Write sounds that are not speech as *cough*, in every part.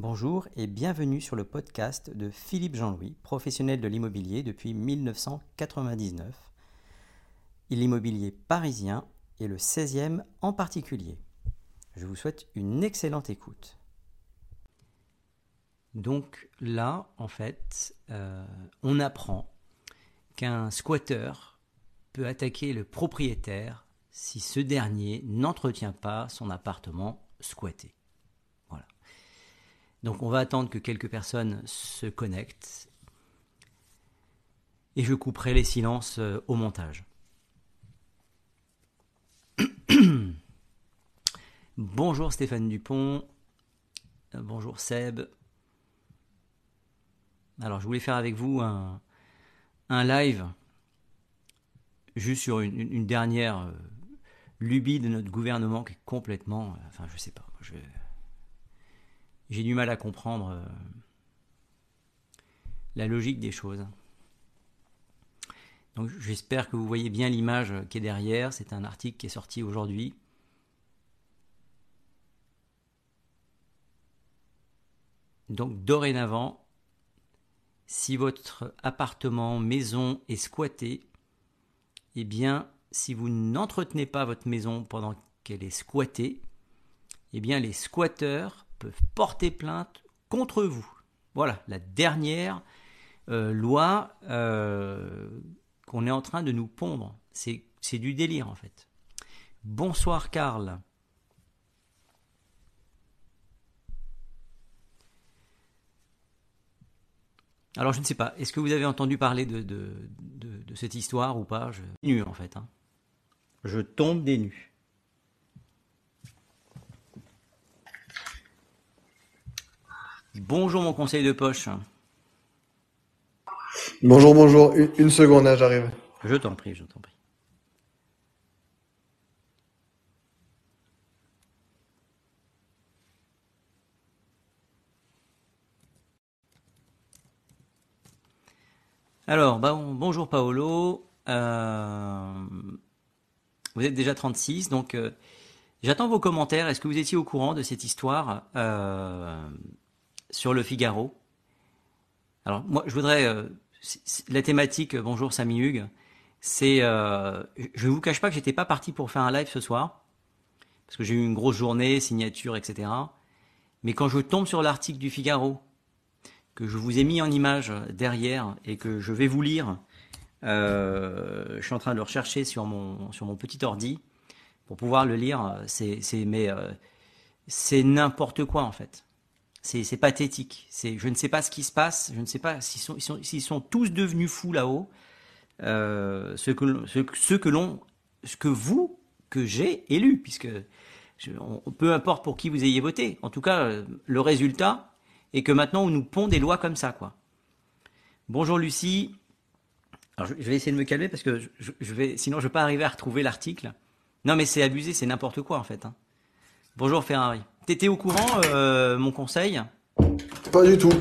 Bonjour et bienvenue sur le podcast de Philippe Jean-Louis, professionnel de l'immobilier depuis 1999. L'immobilier parisien et le 16e en particulier. Je vous souhaite une excellente écoute. Donc là, en fait, euh, on apprend qu'un squatter peut attaquer le propriétaire si ce dernier n'entretient pas son appartement squatté. Donc on va attendre que quelques personnes se connectent. Et je couperai les silences euh, au montage. *coughs* bonjour Stéphane Dupont. Euh, bonjour Seb. Alors je voulais faire avec vous un, live juste sur une, dernière euh, lubie de notre gouvernement qui est complètement... Enfin je sais pas. J'ai du mal à comprendre euh, la logique des choses. Donc j'espère que vous voyez bien l'image qui est derrière. C'est un article qui est sorti aujourd'hui. Donc dorénavant, si votre appartement, maison est squatté, eh bien, si vous n'entretenez pas votre maison pendant qu'elle est squattée, eh bien, les squatteurs peuvent porter plainte contre vous. Voilà, la dernière euh, loi euh, qu'on est en train de nous pondre. C'est, du délire en fait. Bonsoir Karl. Alors je ne sais pas, est-ce que vous avez entendu parler de, cette histoire ou pas? Je nu en fait. Hein. Je tombe des nues. Bonjour mon conseil de poche. Bonjour, bonjour. Une, seconde, hein, j'arrive. Je t'en prie, je t'en prie. Alors, bah, bonjour Paolo. Euh, vous êtes déjà 36, donc euh, j'attends vos commentaires. Est-ce que vous étiez au courant de cette histoire? Euh, sur le Figaro. Alors moi, je voudrais euh, la thématique. Euh, bonjour Samy Hugues. C'est, euh, je ne vous cache pas que j'étais pas parti pour faire un live ce soir parce que j'ai eu une grosse journée, signature, etc. Mais quand je tombe sur l'article du Figaro que je vous ai mis en image derrière et que je vais vous lire, je suis en train de le rechercher sur mon sur mon petit ordi pour pouvoir le lire. C'est c'est mais c'est n'importe quoi en fait. C'est pathétique. Je ne sais pas ce qui se passe. Je ne sais pas s'ils sont, tous devenus fous là-haut. Euh, ce que, l'on, ce que vous, que j'ai élu, puisque peu importe pour qui vous ayez voté. En tout cas, euh, le résultat est que maintenant on nous pond des lois comme ça, quoi. Bonjour Lucie. Alors, je vais essayer de me calmer parce que je, vais, sinon je vais pas arriver à retrouver l'article. Non, mais c'est abusé, c'est n'importe quoi en fait. Hein. Bonjour Ferrari. T'étais au courant, euh, mon conseil? Pas du tout.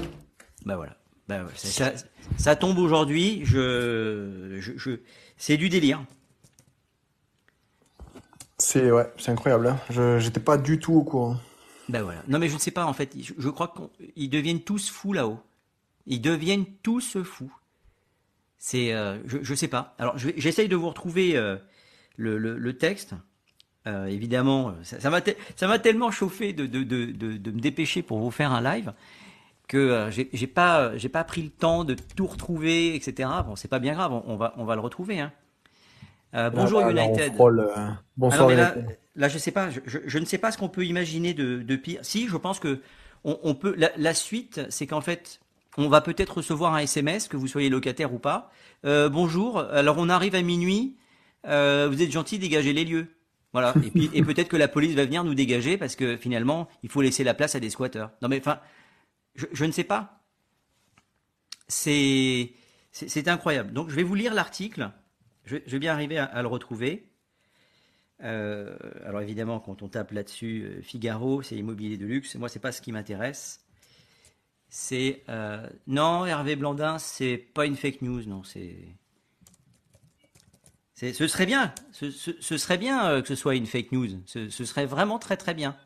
Bah voilà. Bah ça, tombe aujourd'hui. Je, je, c'est du délire. C'est ouais, c'est incroyable. Hein. Je j'étais pas du tout au courant. Ben voilà. Non mais je ne sais pas en fait. Je, crois qu'ils deviennent tous fous là-haut. Ils deviennent tous fous. C'est, euh, je, je sais pas. Alors j'essaye de vous retrouver euh, le, le, texte. Euh, évidemment, ça m'a ça m'a tellement chauffé de, de, de, de, me dépêcher pour vous faire un live que euh, j'ai pas j'ai pas pris le temps de tout retrouver, etc. Bon, c'est pas bien grave, on, va on va le retrouver. Hein. Euh, bonjour United. bonsoir là, là, je sais pas, je, je, ne sais pas ce qu'on peut imaginer de, de, pire. Si, je pense que on, on peut. La, la suite, c'est qu'en fait, on va peut-être recevoir un SMS, que vous soyez locataire ou pas. bonjour. Alors, on arrive à minuit. vous êtes gentil, dégagez les lieux. Voilà. Et peut-être que la police va venir nous dégager parce que finalement, il faut laisser la place à des squatteurs. Non, mais enfin, je, ne sais pas. C'est, c'est incroyable. Donc, je vais vous lire l'article. Je, vais bien arriver à, le retrouver. Euh, alors évidemment, quand on tape là-dessus, euh, Figaro, c'est immobilier de luxe. Moi, c'est pas ce qui m'intéresse. C'est euh, non, Hervé Blandin, c'est pas une fake news, non, c'est ce serait bien, ce, serait bien euh, que ce soit une fake news. Ce, serait vraiment très très bien.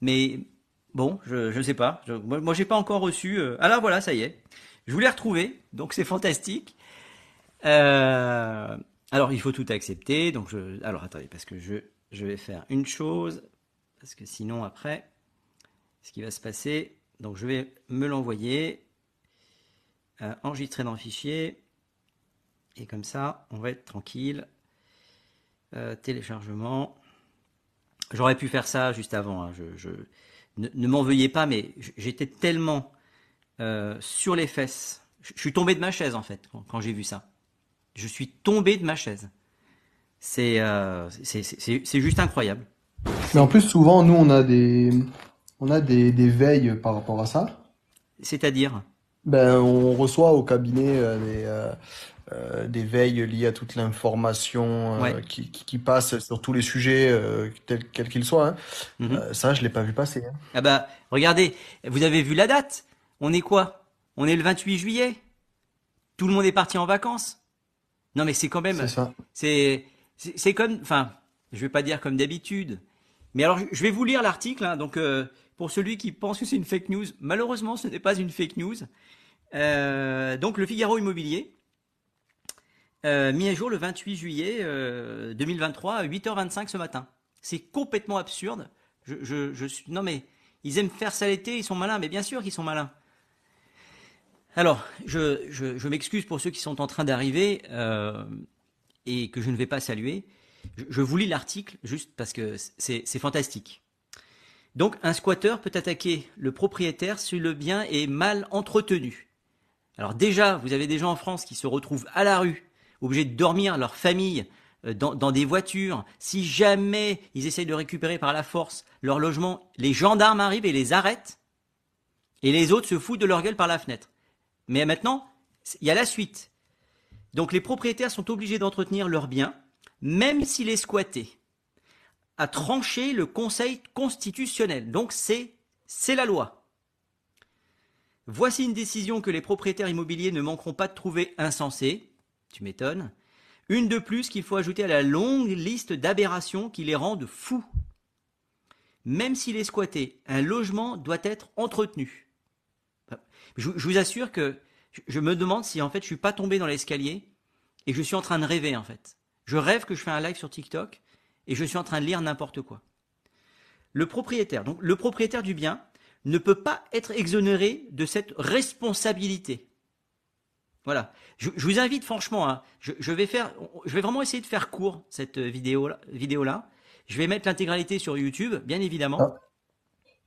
Mais Bon, je ne sais pas. Moi, j'ai pas encore reçu. Euh... Ah là, voilà, ça y est. Je voulais retrouver, donc c'est fantastique. Euh, alors, il faut tout accepter. Donc, alors attendez, parce que je, je vais faire une chose, parce que sinon après, ce qui va se passer. Donc, je vais me l'envoyer, euh, enregistrer dans le fichier, et comme ça, on va être tranquille. Euh, téléchargement. J'aurais pu faire ça juste avant. Hein. Je, je, ne, ne m'en veuillez pas, mais j'étais tellement euh, sur les fesses. Je, je suis tombé de ma chaise en fait quand, quand j'ai vu ça. Je suis tombé de ma chaise. C'est euh, juste incroyable. Mais en plus, souvent, nous, on a des, on a des, des veilles par rapport à ça. C'est-à-dire, Ben, on reçoit au cabinet euh, des, euh, euh, des veilles liées à toute l'information euh, ouais. qui, qui, qui passe sur tous les sujets, euh, tels quels qu'ils soient. hein. Mhm. Ça, je l'ai pas vu passer. hein. Ah bah, regardez, vous avez vu la date? On est quoi? On est le 28 juillet? Tout le monde est parti en vacances? Non mais c'est quand même, c'est c'est c'est comme, enfin, je vais pas dire comme d'habitude, mais alors je vais vous lire l'article. hein, donc pour celui qui pense que c'est une fake news, malheureusement ce n'est pas une fake news. Donc le Figaro Immobilier, euh, mis à jour le 28 juillet euh, 2023 à 8h25 ce matin. C'est complètement absurde. Je, je, suis, non mais ils aiment faire ça l'été, ils sont malins, mais bien sûr qu'ils sont malins. Alors, je, je, m'excuse pour ceux qui sont en train d'arriver euh, et que je ne vais pas saluer. Je, vous lis l'article juste parce que c'est c'est fantastique. Donc, un squatteur peut attaquer le propriétaire si le bien est mal entretenu. Alors déjà, vous avez des gens en France qui se retrouvent à la rue, obligés de dormir, leur famille, euh, dans, des voitures. Si jamais ils essayent de récupérer par la force leur logement, les gendarmes arrivent et les arrêtent, et les autres se foutent de leur gueule par la fenêtre. Mais maintenant, il y a la suite. Donc les propriétaires sont obligés d'entretenir leurs biens, même s'il est squatté, a tranché le Conseil constitutionnel. Donc c'est la loi. Voici une décision que les propriétaires immobiliers ne manqueront pas de trouver insensée. Tu m'étonnes. Une de plus qu'il faut ajouter à la longue liste d'aberrations qui les rendent fous. Même s'il est squatté, un logement doit être entretenu. Je, vous assure que je, me demande si en fait je suis pas tombé dans l'escalier et je suis en train de rêver en fait. Je rêve que je fais un live sur TikTok et je suis en train de lire n'importe quoi. Le propriétaire, donc le propriétaire du bien, ne peut pas être exonéré de cette responsabilité. Voilà. Je, je vous invite franchement, hein, je, je vais faire, je vais vraiment essayer de faire court cette vidéo vidéo là. Je vais mettre l'intégralité sur YouTube, bien évidemment. Ah.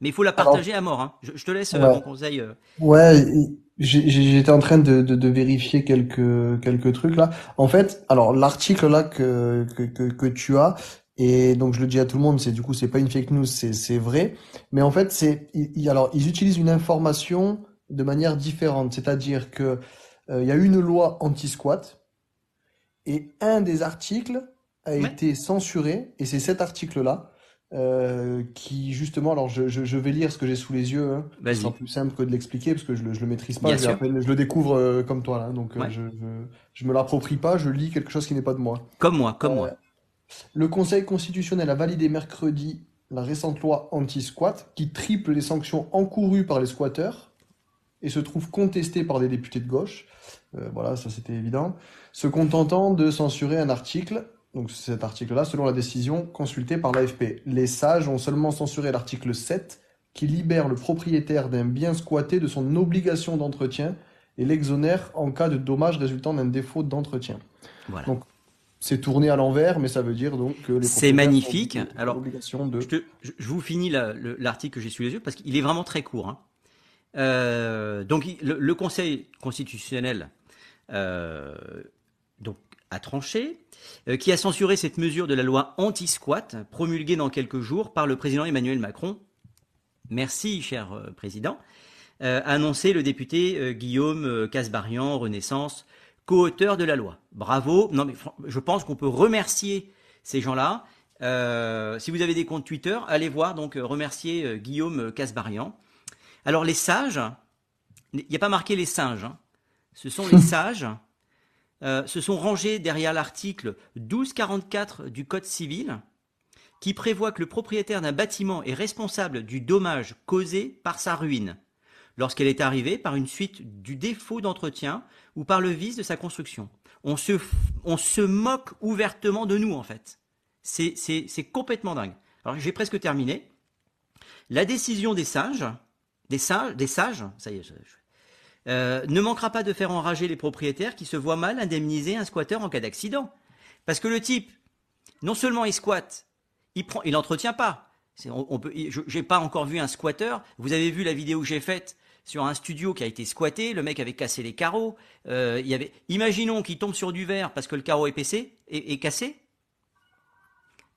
Mais il faut la Alors, partager à mort. Hein. Je, je te laisse euh, ouais. mon conseil. euh. Ouais, j'étais en train de, de, de vérifier quelques, quelques trucs là. En fait, alors l'article là que, que, que, que tu as, et donc je le dis à tout le monde, c'est du coup c'est pas une fake news, c'est c'est vrai. Mais en fait, c'est alors ils utilisent une information de manière différente, c'est-à-dire que il y a une loi anti-squat et un des articles a Ouais. été censuré et c'est cet article-là euh, qui justement, alors je, je, je vais lire ce que j'ai sous les yeux, hein. Ce sera Vas-y. plus simple que de l'expliquer parce que je le, je le maîtrise pas, je, je le découvre euh, comme toi là, donc euh, Ouais. je, je, je me l'approprie pas, je lis quelque chose qui n'est pas de moi. Comme moi, comme Euh, moi. le Conseil constitutionnel a validé mercredi la récente loi anti-squat qui triple les sanctions encourues par les squatteurs et se trouve contestée par des députés de gauche. Euh, voilà, ça c'était évident. Se contentant de censurer un article, donc cet article-là, selon la décision consultée par l'AFP. Les sages ont seulement censuré l'article 7 qui libère le propriétaire d'un bien squatté de son obligation d'entretien et l'exonère en cas de dommages résultant d'un défaut d'entretien. Voilà. Donc, c'est tourné à l'envers, mais ça veut dire donc que les C'est magnifique. ont Alors, de. Je, te- je- vous finis la- le- l'article que j'ai sous les yeux parce qu'il est vraiment très court. hein. Euh, donc le, Conseil constitutionnel euh, donc, a tranché, euh, qui a censuré cette mesure de la loi anti-squat promulguée dans quelques jours par le président Emmanuel Macron. Merci, cher président. A annoncé le député Guillaume Casbarian, Renaissance, co-auteur de la loi. Bravo. Je pense qu'on peut remercier ces gens-là. Si vous avez des comptes Twitter, allez voir donc remercier Guillaume Casbarian. Alors les sages, il n'y a pas marqué les singes. hein. Ce sont les *laughs* sages. euh, se sont rangés derrière l'article 1244 du Code civil qui prévoit que le propriétaire d'un bâtiment est responsable du dommage causé par sa ruine, lorsqu'elle est arrivée par une suite du défaut d'entretien ou par le vice de sa construction. On se, on se moque ouvertement de nous, en fait. C'est complètement dingue. Alors, j'ai presque terminé. La décision des sages, des sages, des sages, ça y est, euh, ne manquera pas de faire enrager les propriétaires qui se voient mal indemniser un squatteur en cas d'accident. Parce que le type, non seulement il squatte, il n'entretient pas. Peut, j'ai pas encore vu un squatteur. Vous avez vu la vidéo que j'ai faite sur un studio qui a été squatté. Le mec avait cassé les carreaux. Euh, imaginons qu'il tombe sur du verre parce que le carreau est, cassé.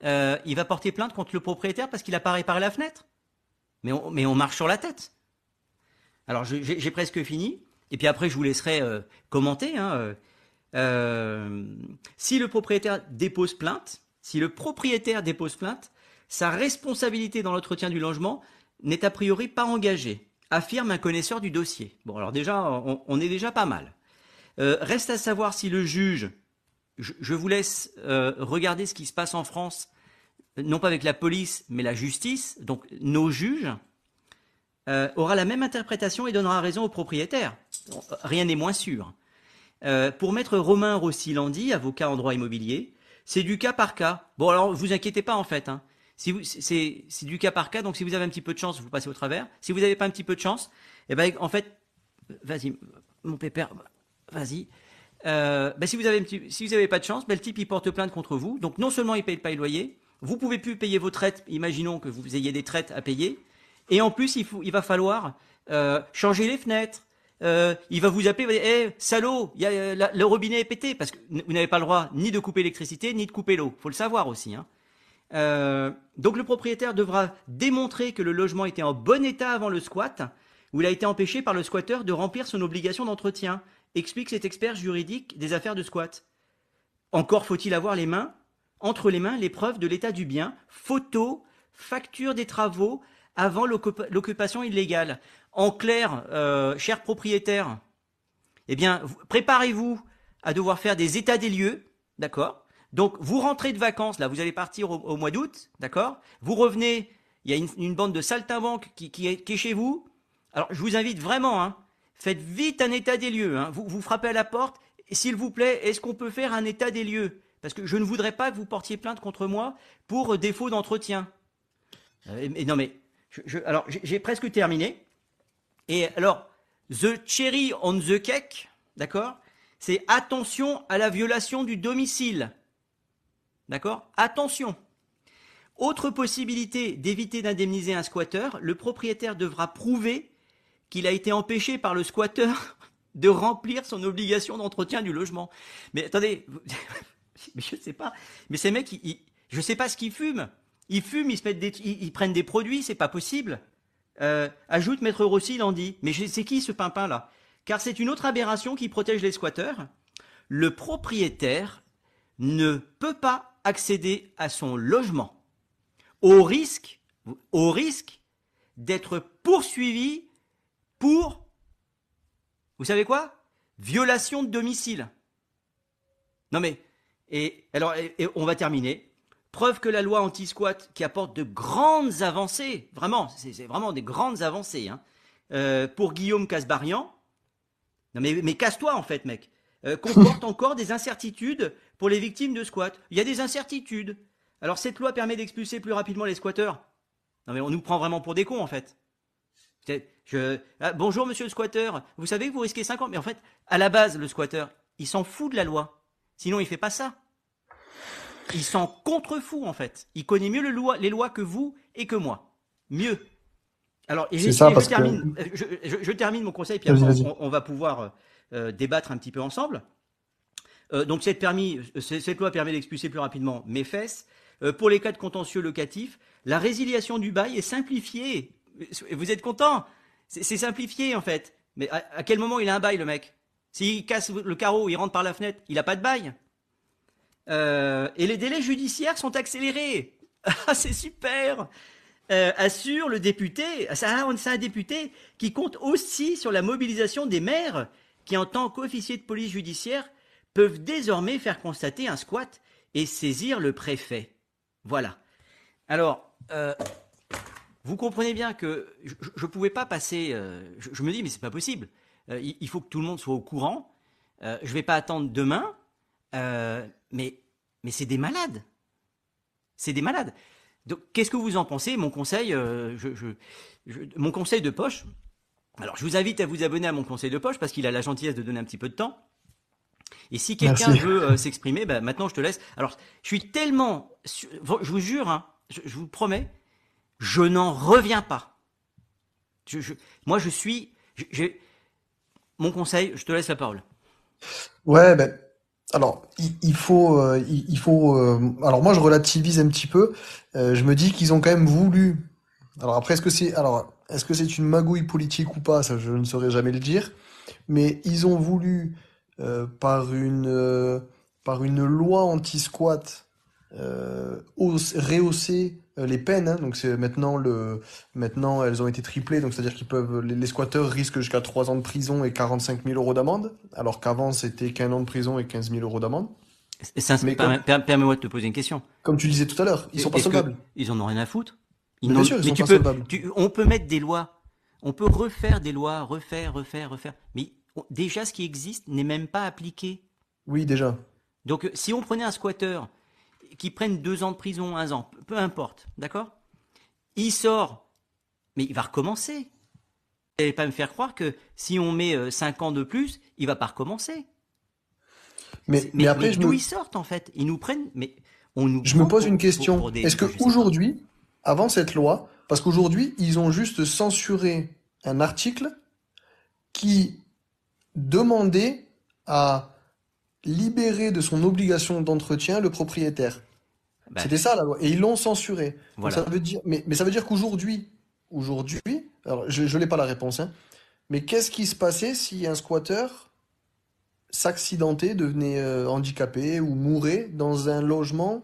Euh, il va porter plainte contre le propriétaire parce qu'il a pas réparé la fenêtre. Mais on marche sur la tête. Alors j'ai presque fini. Et puis après, je vous laisserai euh, commenter. Hein, si le propriétaire dépose plainte, si le propriétaire dépose plainte, sa responsabilité dans l'entretien du logement n'est a priori pas engagée, affirme un connaisseur du dossier. Bon, alors déjà, on, est déjà pas mal. Euh, reste à savoir si le juge, je, vous laisse euh, regarder ce qui se passe en France, non pas avec la police, mais la justice, donc nos juges, euh, aura la même interprétation et donnera raison au propriétaire. Rien n'est moins sûr. pour maître Romain Rossilandi, avocat en droit immobilier, c'est du cas par cas. Bon, alors, vous inquiétez pas, en fait. Hein. Si c'est, du cas par cas, donc si vous avez un petit peu de chance, vous passez au travers. Si vous n'avez pas un petit peu de chance, eh ben, en fait, vas-y, mon pépère, vas-y. Euh, ben, si vous avez pas de chance, ben, le type il porte plainte contre vous. Donc non seulement il paye pas le loyer, vous pouvez plus payer vos traites. Imaginons que vous ayez des traites à payer, et en plus il, il va falloir euh, changer les fenêtres, euh, il va vous appeler, il va salaud, euh, le robinet est pété, parce que vous n'avez pas le droit ni de couper l'électricité, ni de couper l'eau. faut le savoir aussi. Hein. Donc le propriétaire devra démontrer que le logement était en bon état avant le squat, ou il a été empêché par le squatteur de remplir son obligation d'entretien, explique cet expert juridique des affaires de squat. Encore faut-il avoir les mains, entre les mains, les preuves de l'état du bien, photos, facture des travaux, avant l'occupation illégale. En clair, euh, chers propriétaires, eh bien, préparez-vous à devoir faire des états des lieux, d'accord? Donc, vous rentrez de vacances, là, vous allez partir au, mois d'août, d'accord? Vous revenez, il y a une, bande de saltimbanques qui, qui, est, chez vous. Alors, je vous invite vraiment, hein, faites vite un état des lieux. Hein. Vous, vous frappez à la porte. S'il vous plaît, est-ce qu'on peut faire un état des lieux? Parce que je ne voudrais pas que vous portiez plainte contre moi pour défaut d'entretien. Euh, non mais alors, j'ai presque terminé. Et alors, the cherry on the cake, d'accord C'est attention à la violation du domicile. D'accord Attention. Autre possibilité d'éviter d'indemniser un squatteur, le propriétaire devra prouver qu'il a été empêché par le squatteur *laughs* de remplir son obligation d'entretien du logement. Mais attendez, *laughs* je ne sais pas. Mais ces mecs, je ne sais pas ce qu'ils fument. Ils fument, ils, se mettent des, prennent des produits, c'est pas possible. Euh, ajoute Maître Rossi, il dit. Mais c'est qui ce pimpin là? Car c'est une autre aberration qui protège les squatteurs. Le propriétaire ne peut pas accéder à son logement au risque, au risque d'être poursuivi pour, vous savez quoi? Violation de domicile. Non mais, et alors, on va terminer. Preuve que la loi anti-squat, qui apporte de grandes avancées, vraiment, c'est vraiment des grandes avancées, hein, euh, pour Guillaume Casbarian, non mais, mais casse-toi en fait, mec, euh, comporte *laughs* encore des incertitudes pour les victimes de squat. Il y a des incertitudes. Alors cette loi permet d'expulser plus rapidement les squatteurs. Non mais on nous prend vraiment pour des cons en fait. Je, ah, bonjour monsieur le squatteur, vous savez que vous risquez 50 mais en fait, à la base, le squatteur, il s'en fout de la loi. Sinon, il fait pas ça. Il s'en contrefou en fait. Il connaît mieux les lois que vous et que moi. Mieux. Alors, et, je, termine, je, termine mon conseil, puis après, on, va pouvoir euh, débattre un petit peu ensemble. Euh, donc, cette, permis, cette loi permet d'expulser plus rapidement mes fesses. Euh, pour les cas de contentieux locatifs, la résiliation du bail est simplifiée. Vous êtes content? C'est simplifié en fait. Mais à, à, quel moment il a un bail, le mec? S'il casse le carreau, il rentre par la fenêtre, il n'a pas de bail. Euh, et les délais judiciaires sont accélérés. *laughs* Ah, c'est super euh, Assure le député, c'est un député qui compte aussi sur la mobilisation des maires qui, en tant qu'officiers de police judiciaire, peuvent désormais faire constater un squat et saisir le préfet. Voilà. Alors, euh, vous comprenez bien que je ne pouvais pas passer. je, me dis, mais c'est pas possible. Il, faut que tout le monde soit au courant. Je vais pas attendre demain. Mais mais c'est des malades. C'est des malades. Donc, qu'est-ce que vous en pensez Mon conseil, euh, je, je- je- mon conseil de poche? Alors, je vous invite à vous abonner à mon conseil de poche parce qu'il a la gentillesse de donner un petit peu de temps. Et si quelqu'un veut euh, s'exprimer, ben, maintenant je te laisse. Alors, je suis tellement, je vous jure, hein, je, je vous promets, je n'en reviens pas. Je, je- moi, je suis, mon conseil, je te laisse la parole. Ouais, ben, alors, il, faut, euh, il, faut, euh, alors moi je relativise un petit peu. Euh, je me dis qu'ils ont quand même voulu. Alors après, est-ce que c'est, alors, est-ce que c'est une magouille politique ou pas? Ça, je ne saurais jamais le dire. Mais ils ont voulu, euh, par une, euh, par une loi anti-squat, euh, hausse- rehausser euh, les peines. hein. Donc c'est maintenant le, maintenant elles ont été triplées. Donc c'est-à-dire qu'ils peuvent, les, les squatteurs risquent jusqu'à 3 ans de prison et 45 000 euros d'amende, alors qu'avant c'était qu'un an de prison et 15 000 euros d'amende. Permets-moi de te poser une question. Comme tu disais tout à l'heure, ils sont pas solvables. Ils en ont rien à foutre? Ils Mais n'ont- bien sûr, ils mais sont tu pas peux, solvables. tu- on peut mettre des lois, on peut refaire des lois, refaire, refaire, refaire. Mais on- déjà, ce qui existe n'est même pas appliqué. Oui, déjà. Donc, euh, si on prenait un squatteur qui prenne deux ans de prison, un an, peu importe, d'accord? Il sort, mais il va recommencer. Vous n'allez pas me faire croire que si on met euh, cinq ans de plus, il va pas recommencer. Mais, après, je d'où me, ils sortent en fait? Ils nous prennent, mais on nous je me pose pour- une question. Est-ce que aujourd'hui, avant cette loi, parce qu'aujourd'hui, ils ont juste censuré un article qui demandait à libérer de son obligation d'entretien le propriétaire. Bah, C'était ça la loi. Et ils l'ont censuré. Donc ça veut dire, mais, mais ça veut dire qu'aujourd'hui, aujourd'hui, alors je, n'ai pas la réponse, hein, mais qu'est-ce qui se passait si un squatteur s'accidentait, devenait euh, handicapé ou mourait dans un logement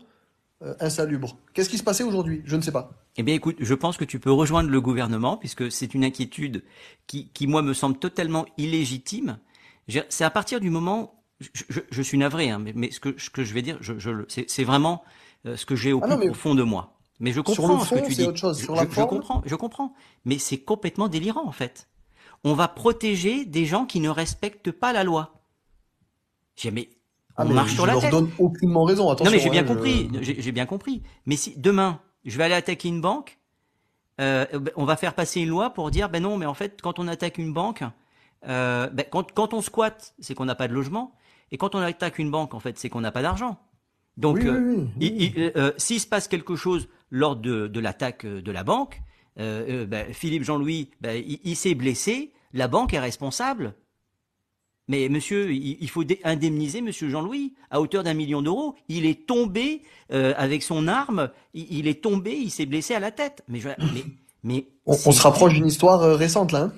euh, insalubre? Qu'est-ce qui se passait aujourd'hui? Je ne sais pas. Eh bien, écoute, je pense que tu peux rejoindre le gouvernement puisque c'est une inquiétude qui, qui, moi, me semble totalement illégitime. C'est à partir du moment, je, je- je suis navré, hein, mais, mais ce, que, ce que je vais dire, je, je le- c'est vraiment euh, ce que j'ai au Ah plus non, mais profond de moi. Mais je comprends le ce que fond, tu dis. autre chose. Je, la comprends, je comprends. Mais c'est complètement délirant en fait. On va protéger des gens qui ne respectent pas la loi. Ah, on mais marche je sur la leur tête. donne aucunement raison. Non mais j'ai bien hein, compris, j'ai bien compris. Mais si demain je vais aller attaquer une banque, euh, ben, on va faire passer une loi pour dire ben non mais en fait quand on attaque une banque, euh, ben, quand, quand on squatte c'est qu'on n'a pas de logement et quand on attaque une banque en fait c'est qu'on n'a pas d'argent. Donc Oui, euh, oui, oui. il- euh, s'il se passe quelque chose lors de, de l'attaque euh, de la banque, euh, euh, ben, Philippe Jean-Louis ben, il, il s'est blessé, la banque est responsable. Mais monsieur, il il faut indemniser monsieur Jean-Louis à hauteur d'un million d'euros. Il est tombé euh, avec son arme, il, il est tombé, il s'est blessé à la tête. Mais, je- mais, mais On, se rapproche d'une histoire euh, récente là. hein?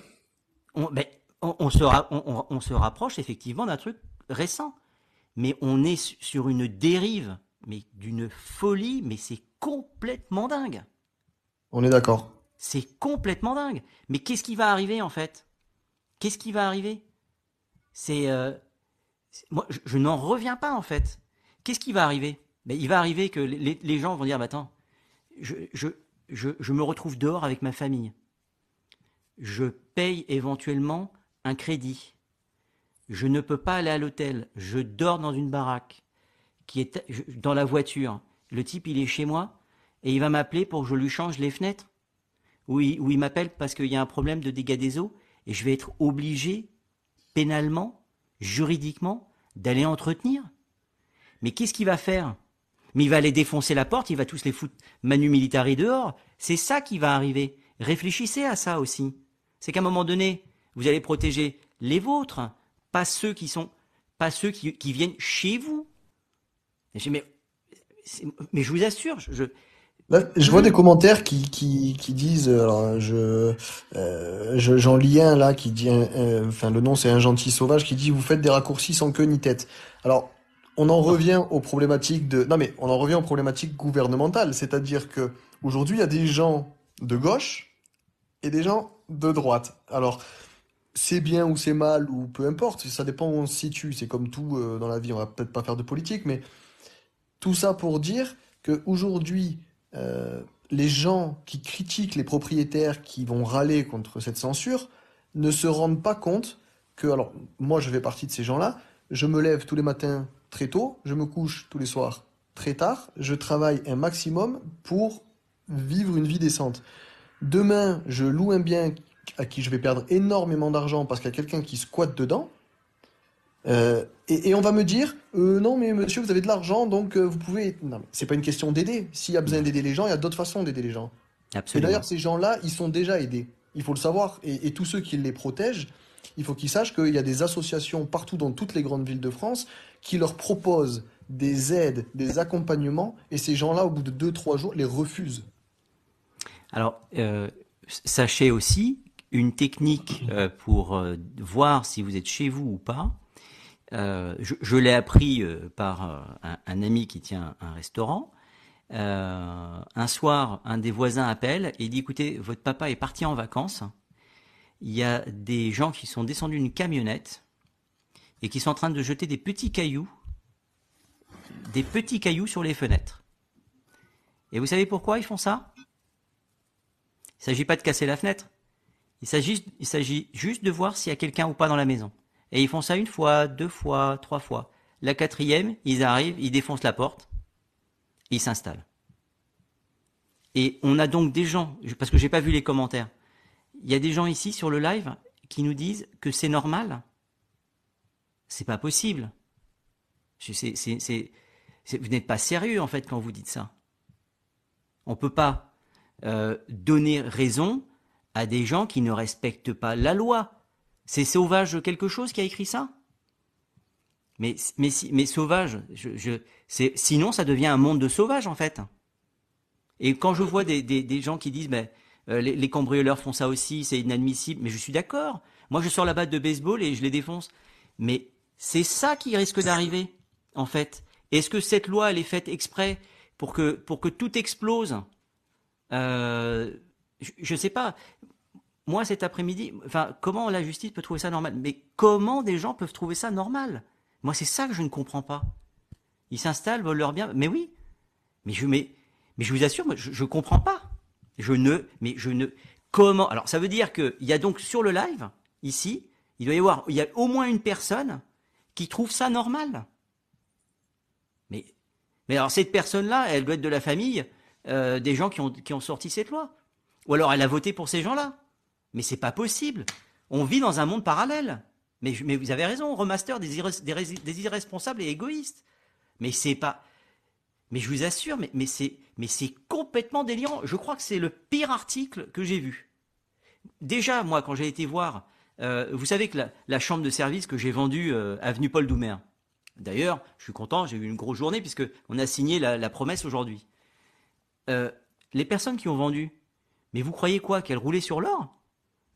on, ben, on, on se ra- on- on- on se rapproche effectivement d'un truc récent. Mais on est su- sur une dérive, mais d'une folie, mais c'est complètement dingue. On est d'accord. C'est complètement dingue. Mais qu'est-ce qui va arriver en fait? Qu'est-ce qui va arriver? C'est euh, c'est- moi, je, je n'en reviens pas en fait. Qu'est-ce qui va arriver? Ben, il va arriver que les, les- les gens vont dire, bah, attends, je, je, je, je me retrouve dehors avec ma famille. Je paye éventuellement un crédit. Je ne peux pas aller à l'hôtel. Je dors dans une baraque qui est dans la voiture. Le type, il est chez moi et il va m'appeler pour que je lui change les fenêtres. Ou il, il m'appelle parce qu'il y a un problème de dégâts des eaux et je vais être obligé, pénalement, juridiquement, d'aller entretenir. Mais qu'est-ce qu'il va faire? Mais il va aller défoncer la porte, il va tous les foutre manu militari dehors. C'est ça qui va arriver. Réfléchissez à ça aussi. C'est qu'à un moment donné, vous allez protéger les vôtres, pas ceux qui sont, pas ceux qui, qui viennent chez vous. Mais, mais je vous assure, je, Là, je vois des commentaires qui, qui, qui disent, euh, alors je, euh, je- j'en lis un là qui dit, euh, enfin le nom c'est un gentil sauvage qui dit vous faites des raccourcis sans queue ni tête. Alors on en revient aux problématiques de, non mais on en revient aux problématiques gouvernementales, c'est-à-dire que aujourd'hui il y a des gens de gauche et des gens de droite. Alors c'est bien ou c'est mal ou peu importe, ça dépend où on se situe. C'est comme tout euh, dans la vie, on va peut-être pas faire de politique, mais tout ça pour dire que aujourd'hui euh, les gens qui critiquent les propriétaires qui vont râler contre cette censure ne se rendent pas compte que, alors moi je fais partie de ces gens-là, je me lève tous les matins très tôt, je me couche tous les soirs très tard, je travaille un maximum pour vivre une vie décente. Demain, je loue un bien à qui je vais perdre énormément d'argent parce qu'il y a quelqu'un qui squatte dedans. Euh, et, on va me dire, euh, non mais monsieur, vous avez de l'argent, donc euh, vous pouvez... Non, c'est pas une question d'aider. S'il y a besoin d'aider les gens, il y a d'autres façons d'aider les gens. Et d'ailleurs, ces gens-là, ils sont déjà aidés. Il faut le savoir. Et, tous ceux qui les protègent, il faut qu'ils sachent qu'il y a des associations partout dans toutes les grandes villes de France qui leur proposent des aides, des accompagnements, et ces gens-là, au bout de 2-3 jours, les refusent. Alors, sachez aussi une technique pour voir si vous êtes chez vous ou pas, euh, je, l'ai appris euh, par euh, un, ami qui tient un restaurant. un soir, un des voisins appelle et dit écoutez, votre papa est parti en vacances. Il y a des gens qui sont descendus d'une camionnette et qui sont en train de jeter des petits cailloux, des petits cailloux sur les fenêtres. Et vous savez pourquoi ils font ça? Il ne s'agit pas de casser la fenêtre. Il s'agit, juste de voir s'il y a quelqu'un ou pas dans la maison. Et ils font ça une fois, deux fois, trois fois. La quatrième, ils arrivent, ils défoncent la porte, ils s'installent. Et on a donc des gens, parce que j'ai pas vu les commentaires, il y a des gens ici sur le live qui nous disent que c'est normal. C'est pas possible. C'est, c'est, vous n'êtes pas sérieux en fait quand vous dites ça. On peut pas euh, donner raison à des gens qui ne respectent pas la loi. C'est Sauvage quelque chose qui a écrit ça? Mais, mais, mais Sauvage, je, sinon ça devient un monde de sauvages en fait. Et quand je vois des, gens qui disent ben, euh, les, les, cambrioleurs font ça aussi, c'est inadmissible, mais je suis d'accord. Moi je sors la batte de baseball et je les défonce. Mais c'est ça qui risque d'arriver en fait. Est-ce que cette loi elle est faite exprès pour que, pour que tout explose? Euh, je ne sais pas moi cet après-midi, enfin, comment la justice peut trouver ça normal? Mais comment des gens peuvent trouver ça normal? Moi, c'est ça que je ne comprends pas. Ils s'installent, volent leur bien. Mais oui. Mais je, mais, mais je vous assure, je, ne comprends pas. Je ne, mais je ne. Comment Alors, ça veut dire qu'il y a donc sur le live ici, il doit y avoir, il y a au moins une personne qui trouve ça normal. Mais, mais alors cette personne-là, elle doit être de la famille euh, des gens qui ont, qui ont sorti cette loi. Ou alors elle a voté pour ces gens-là. Mais c'est pas possible. On vit dans un monde parallèle. Mais, vous avez raison, remaster des, irresponsables et égoïstes. Mais c'est pas. Mais je vous assure, mais, mais c'est mais c'est complètement délirant. Je crois que c'est le pire article que j'ai vu. Déjà, moi, quand j'ai été voir, euh, vous savez que la, chambre de service que j'ai vendue euh, avenue Paul Doumer. D'ailleurs, je suis content, j'ai eu une grosse journée puisque on a signé la, promesse aujourd'hui. Euh, les personnes qui ont vendu, mais vous croyez quoi Qu'elles roulaient sur l'or?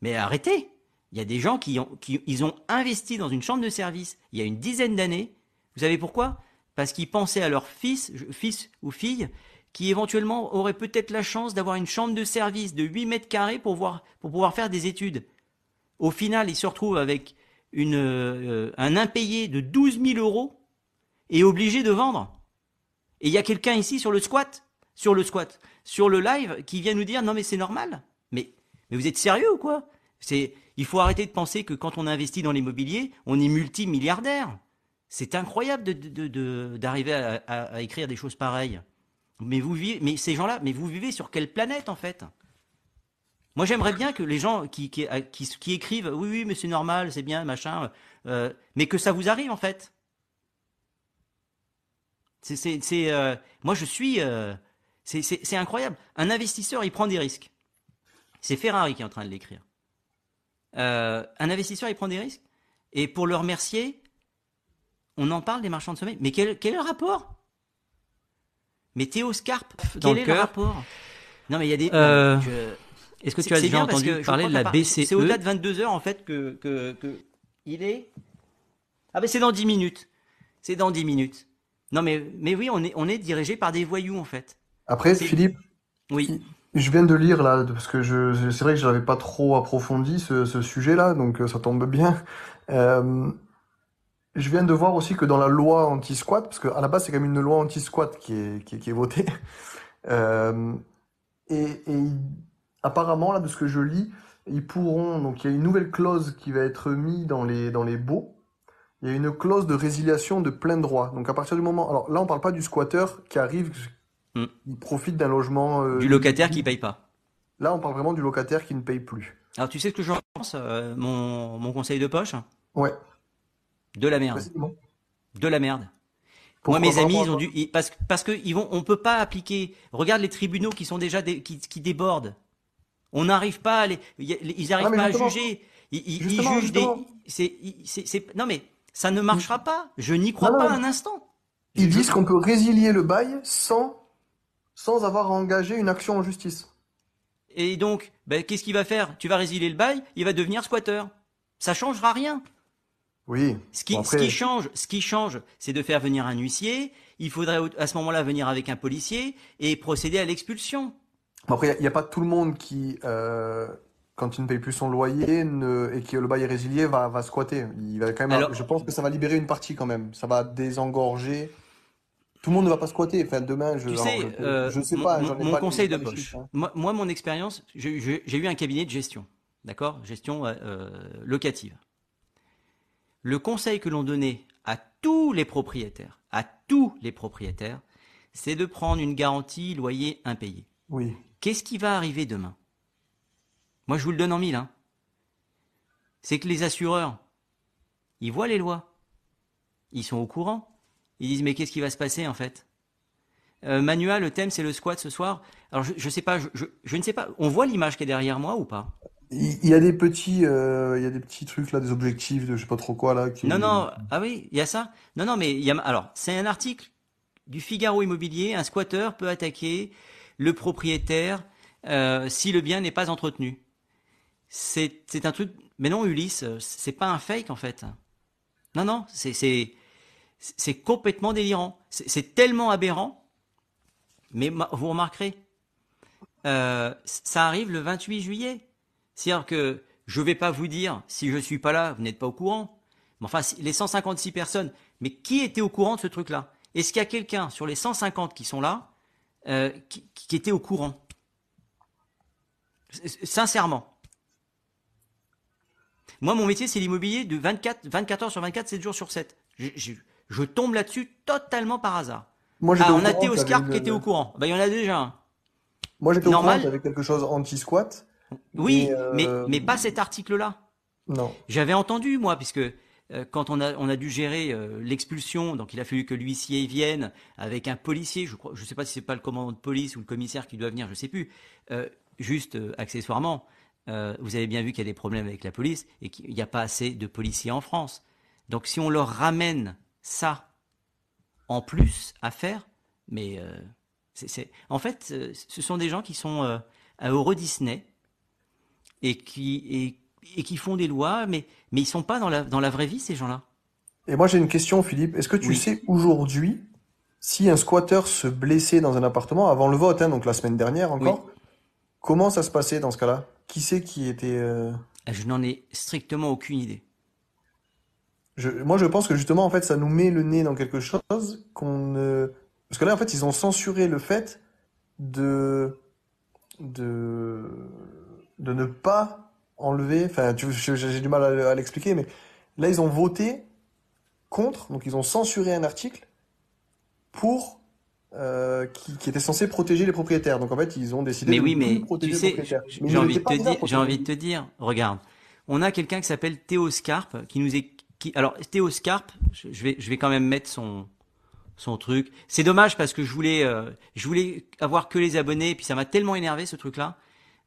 Mais arrêtez Il y a des gens qui ont, investi dans une chambre de service il y a une dizaine d'années. Vous savez pourquoi? Parce qu'ils pensaient à leur fils, fils ou fille qui éventuellement aurait peut-être la chance d'avoir une chambre de service de 8 mètres carrés pour, voir, pour pouvoir faire des études. Au final, ils se retrouvent avec euh, un impayé de 12 000 euros et obligés de vendre. Et il y a quelqu'un ici sur le squat, sur le squat, sur le live, qui vient nous dire non mais c'est normal. Mais vous êtes sérieux ou quoi? C'est, il faut arrêter de penser que quand on investit dans l'immobilier, on est multimilliardaire. C'est incroyable d'arriver à, écrire des choses pareilles. Mais vous vivez, mais ces gens-là, mais vous vivez sur quelle planète en fait? Moi, j'aimerais bien que les gens qui, écrivent, oui, oui, mais c'est normal, c'est bien, machin, euh, mais que ça vous arrive en fait. C'est, euh, moi, je suis, euh, c'est incroyable. Un investisseur, il prend des risques. C'est Ferrari qui est en train de l'écrire. Euh, un investisseur, il prend des risques. Et pour le remercier, on en parle des marchands de sommeil. Mais quel, est le rapport? Mais Théo Scarpe, quel est le rapport? Non, mais il y a des. Euh, est-ce que tu as déjà entendu parler de la BCE C'est au-delà de 22 heures en fait que, que, il est. Ah ben c'est dans 10 minutes. C'est dans 10 minutes. Non mais mais oui, on est on est dirigé par des voyous en fait. Après, Philippe. Oui. Je viens de lire là, parce que je, c'est vrai que je n'avais pas trop approfondi ce, ce sujet-là, donc euh, ça tombe bien. Euh, je viens de voir aussi que dans la loi anti-squat, parce qu'à la base c'est quand même une loi anti-squat qui est, qui, qui est votée, *laughs* Euh, et, et apparemment, là, de ce que je lis, ils pourront, donc il y a une nouvelle clause qui va être mise dans les, dans les baux. Il y a une clause de résiliation de plein droit. Donc à partir du moment, alors là, on parle pas du squatter qui arrive, Hmm. il profite d'un logement. euh, Du locataire qui paye pas. Là, on parle vraiment du locataire qui ne paye plus. Alors tu sais ce que je pense, euh, mon, mon conseil de poche? Ouais. De la merde. De la merde. Pourquoi Moi, mes amis, ils ont dû, ils- parce, que- parce que ils vont, on peut pas appliquer. Regarde les tribunaux qui sont déjà dé- qui, qui débordent. On n'arrive pas à les, ils n'arrivent Ah, pas à juger. Ils, ils- ils jugent des, justement. c'est, ils- c'est, c'est- non mais ça ne marchera pas. Je n'y crois Non, pas non. un instant. Ils disent qu'on peut résilier le bail sans, sans avoir à engager une action en justice. Et donc, ben, qu'est-ce qu'il va faire? Tu vas résilier le bail, il va devenir squatter. Ça changera rien. Oui. Ce qui, Bon, ce qui après- change, ce qui change, c'est de faire venir un huissier. Il faudrait au- à ce moment-là venir avec un policier et procéder à l'expulsion. Bon, Après, il n'y a, pas tout le monde qui, euh, quand il ne paye plus son loyer ne- et que le bail est résilié, va, va squatter. Il va quand même, Alors- je pense que ça va libérer une partie quand même. Ça va désengorger. Tout le monde ne va pas squatter. Enfin, demain, je, Tu alors, sais, je, euh, je sais pas, mon- j'en ai mon pas- conseil de poche. chiffres, hein. Moi, moi, mon expérience, j'ai eu un cabinet de gestion, d'accord, gestion euh, euh, locative. Le conseil que l'on donnait à tous les propriétaires, à tous les propriétaires, c'est de prendre une garantie loyer impayé. Oui. Qu'est-ce qui va arriver demain? Moi, je vous le donne en mille. Hein. C'est que les assureurs, ils voient les lois. Ils sont au courant. Ils disent, mais qu'est-ce qui va se passer en fait? Euh, Manuel, le thème, c'est le squat ce soir. Alors, je, je sais pas, je, je, je ne sais pas. On voit l'image qui est derrière moi ou pas? Il y a des petits, euh, il y a des petits trucs là, des objectifs de je sais pas trop quoi là. Qui... Non, non, ah oui, il y a ça? Non, non, mais il y a, alors, c'est un article du Figaro Immobilier. Un squatteur peut attaquer le propriétaire euh, si le bien n'est pas entretenu. C'est, un truc. Mais non, Ulysse, c'est pas un fake en fait. Non, non, c'est, c'est, complètement délirant. C'est, tellement aberrant. Mais ma- vous remarquerez, euh, ça arrive le 28 juillet. C'est-à-dire que je vais pas vous dire si je suis pas là, vous n'êtes pas au courant. Mais enfin, les 156 personnes, mais qui était au courant de ce truc-là? Est-ce qu'il y a quelqu'un sur les 150 qui sont là euh, qui, était au courant? Sincèrement. Moi, mon métier, c'est l'immobilier de 24, 24 heures sur 24, 7 jours sur 7. Je, je- je tombe là-dessus totalement par hasard. Moi, Ah, on a Théo Scarpe qui était au courant. Ben, il y en a déjà un. Moi, j'étais au courant quelque chose anti-squat. Oui, Mais, euh, mais pas cet article-là. Non. J'avais entendu, moi, puisque euh, quand on a, on a dû gérer euh, l'expulsion, donc il a fallu que l'huissier vienne avec un policier, je crois, je sais pas si c'est pas le commandant de police ou le commissaire qui doit venir, je sais plus. Juste accessoirement, vous avez bien vu qu'il y a des problèmes avec la police et qu'il n'y a pas assez de policiers en France. Donc si on leur ramène ça en plus à faire, mais euh, c'est, c'est- en fait, euh, ce sont des gens qui sont euh, à Euro Disney et qui et, et qui font des lois, mais mais ils sont pas dans la dans la vraie vie ces gens-là. Et moi, j'ai une question, Philippe. Est-ce que tu Oui. sais aujourd'hui si un squatteur se blessait dans un appartement avant le vote, hein, donc la semaine dernière encore, comment ça se passait dans ce cas-là? Qui c'est qui était, euh, Je n'en ai strictement aucune idée. Je, moi, je pense que justement, en fait, ça nous met le nez dans quelque chose qu'on ne... Parce que là, en fait, ils ont censuré le fait de, de, de ne pas enlever... Enfin, j'ai du mal à, à l'expliquer, mais là, ils ont voté contre, donc ils ont censuré un article pour... euh, qui, qui était censé protéger les propriétaires. Donc, en fait, ils ont décidé Mais de oui, mais protéger tu les sais, propriétaires. Mais j'ai envie de te dire, j'ai envie de te dire, regarde, on a quelqu'un qui s'appelle Théo Scarpe qui nous est alors Théo Scarpe, je vais je vais quand même mettre son son truc. C'est dommage parce que je voulais euh, je voulais avoir que les abonnés et puis ça m'a tellement énervé ce truc-là.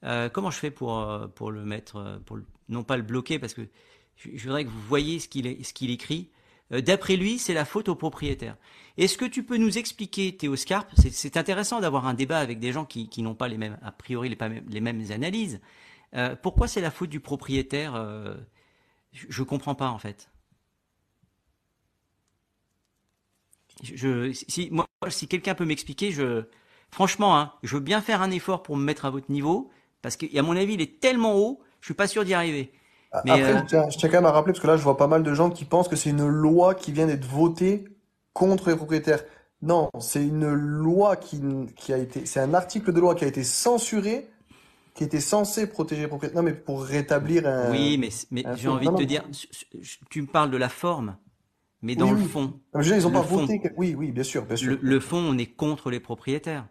Euh, comment je fais pour euh, pour le mettre pour non pas le bloquer parce que je, voudrais que vous voyez ce qu'il ce qu'il écrit. D'après lui, c'est la faute au propriétaire. Est-ce que tu peux nous expliquer, Théo Scarpe C'est intéressant d'avoir un débat avec des gens qui, qui n'ont pas les mêmes, a priori, les, pas les mêmes analyses. Pourquoi c'est la faute du propriétaire Je je comprends pas, en fait. Je, si, moi, si quelqu'un peut m'expliquer, je, franchement, hein, je veux bien faire un effort pour me mettre à votre niveau, parce qu'à mon avis, il est tellement haut, je suis pas sûr d'y arriver. Mais, Après, euh, je tiens, je tiens quand même à rappeler, parce que là, je vois pas mal de gens qui pensent que c'est une loi qui vient d'être votée contre les propriétaires. Non, c'est une loi qui, qui a été, c'est un article de loi qui a été censuré, qui était censé protéger les propriétaires. Non, mais pour rétablir un. Oui, mais, mais j'ai envie de te dire, tu me parles de la forme, mais Oui, dans le oui. fond, Non, veux dire, ils ont le pas fond, voté. Oui, oui, bien sûr, bien sûr. le, le fond, on est contre les propriétaires.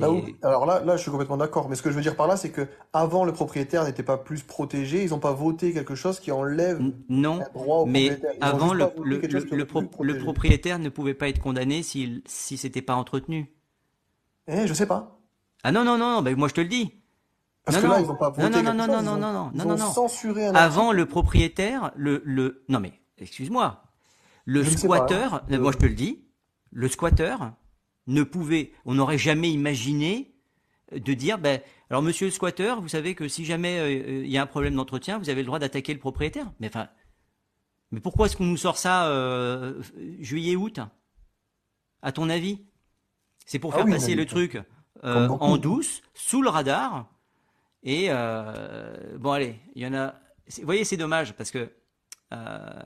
Là où- C'est alors là, là, je suis complètement d'accord. Mais ce que je veux dire par là, c'est que avant le propriétaire n'était pas plus protégé. Ils n'ont pas voté quelque chose qui enlève non, un droit au mais avant le, le, le, le pro- propriétaire ne pouvait pas être condamné s'il si c'était pas entretenu. Eh, je sais pas. Ah non non non, non, ben moi je te le dis. Parce Non que là, non ils n'ont pas non voté non non non chose. non non non non ils non non non. censuré un Avant le propriétaire, le le non mais excuse-moi, le Je hein. squatteur, euh, moi je te le dis, le squatteur ne pouvait, on n'aurait jamais imaginé de dire, ben, alors monsieur le squatteur, vous savez que si jamais euh, euh, il y a un problème d'entretien, vous avez le droit d'attaquer le propriétaire. Mais enfin, mais pourquoi est-ce qu'on nous sort ça euh, juillet-août À ton avis? C'est pour Ah faire oui, passer le truc euh, en douce, sous le radar. Et euh, bon, allez, il y en a. Vous voyez, c'est dommage parce que euh,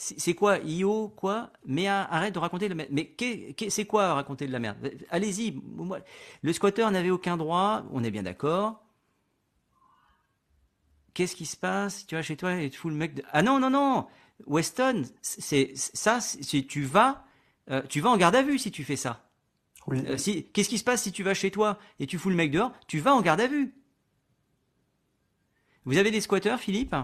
c'est quoi IO quoi? Mais ah, arrête de raconter de la merde. Mais c'est quoi raconter de la merde? Allez-y. Le squatteur n'avait aucun droit. On est bien d'accord. Qu'est-ce qui se passe? Tu vas chez toi et tu fous le mec. De... Ah non non non. Weston, c'est ça. c'est- Tu vas, euh, tu vas en garde à vue si tu fais ça. Oui. Euh, si, qu'est-ce qui se passe si tu vas chez toi et tu fous le mec dehors? Tu vas en garde à vue. Vous avez des squatteurs, Philippe?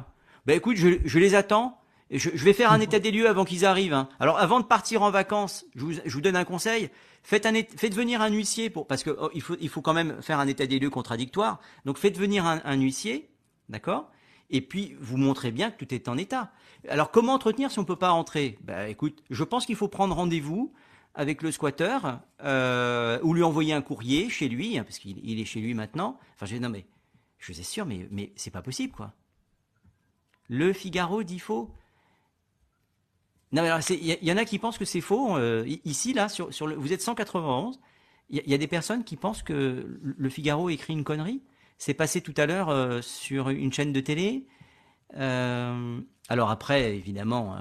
Ben écoute, je, je les attends. Et Je, je vais faire un état des lieux avant qu'ils arrivent. hein. Alors avant de partir en vacances, je vous, je vous donne un conseil. Faites, un, é- faites venir un huissier pour parce que oh, il faut il faut quand même faire un état des lieux contradictoire. Donc faites venir un, un huissier, d'accord? Et puis vous montrez bien que tout est en état. Alors comment entretenir si on peut pas entrer? Ben écoute, je pense qu'il faut prendre rendez-vous avec le squatteur euh, ou lui envoyer un courrier chez lui hein, parce qu'il il est chez lui maintenant. Enfin j'ai non mais je vous assure mais mais c'est pas possible quoi. Le Figaro dit faux. Non, mais alors, il y, en a qui pensent que c'est faux. euh, ici, là, sur, le, vous êtes 191. Il y, a- des personnes qui pensent que le Figaro écrit une connerie. C'est passé tout à l'heure euh, sur une chaîne de télé. Euh, alors après, évidemment,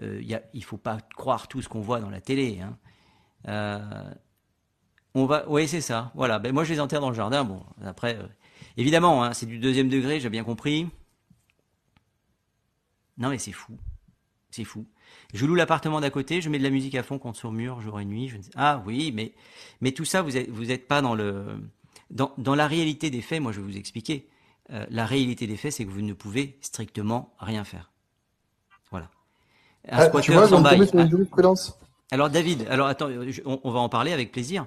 il il faut pas croire tout ce qu'on voit dans la télé. hein. On va, oui, c'est ça. Voilà. Ben moi, je les enterre dans le jardin. Bon, après, évidemment, hein, c'est du deuxième degré. J'ai bien compris. Non, mais c'est fou. C'est fou. Je loue l'appartement d'à côté, je mets de la musique à fond contre sur mur jour et nuit. Je Ah oui, mais, mais tout ça, vous êtes, vous êtes pas dans le, dans, dans la réalité des faits. Moi, je vais vous expliquer. Euh, la réalité des faits, c'est que vous ne pouvez strictement rien faire. Voilà. Un Ah, vois, je sans bail. Alors David, alors attends, je- on, on va en parler avec plaisir.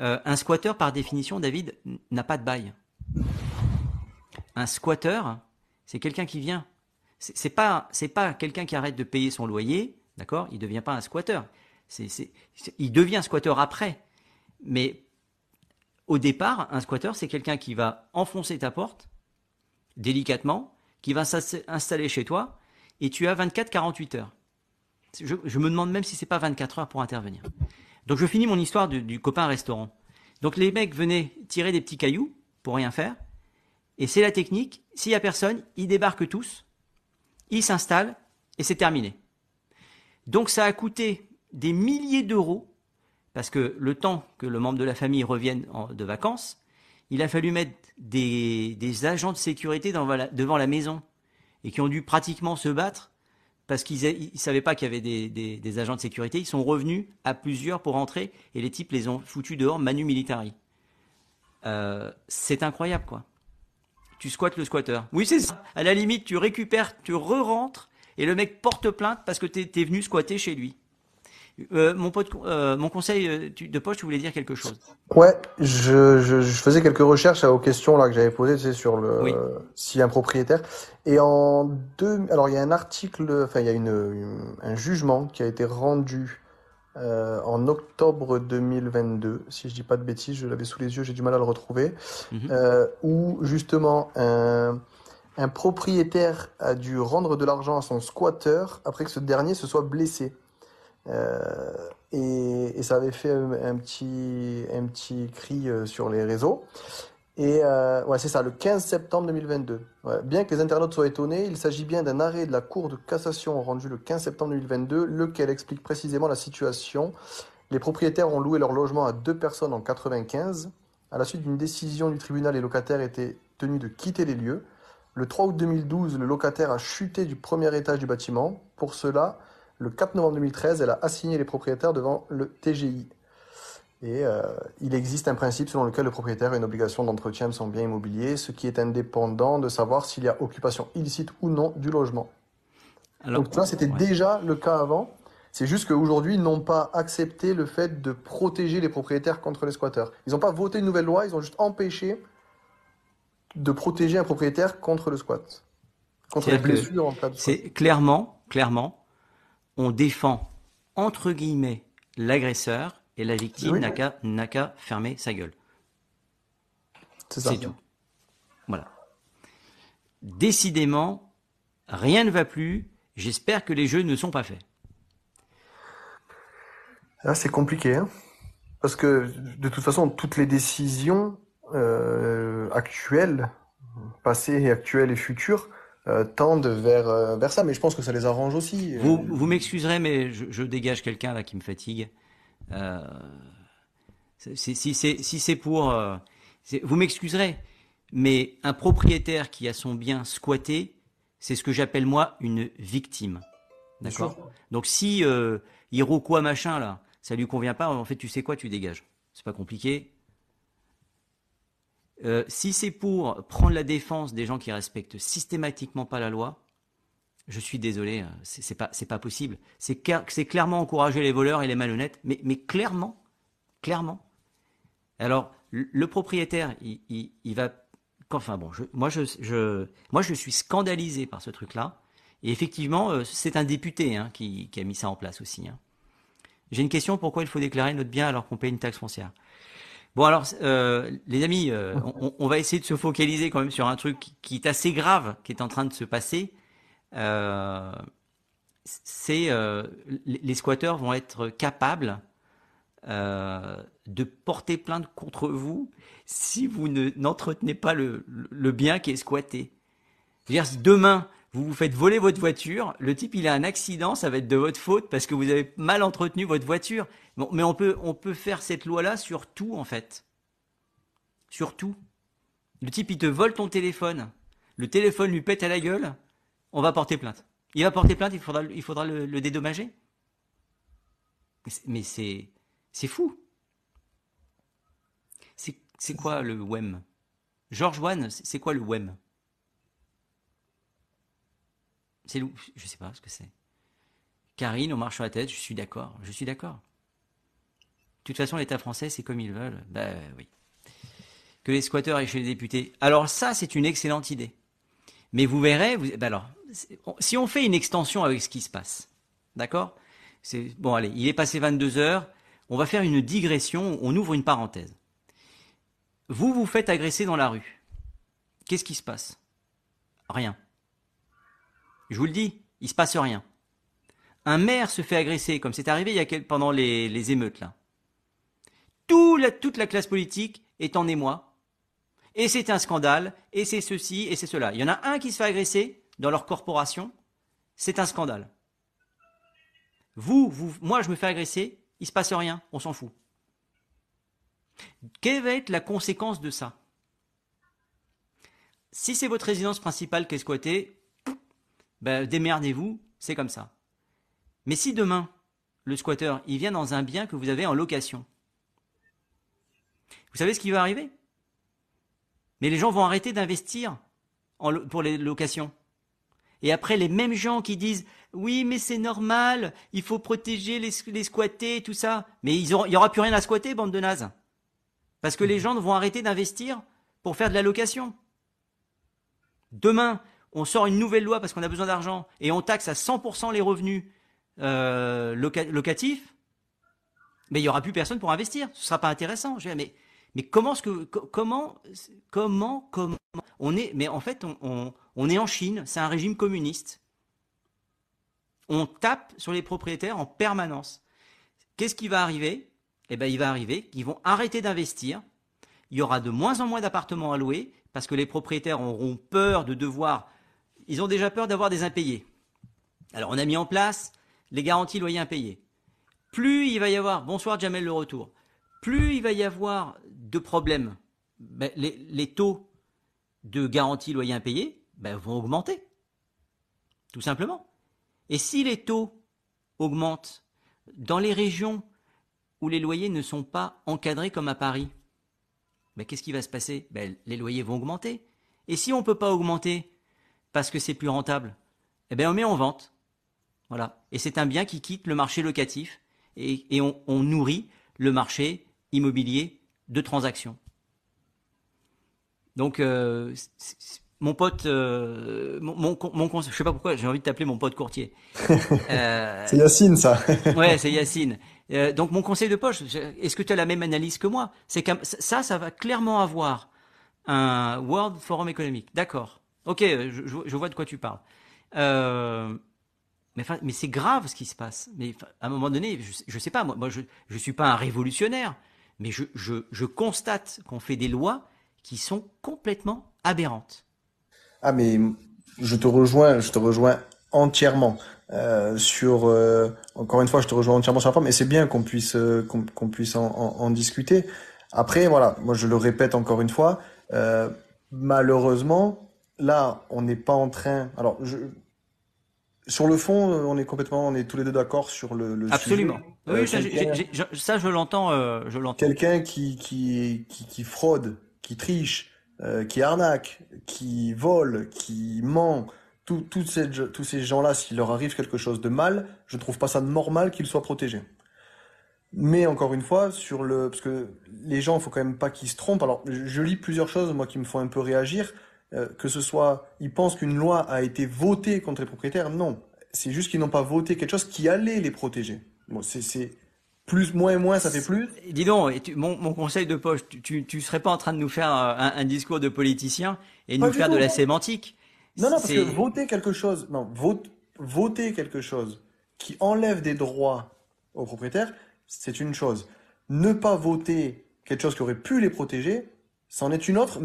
Euh, un squatteur, par définition, David, n'a pas de bail. Un squatteur, c'est quelqu'un qui vient. C'est pas, pas quelqu'un qui arrête de payer son loyer, d'accord? Il devient pas un squatteur. Il devient squatteur après. Mais au départ, un squatteur, c'est quelqu'un qui va enfoncer ta porte délicatement, qui va s'installer chez toi, et tu as 24-48 heures. Je, je me demande même si c'est pas 24 heures pour intervenir. Donc je finis mon histoire du, du copain restaurant. Donc les mecs venaient tirer des petits cailloux pour rien faire. Et c'est la technique. S'il y a personne, ils débarquent tous, ils s'installent et c'est terminé. Donc ça a coûté des milliers d'euros parce que le temps que le membre de la famille revienne en- de vacances, il a fallu mettre des, agents de sécurité devant la, maison et qui ont dû pratiquement se battre parce qu'ils ne savaient pas qu'il y avait des, agents de sécurité. Ils sont revenus à plusieurs pour entrer et les types les ont foutus dehors manu militari. Euh, c'est incroyable, quoi. Tu squattes le squatteur. Oui, c'est ça. À la limite, tu récupères, tu re-rentres et le mec porte plainte parce que t'es es venu squatter chez lui. Euh, mon pote, euh, mon conseil euh, tu- de poche, tu voulais dire quelque chose? Ouais, je, je, je faisais quelques recherches aux questions là que j'avais posées, tu sais, sur le Oui. s'il y a un propriétaire. Et en deux, alors il y a un article, enfin il y a une, une- un jugement qui a été rendu euh, en octobre 2022, si je dis pas de bêtises, je l'avais sous les yeux, j'ai du mal à le retrouver, Mhm. euh, où justement un, un propriétaire a dû rendre de l'argent à son squatter après que ce dernier se soit blessé. Euh, et, et ça avait fait un, un petit, un petit cri sur les réseaux. Et euh, c'est ça, le 15 septembre 2022. Ouais, bien que les internautes soient étonnés, il s'agit bien d'un arrêt de la Cour de cassation rendu le 15 septembre 2022, lequel explique précisément la situation Les propriétaires ont loué leur logement à deux personnes en 95. À la suite d'une décision du tribunal, les locataires étaient tenus de quitter les lieux. Le 3 août 2012, le locataire a chuté du premier étage du bâtiment. Pour cela, le 4 novembre 2013, elle a assigné les propriétaires devant le TGI. Et euh, il existe un principe selon lequel le propriétaire a une obligation d'entretien de son bien immobilier, ce qui est indépendant de savoir s'il y a occupation illicite ou non du logement. Alors, Donc ça, c'était ouais. déjà le cas avant. C'est juste qu'aujourd'hui, ils n'ont pas accepté le fait de protéger les propriétaires contre les squatteurs. Ils n'ont pas voté une nouvelle loi, ils ont juste empêché de protéger un propriétaire contre le squat. Contre les blessures en cas de. C'est clairement, clairement, on défend entre guillemets l'agresseur et la victime Oui. n'a qu'à fermer sa gueule. C'est ça. C'est tout. Voilà. Décidément, rien ne va plus. J'espère que les jeux ne sont pas faits. Là, c'est compliqué, hein. Parce que de toute façon, toutes les décisions euh, actuelles, passées et actuelles et futures, euh, tendent vers, euh, vers ça. Mais je pense que ça les arrange aussi. Vous, vous m'excuserez, mais je, je dégage quelqu'un là qui me fatigue. Euh, si c'est si pour, euh, vous m'excuserez, mais un propriétaire qui a son bien squatté, c'est ce que j'appelle moi une victime. D'accord? Donc si euh, Iroquois machin là, ça lui convient pas, en fait tu sais quoi, tu dégages. C'est pas compliqué. Euh, si c'est pour prendre la défense des gens qui respectent systématiquement pas la loi, je suis désolé, euh, c'est pas pas possible. C'est clair- c'est clairement encourager les voleurs et les malhonnêtes, mais clairement, clairement. Alors le, propriétaire, il, va, enfin bon, je, moi je, suis scandalisé par ce truc-là. Et effectivement, euh, c'est un député hein, qui, a mis ça en place aussi. hein. J'ai une question pourquoi il faut déclarer notre bien alors qu'on paye une taxe foncière? Bon alors, euh, les amis, euh, on, va essayer de se focaliser quand même sur un truc qui est assez grave, qui est en train de se passer. Euh, c'est euh, les squatteurs vont être capables euh, de porter plainte contre vous si vous ne n'entretenez pas le, bien qui est squatté. Si demain vous vous faites voler votre voiture, le type il a un accident, ça va être de votre faute parce que vous avez mal entretenu votre voiture. Bon, mais on peut on peut faire cette loi-là sur tout en fait, sur tout. Le type il te vole ton téléphone, le téléphone lui pète à la gueule, on va porter plainte. Il va porter plainte, il faudra le, dédommager. Mais c'est- fou. C'est quoi le WEM George Wan, c'est quoi le WEM C'est je sais pas ce que c'est. Karine, on marche sur la tête, je suis d'accord, je suis d'accord. De toute façon, l'État français, c'est comme ils veulent. Bah oui. Que les squatteurs aient chez les députés. Alors ça, c'est une excellente idée. Mais vous verrez, vous, bah alors, si on fait une extension avec ce qui se passe, d'accord? Bon, allez, il est passé 22 heures. On va faire une digression. On ouvre une parenthèse. Vous vous faites agresser dans la rue. Qu'est-ce qui se passe? Rien. Je vous le dis, il se passe rien. Un maire se fait agresser, comme c'est arrivé pendant les, émeutes là. Toute la classe politique est en émoi. Et c'est un scandale, et c'est ceci, et c'est cela. Il y en a un qui se fait agresser dans leur corporation, c'est un scandale. Vous, vous, moi je me fais agresser, il se passe rien, on s'en fout. Quelle va être la conséquence de ça? Si c'est votre résidence principale qui est squattée, ben, démerdez-vous, c'est comme ça. Mais si demain, le squatteur, il vient dans un bien que vous avez en location, vous savez ce qui va arriver? Mais les gens vont arrêter d'investir pour les locations. Et après, les mêmes gens qui disent oui, mais c'est normal, il faut protéger les, les squattés et tout ça. Mais ils auront- il n'y aura plus rien à squatter, bande de nazes. Parce que les gens vont arrêter d'investir pour faire de la location. Demain, on sort une nouvelle loi parce qu'on a besoin d'argent et on taxe à 100% les revenus euh, loca- locatifs. Mais il y aura plus personne pour investir. Ce sera pas intéressant. Je veux dire, mais mais comment ce que co- comment comment comment on est mais en fait on, on, on est en Chine, c'est un régime communiste. On tape sur les propriétaires en permanence. Qu'est-ce qui va arriver? Eh ben il va arriver qu'ils vont arrêter d'investir. Il y aura de moins en moins d'appartements à louer parce que les propriétaires auront peur de devoir ils ont déjà peur d'avoir des impayés. Alors on a mis en place les garanties loyers impayés. plus il va y avoir, bonsoir Jamel le retour, plus il va y avoir de problèmes, ben, les, les, taux de garantie loyer impayé ben, vont augmenter. Tout simplement. Et si les taux augmentent dans les régions où les loyers ne sont pas encadrés comme à Paris, ben, qu'est-ce qui va se passer? Ben, Les loyers vont augmenter. Et si on ne peut pas augmenter parce que c'est plus rentable, eh ben, on met en vente. Voilà. Et c'est un bien qui quitte le marché locatif et, on, nourrit le marché immobilier de transactions. Donc, euh, mon pote, euh, mon, mon, mon, je sais pas pourquoi, j'ai envie de t'appeler mon pote courtier. *laughs* Euh, c'est Yacine, ça. *laughs* ouais, c'est Yacine. Euh, donc, mon conseil de poche, est-ce que tu as la même analyse que moi? C'est que ça, ça va clairement avoir un World Forum économique. D'accord. Ok, je, je, vois de quoi tu parles. Euh, mais, mais c'est grave ce qui se passe. Mais à un moment donné, je, je sais pas, moi, moi je ne suis pas un révolutionnaire, mais je, je, je constate qu'on fait des lois qui sont complètement aberrantes. Ah mais je te rejoins, je te rejoins entièrement euh, sur. Euh, encore une fois, je te rejoins entièrement sur la forme, et c'est bien qu'on puisse euh, qu'on puisse en, en, en, discuter. Après, voilà, moi je le répète encore une fois. Malheureusement, là, on n'est pas en train. Alors, je, sur le fond, on est complètement, on est tous les deux d'accord sur le, le Absolument. Sujet. Oui, ça, ça, je l'entends, je l'entends. Quelqu'un qui, qui, qui, qui, fraude, qui triche, euh, qui arnaque, qui vole, qui ment, tous ces, tous ces gens-là, s'il leur arrive quelque chose de mal, je ne trouve pas ça normal qu'ils soient protégés. Mais encore une fois, sur le, parce que les gens, il faut quand même pas qu'ils se trompent. Alors, je lis plusieurs choses, moi, qui me font un peu réagir. Euh, que ce soit, ils pensent qu'une loi a été votée contre les propriétaires. Non, c'est juste qu'ils n'ont pas voté quelque chose qui allait les protéger. Bon, c'est plus, moins et moins, ça fait plus. Dis donc, mon, mon, conseil de poche, tu, tu, serais pas en train de nous faire un, un discours de politicien et nous faire de la sémantique Non, non, parce que voter quelque chose, non, vote, voter quelque chose qui enlève des droits aux propriétaires, c'est une chose. Ne pas voter quelque chose qui aurait pu les protéger, c'en est une autre.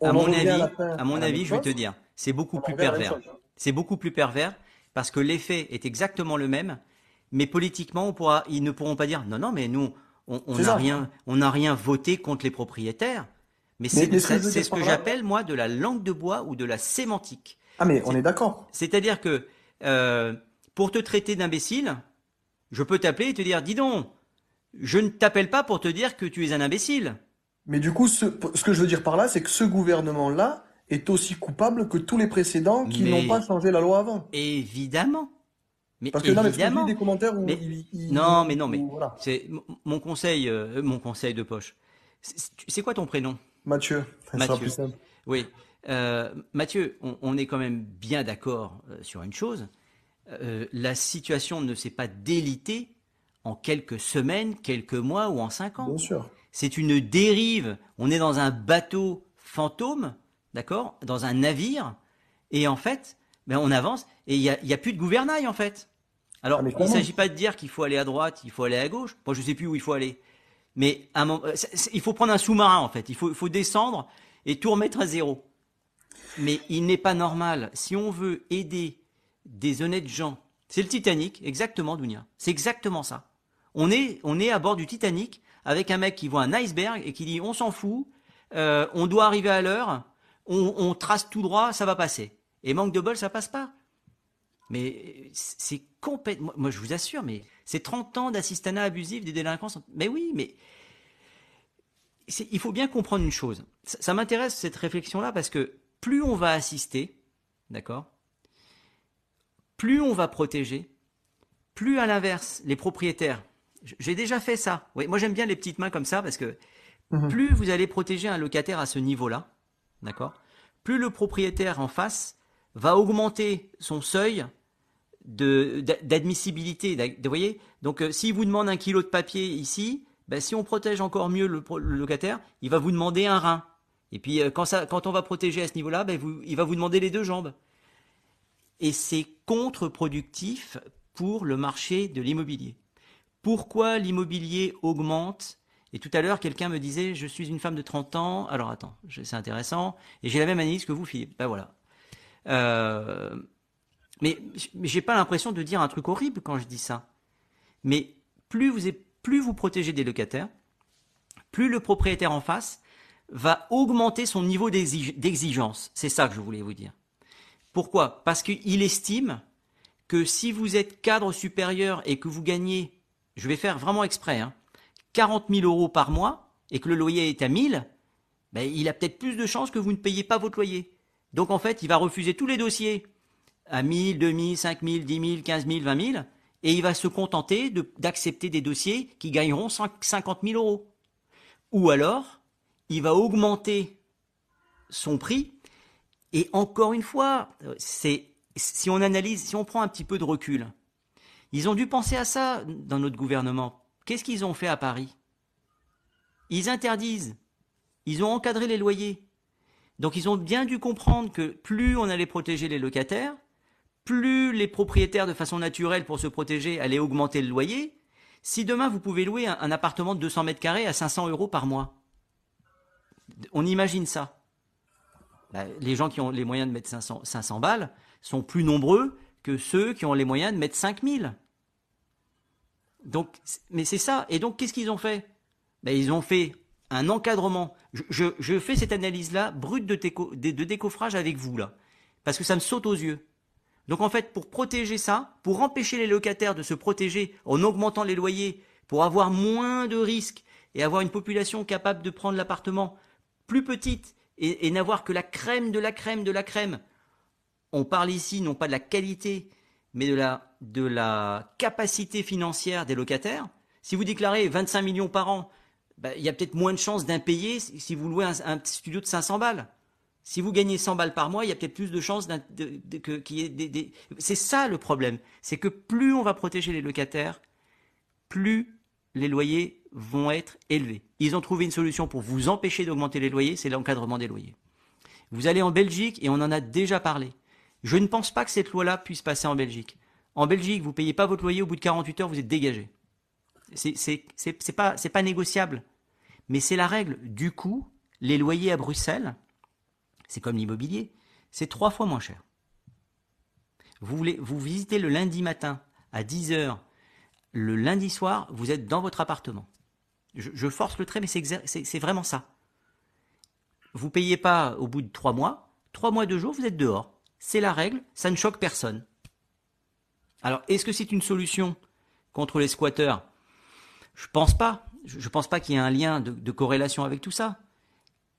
À mon avis, à, mon avis, je vais te dire, c'est beaucoup plus pervers. C'est beaucoup plus pervers parce que l'effet est exactement le même mais politiquement, on pourra, ils ne pourront pas dire non, non, mais nous, on n'a rien, on n'a rien voté contre les propriétaires. Mais, c'est ce que, j'appelle moi de la langue de bois ou de la sémantique. Ah mais on est, d'accord. C'est-à-dire que euh, pour te traiter d'imbécile, je peux t'appeler et te dire dis donc, je ne t'appelle pas pour te dire que tu es un imbécile. Mais du coup, ce, ce que je veux dire par là, c'est que ce gouvernement-là est aussi coupable que tous les précédents qui n'ont pas changé la loi avant. Évidemment. Mais parce que évidemment, non, mais des commentaires où non, mais non, mais c'est mon conseil, euh, mon conseil de poche. C'est quoi ton prénom? Mathieu. Mathieu. Oui, euh, Mathieu, on, est quand même bien d'accord euh, sur une chose. Euh, la situation ne s'est pas délitée en quelques semaines, quelques mois ou en cinq ans. Bien sûr. C'est une dérive. On est dans un bateau fantôme, d'accord, dans un navire, et en fait, ben on avance et il y a, y a plus de gouvernail en fait. Alors, ah, il ne s'agit pas de dire qu'il faut aller à droite, il faut aller à gauche. Moi, je ne sais plus où il faut aller. Mais un moment, il faut prendre un sous-marin, en fait. Il faut, il faut descendre et tout remettre à zéro. Mais il n'est pas normal, si on veut aider des honnêtes gens, c'est le Titanic, exactement, Dounia. C'est exactement ça. On est, on est à bord du Titanic avec un mec qui voit un iceberg et qui dit on s'en fout, euh, on doit arriver à l'heure, on, on trace tout droit, ça va passer. Et manque de bol, ça passe pas. Mais c'est complètement. Moi, je vous assure, mais c'est 30 ans d'assistanat abusif des délinquants. Mais oui, mais. Il faut bien comprendre une chose. Ça, m'intéresse cette réflexion-là parce que plus on va assister, d'accord Plus on va protéger, plus à l'inverse, les propriétaires. J'ai déjà fait ça. Oui, moi j'aime bien les petites mains comme ça parce que mhm. plus vous allez protéger un locataire à ce niveau-là, d'accord Plus le propriétaire en face va augmenter son seuil d'admissibilité. Vous voyez? Donc, euh, s'il vous demande un kilo de papier ici, ben, si on protège encore mieux le, locataire, il va vous demander un rein. Et puis, euh, quand on va protéger à ce niveau-là, ben, il va vous demander les deux jambes. Et c'est contre-productif pour le marché de l'immobilier. Pourquoi l'immobilier augmente? Et tout à l'heure, quelqu'un me disait, je suis une femme de 30 ans. Alors attends, c'est intéressant. Et j'ai la même analyse que vous, Philippe. Ben voilà. Euh, mais j'ai pas l'impression de dire un truc horrible quand je dis ça. Mais plus vous, plus vous protégez des locataires, plus le propriétaire en face va augmenter son niveau d'exigence. C'est ça que je voulais vous dire. Pourquoi? Parce qu'il estime que si vous êtes cadre supérieur et que vous gagnez, je vais faire vraiment exprès, hein, 40 000 euros par mois et que le loyer est à 1000, ben, il a peut-être plus de chances que vous ne payiez pas votre loyer. Donc en fait, il va refuser tous les dossiers à 1000, 2000, 5000, 10 000, 15 000, 20 000, et il va se contenter d'accepter des dossiers qui gagneront 50 000 euros. Ou alors, il va augmenter son prix. Et encore une fois, c'est si on analyse, si on prend un petit peu de recul, ils ont dû penser à ça dans notre gouvernement. Qu'est-ce qu'ils ont fait à Paris? Ils interdisent. Ils ont encadré les loyers. Donc ils ont bien dû comprendre que plus on allait protéger les locataires, plus les propriétaires de façon naturelle pour se protéger allaient augmenter le loyer. Si demain vous pouvez louer un, appartement de 200 mètres carrés à 500 euros par mois, on imagine ça. Bah, les gens qui ont les moyens de mettre 500, 500 balles sont plus nombreux que ceux qui ont les moyens de mettre 5000. Donc, mais c'est ça. Et donc, qu'est-ce qu'ils ont fait? Ben, Ils ont fait un encadrement. Je, fais cette analyse-là brute de, de décoffrage avec vous, là. Parce que ça me saute aux yeux. Donc en fait, pour protéger ça, pour empêcher les locataires de se protéger en augmentant les loyers, pour avoir moins de risques et avoir une population capable de prendre l'appartement plus petite et, n'avoir que la crème de la crème de la crème, on parle ici non pas de la qualité, mais de la, capacité financière des locataires. Si vous déclarez 25 millions par an, ben, il y a peut-être moins de chances d'impayé si vous louez un, un studio de 500 balles. Si vous gagnez 100 balles par mois, il y a peut-être plus de chances qu'il y ait des... C'est ça le problème. C'est que plus on va protéger les locataires, plus les loyers vont être élevés. Ils ont trouvé une solution pour vous empêcher d'augmenter les loyers, c'est l'encadrement des loyers. Vous allez en Belgique et on en a déjà parlé. Je ne pense pas que cette loi-là puisse passer en Belgique. En Belgique, vous ne payez pas votre loyer au bout de 48 heures, vous êtes dégagé. C'est pas, pas négociable. Mais c'est la règle. Du coup, les loyers à Bruxelles, c'est comme l'immobilier, c'est trois fois moins cher. Vous, voulez, vous visitez le lundi matin à 10h, le lundi soir, vous êtes dans votre appartement. Je, force le trait, mais c'est vraiment ça. Vous payez pas au bout de trois mois, trois mois de jours, vous êtes dehors. C'est la règle, ça ne choque personne. Alors, est-ce que c'est une solution contre les squatteurs? Je pense pas. Je ne pense pas qu'il y ait un lien de corrélation avec tout ça.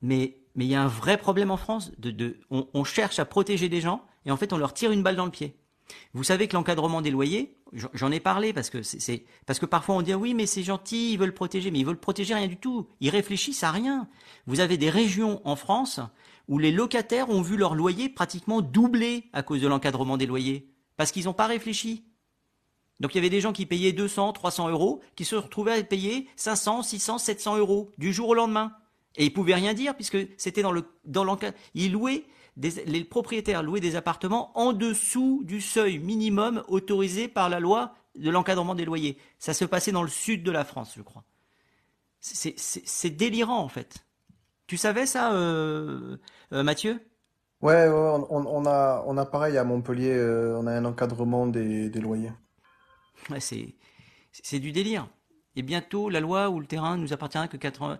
Mais mais il y a un vrai problème en France. De, on, cherche à protéger des gens et en fait on leur tire une balle dans le pied. Vous savez que l'encadrement des loyers, j'en ai parlé parce que c'est parce que parfois on dit oui mais c'est gentil, ils veulent protéger, mais ils veulent protéger rien du tout. Ils réfléchissent à rien. Vous avez des régions en France où les locataires ont vu leur loyer pratiquement doubler à cause de l'encadrement des loyers parce qu'ils n'ont pas réfléchi. Donc il y avait des gens qui payaient 200, 300 euros, qui se retrouvaient à payer 500, 600, 700 euros du jour au lendemain. Et ils pouvaient rien dire puisque c'était dans le dans l'encadrement. Ils louaient les propriétaires louaient des appartements en dessous du seuil minimum autorisé par la loi de l'encadrement des loyers. Ça se passait dans le sud de la France, je crois. C'est délirant en fait. Tu savais ça, euh, euh, Mathieu? Ouais, on, a on a pareil à Montpellier, euh, on a un encadrement des, des loyers. Ouais, c'est du délire. Et bientôt, la loi où le terrain nous appartient que 80.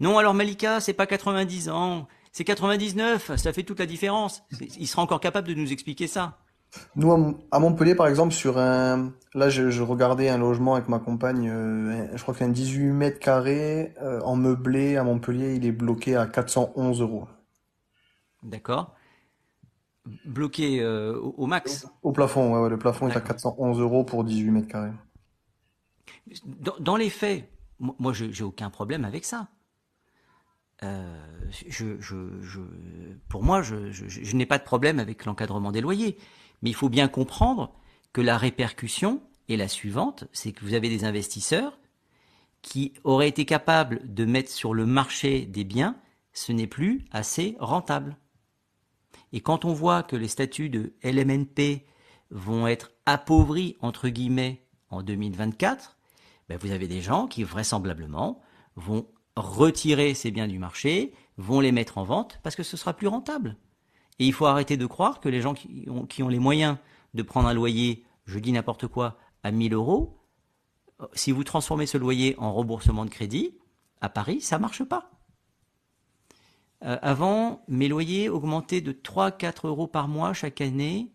Non, alors Malika, c'est pas 90 ans, c'est 99, ça fait toute la différence. Il sera encore capable de nous expliquer ça. Nous, à Montpellier, par exemple, sur un... Là, je, regardais un logement avec ma compagne, euh, je crois qu'un 18 mètres carrés euh, en meublé à Montpellier, il est bloqué à 411 euros. D'accord. Bloqué euh, au, max Au, plafond, ouais, le plafond est à 411 euros pour 18 mètres carrés. Dans, dans les faits, moi, j'ai aucun problème avec ça. Euh, pour moi, je, je n'ai pas de problème avec l'encadrement des loyers. Mais il faut bien comprendre que la répercussion est la suivante, c'est que vous avez des investisseurs qui auraient été capables de mettre sur le marché des biens, ce n'est plus assez rentable. Et quand on voit que les statuts de LMNP vont être appauvris, entre guillemets, en 2024, ben vous avez des gens qui vraisemblablement vont retirer ces biens du marché, vont les mettre en vente parce que ce sera plus rentable. Et il faut arrêter de croire que les gens qui ont, les moyens de prendre un loyer, je dis n'importe quoi, à 1000 euros, si vous transformez ce loyer en remboursement de crédit, à Paris, ça marche pas. Euh, avant, mes loyers augmentaient de 3-4 euros par mois chaque année.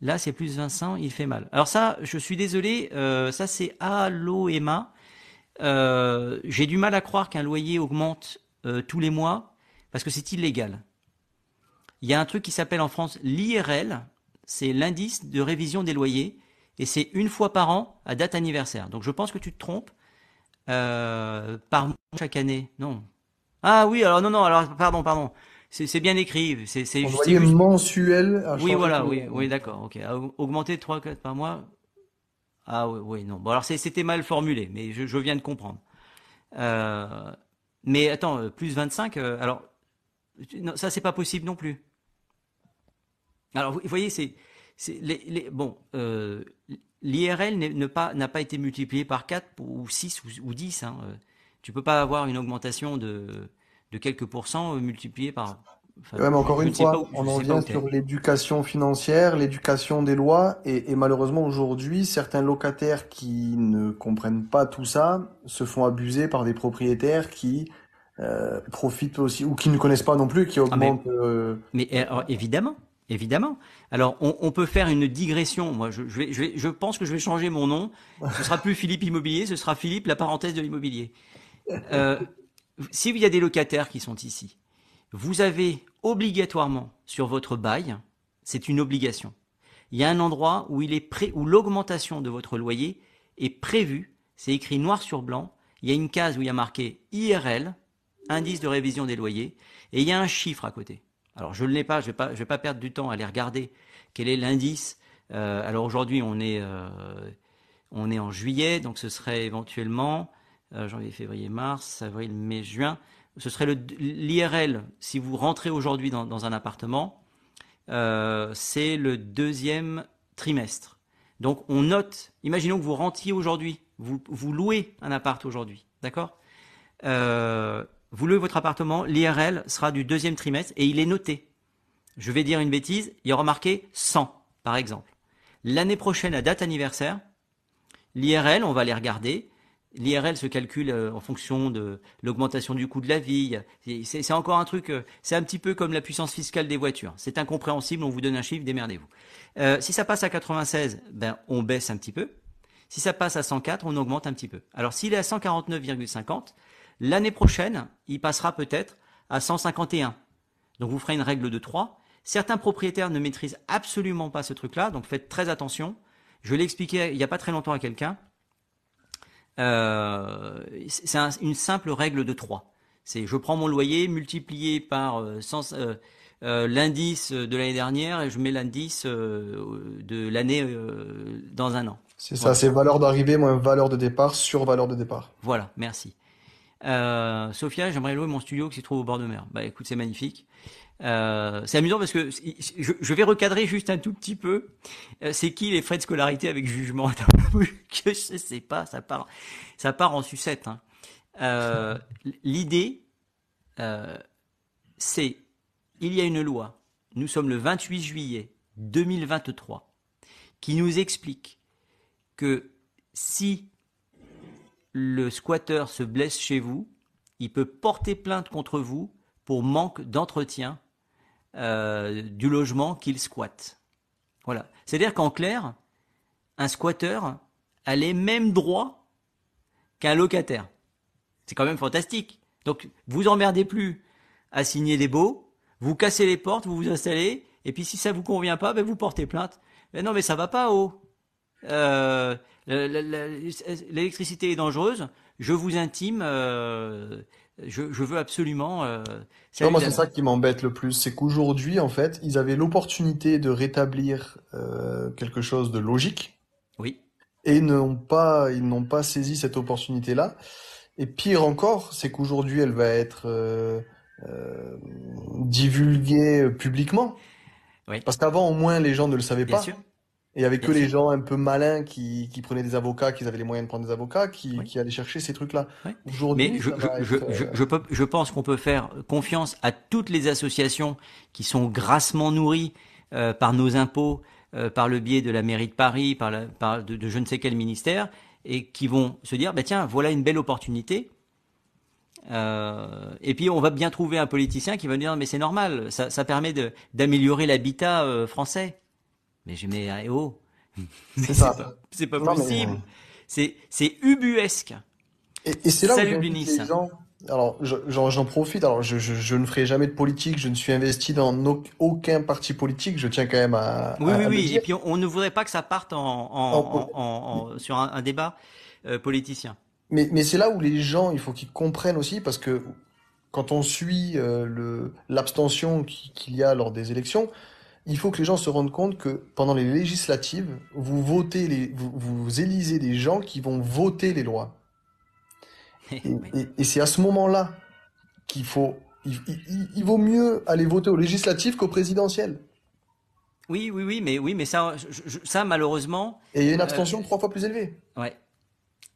Là, c'est plus Vincent, il fait mal. Alors ça, je suis désolé, euh, ça c'est Allo Emma. Euh, J'ai du mal à croire qu'un loyer augmente euh, tous les mois parce que c'est illégal. Il y a un truc qui s'appelle en France l'IRL, c'est l'indice de révision des loyers, et c'est une fois par an à date anniversaire. Donc je pense que tu te trompes. Euh, par mois chaque année, non. Ah oui, alors non, non, alors pardon, pardon. C'est bien écrit. C'est juste- mensuel. à Oui, voilà, oui, oui, d'accord, ok. Augmenter de 3, 4 par mois. Ah oui, oui, non. Bon, alors c'était mal formulé, mais je, viens de comprendre. Euh, mais attends, euh, plus 25, euh, alors, non, ça c'est pas possible non plus. Alors, vous voyez, c'est, bon, l'IRL n'a pas été multiplié par 4 ou 6 ou, ou 10. Hein. Tu peux pas avoir une augmentation de, de quelques pourcents euh, multiplié par. Enfin, Ouais, mais encore une fois, où- on en vient sur l'éducation financière, l'éducation des lois, et, et malheureusement aujourd'hui, certains locataires qui ne comprennent pas tout ça se font abuser par des propriétaires qui euh, profitent aussi, ou qui ne connaissent pas non plus, qui Ah, mais- augmentent. euh, Mais euh, alors, évidemment, évidemment. Alors, on, on peut faire une digression. Moi, je, je vais, je, vais, je pense que je vais changer mon nom. Ce sera plus Philippe Immobilier, ce sera Philippe la parenthèse de l'immobilier. Euh, S'il y a des locataires qui sont ici, vous avez obligatoirement sur votre bail, c'est une obligation. Il y a un endroit où il est où l'augmentation de votre loyer est prévue. C'est écrit noir sur blanc. Il y a une case où il y a marqué IRL, indice de révision des loyers, et il y a un chiffre à côté. Alors je ne l'ai pas, je je vais pas perdre du temps à aller regarder quel est l'indice? Euh, alors aujourd'hui on est, euh, on est en juillet, donc ce serait éventuellement euh, janvier, février, mars, avril, mai, juin. Ce serait l'IRL si vous rentrez aujourd'hui dans, un appartement, euh, c'est le deuxième trimestre. Donc on note. Imaginons que vous rentiez aujourd'hui, vous, vous louez un appart aujourd'hui, d'accord? Euh, vous louez votre appartement, l'IRL sera du deuxième trimestre et il est noté. Je vais dire une bêtise, il y aura marqué 100, par exemple. L'année prochaine, à date anniversaire, l'IRL, on va les regarder. L'IRL se calcule euh, en fonction de l'augmentation du coût de la vie. C'est encore un truc, euh, c'est un petit peu comme la puissance fiscale des voitures. C'est incompréhensible, on vous donne un chiffre, démerdez-vous. Euh, si ça passe à 96, ben, on baisse un petit peu. Si ça passe à 104, on augmente un petit peu. Alors s'il est à 149,50, L'année prochaine, il passera peut-être à 151. Donc vous ferez une règle de 3. Certains propriétaires ne maîtrisent absolument pas ce truc-là, donc faites très attention. Je l'ai expliqué il n'y a pas très longtemps à quelqu'un. Euh, c'est un- une simple règle de 3. C'est je prends mon loyer multiplié par euh, 100, euh, l'indice de l'année dernière et je mets l'indice de l'année dans un an. C'est ça, c'est valeur d'arrivée moins valeur de départ sur valeur de départ. Voilà, merci. Euh, Sophia, j'aimerais louer mon studio qui se trouve au bord de mer. Bah écoute, c'est magnifique. Euh, c'est amusant parce que je, vais recadrer juste un tout petit peu. Euh, c'est qui les frais de scolarité avec jugement *laughs* Que je sais pas, ça part, ça part en sucette. Hein. L'idée, c'est il y a une loi. Nous sommes le 28 juillet 2023 qui nous explique que si le squatteur se blesse chez vous, il peut porter plainte contre vous pour manque d'entretien euh, du logement qu'il squatte. Voilà. C'est-à-dire qu'en clair, un squatteur a les mêmes droits qu'un locataire. C'est quand même fantastique. Donc, vous emmerdez plus à signer des baux, vous cassez les portes, vous vous installez, et puis si ça vous convient pas, ben vous portez plainte. Mais non, mais ça va pas, oh. Euh, L'électricité est dangereuse. Je vous intime. euh, je, je veux absolument. Euh, moi, c'est ça qui m'embête le plus, c'est qu'aujourd'hui, en fait, ils avaient l'opportunité de rétablir euh, quelque chose de logique Oui. et ils n'ont pas, ils n'ont pas saisi cette opportunité-là. Et pire encore, c'est qu'aujourd'hui, elle va être euh, euh, divulguée publiquement. Oui. Parce qu'avant, au moins, les gens ne le savaient Bien pas. sûr. Et il y avait que les gens un peu malins qui, qui prenaient des avocats, qui avaient les moyens de prendre des avocats, qui, Oui. qui allaient chercher ces trucs-là. Oui. Aujourd'hui, Mais je, je, je, être, je, euh, je peux- je pense qu'on peut faire confiance à toutes les associations qui sont grassement nourries euh, par nos impôts, euh, par le biais de la mairie de Paris, par, la, par de, de je ne sais quel ministère, et qui vont se dire, bah tiens, voilà une belle opportunité. Euh, et puis on va bien trouver un politicien qui va dire, mais c'est normal, ça, ça permet de- d'améliorer l'habitat euh, français. Mais je mets, eh oh, Mais *laughs* C'est ça. pas, c'est pas Non, mais, possible. euh, C'est, c'est ubuesque. Et, et c'est là où Salut, j'invite Lunis. les gens. Alors, je- j'en profite. Alors, je, je, je ne ferai jamais de politique. Je ne suis investi dans no- aucun parti politique. Je tiens quand même à, Oui, à- oui, à le oui. dire. Et puis on, on ne voudrait pas que ça parte en, en, En- en- en- en- sur un, un débat euh, politicien. Mais, mais c'est là où les gens, il faut qu'ils comprennent aussi, parce que quand on suit euh, le, l'abstention qui- qu'il y a lors des élections, il faut que les gens se rendent compte que pendant les législatives, vous votez les, vous, vous élisez des gens qui vont voter les lois. *laughs* Et, et- et c'est à ce moment-là qu'il faut, il, il- il vaut mieux aller voter aux législatives qu'aux présidentielles. Oui, oui, oui, mais oui, mais ça, je- je- ça malheureusement, Et il y a une Euh, abstention trois fois plus élevée. ouais.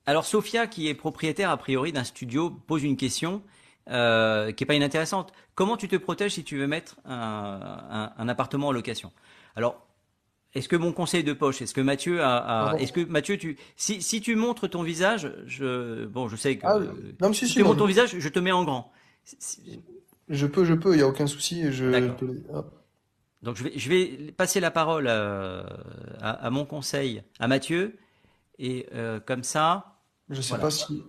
Alors Sophia, qui est propriétaire a priori d'un studio, pose une question euh, qui est pas inintéressante. Comment tu te protèges si tu veux mettre un, un- un appartement en location? Alors, est-ce que mon conseil de poche, est-ce que Mathieu a, est-ce que Mathieu, tu, si, si tu montres ton visage, je, bon, je sais que Ah, non, mais si, si tu montres ton visage, je te mets en grand. Je peux, je peux, il y a aucun souci. Je, te hop. Donc je vais, je vais passer la parole euh, à, à mon conseil, à Mathieu, et euh, comme ça, Je sais Voilà. pas si,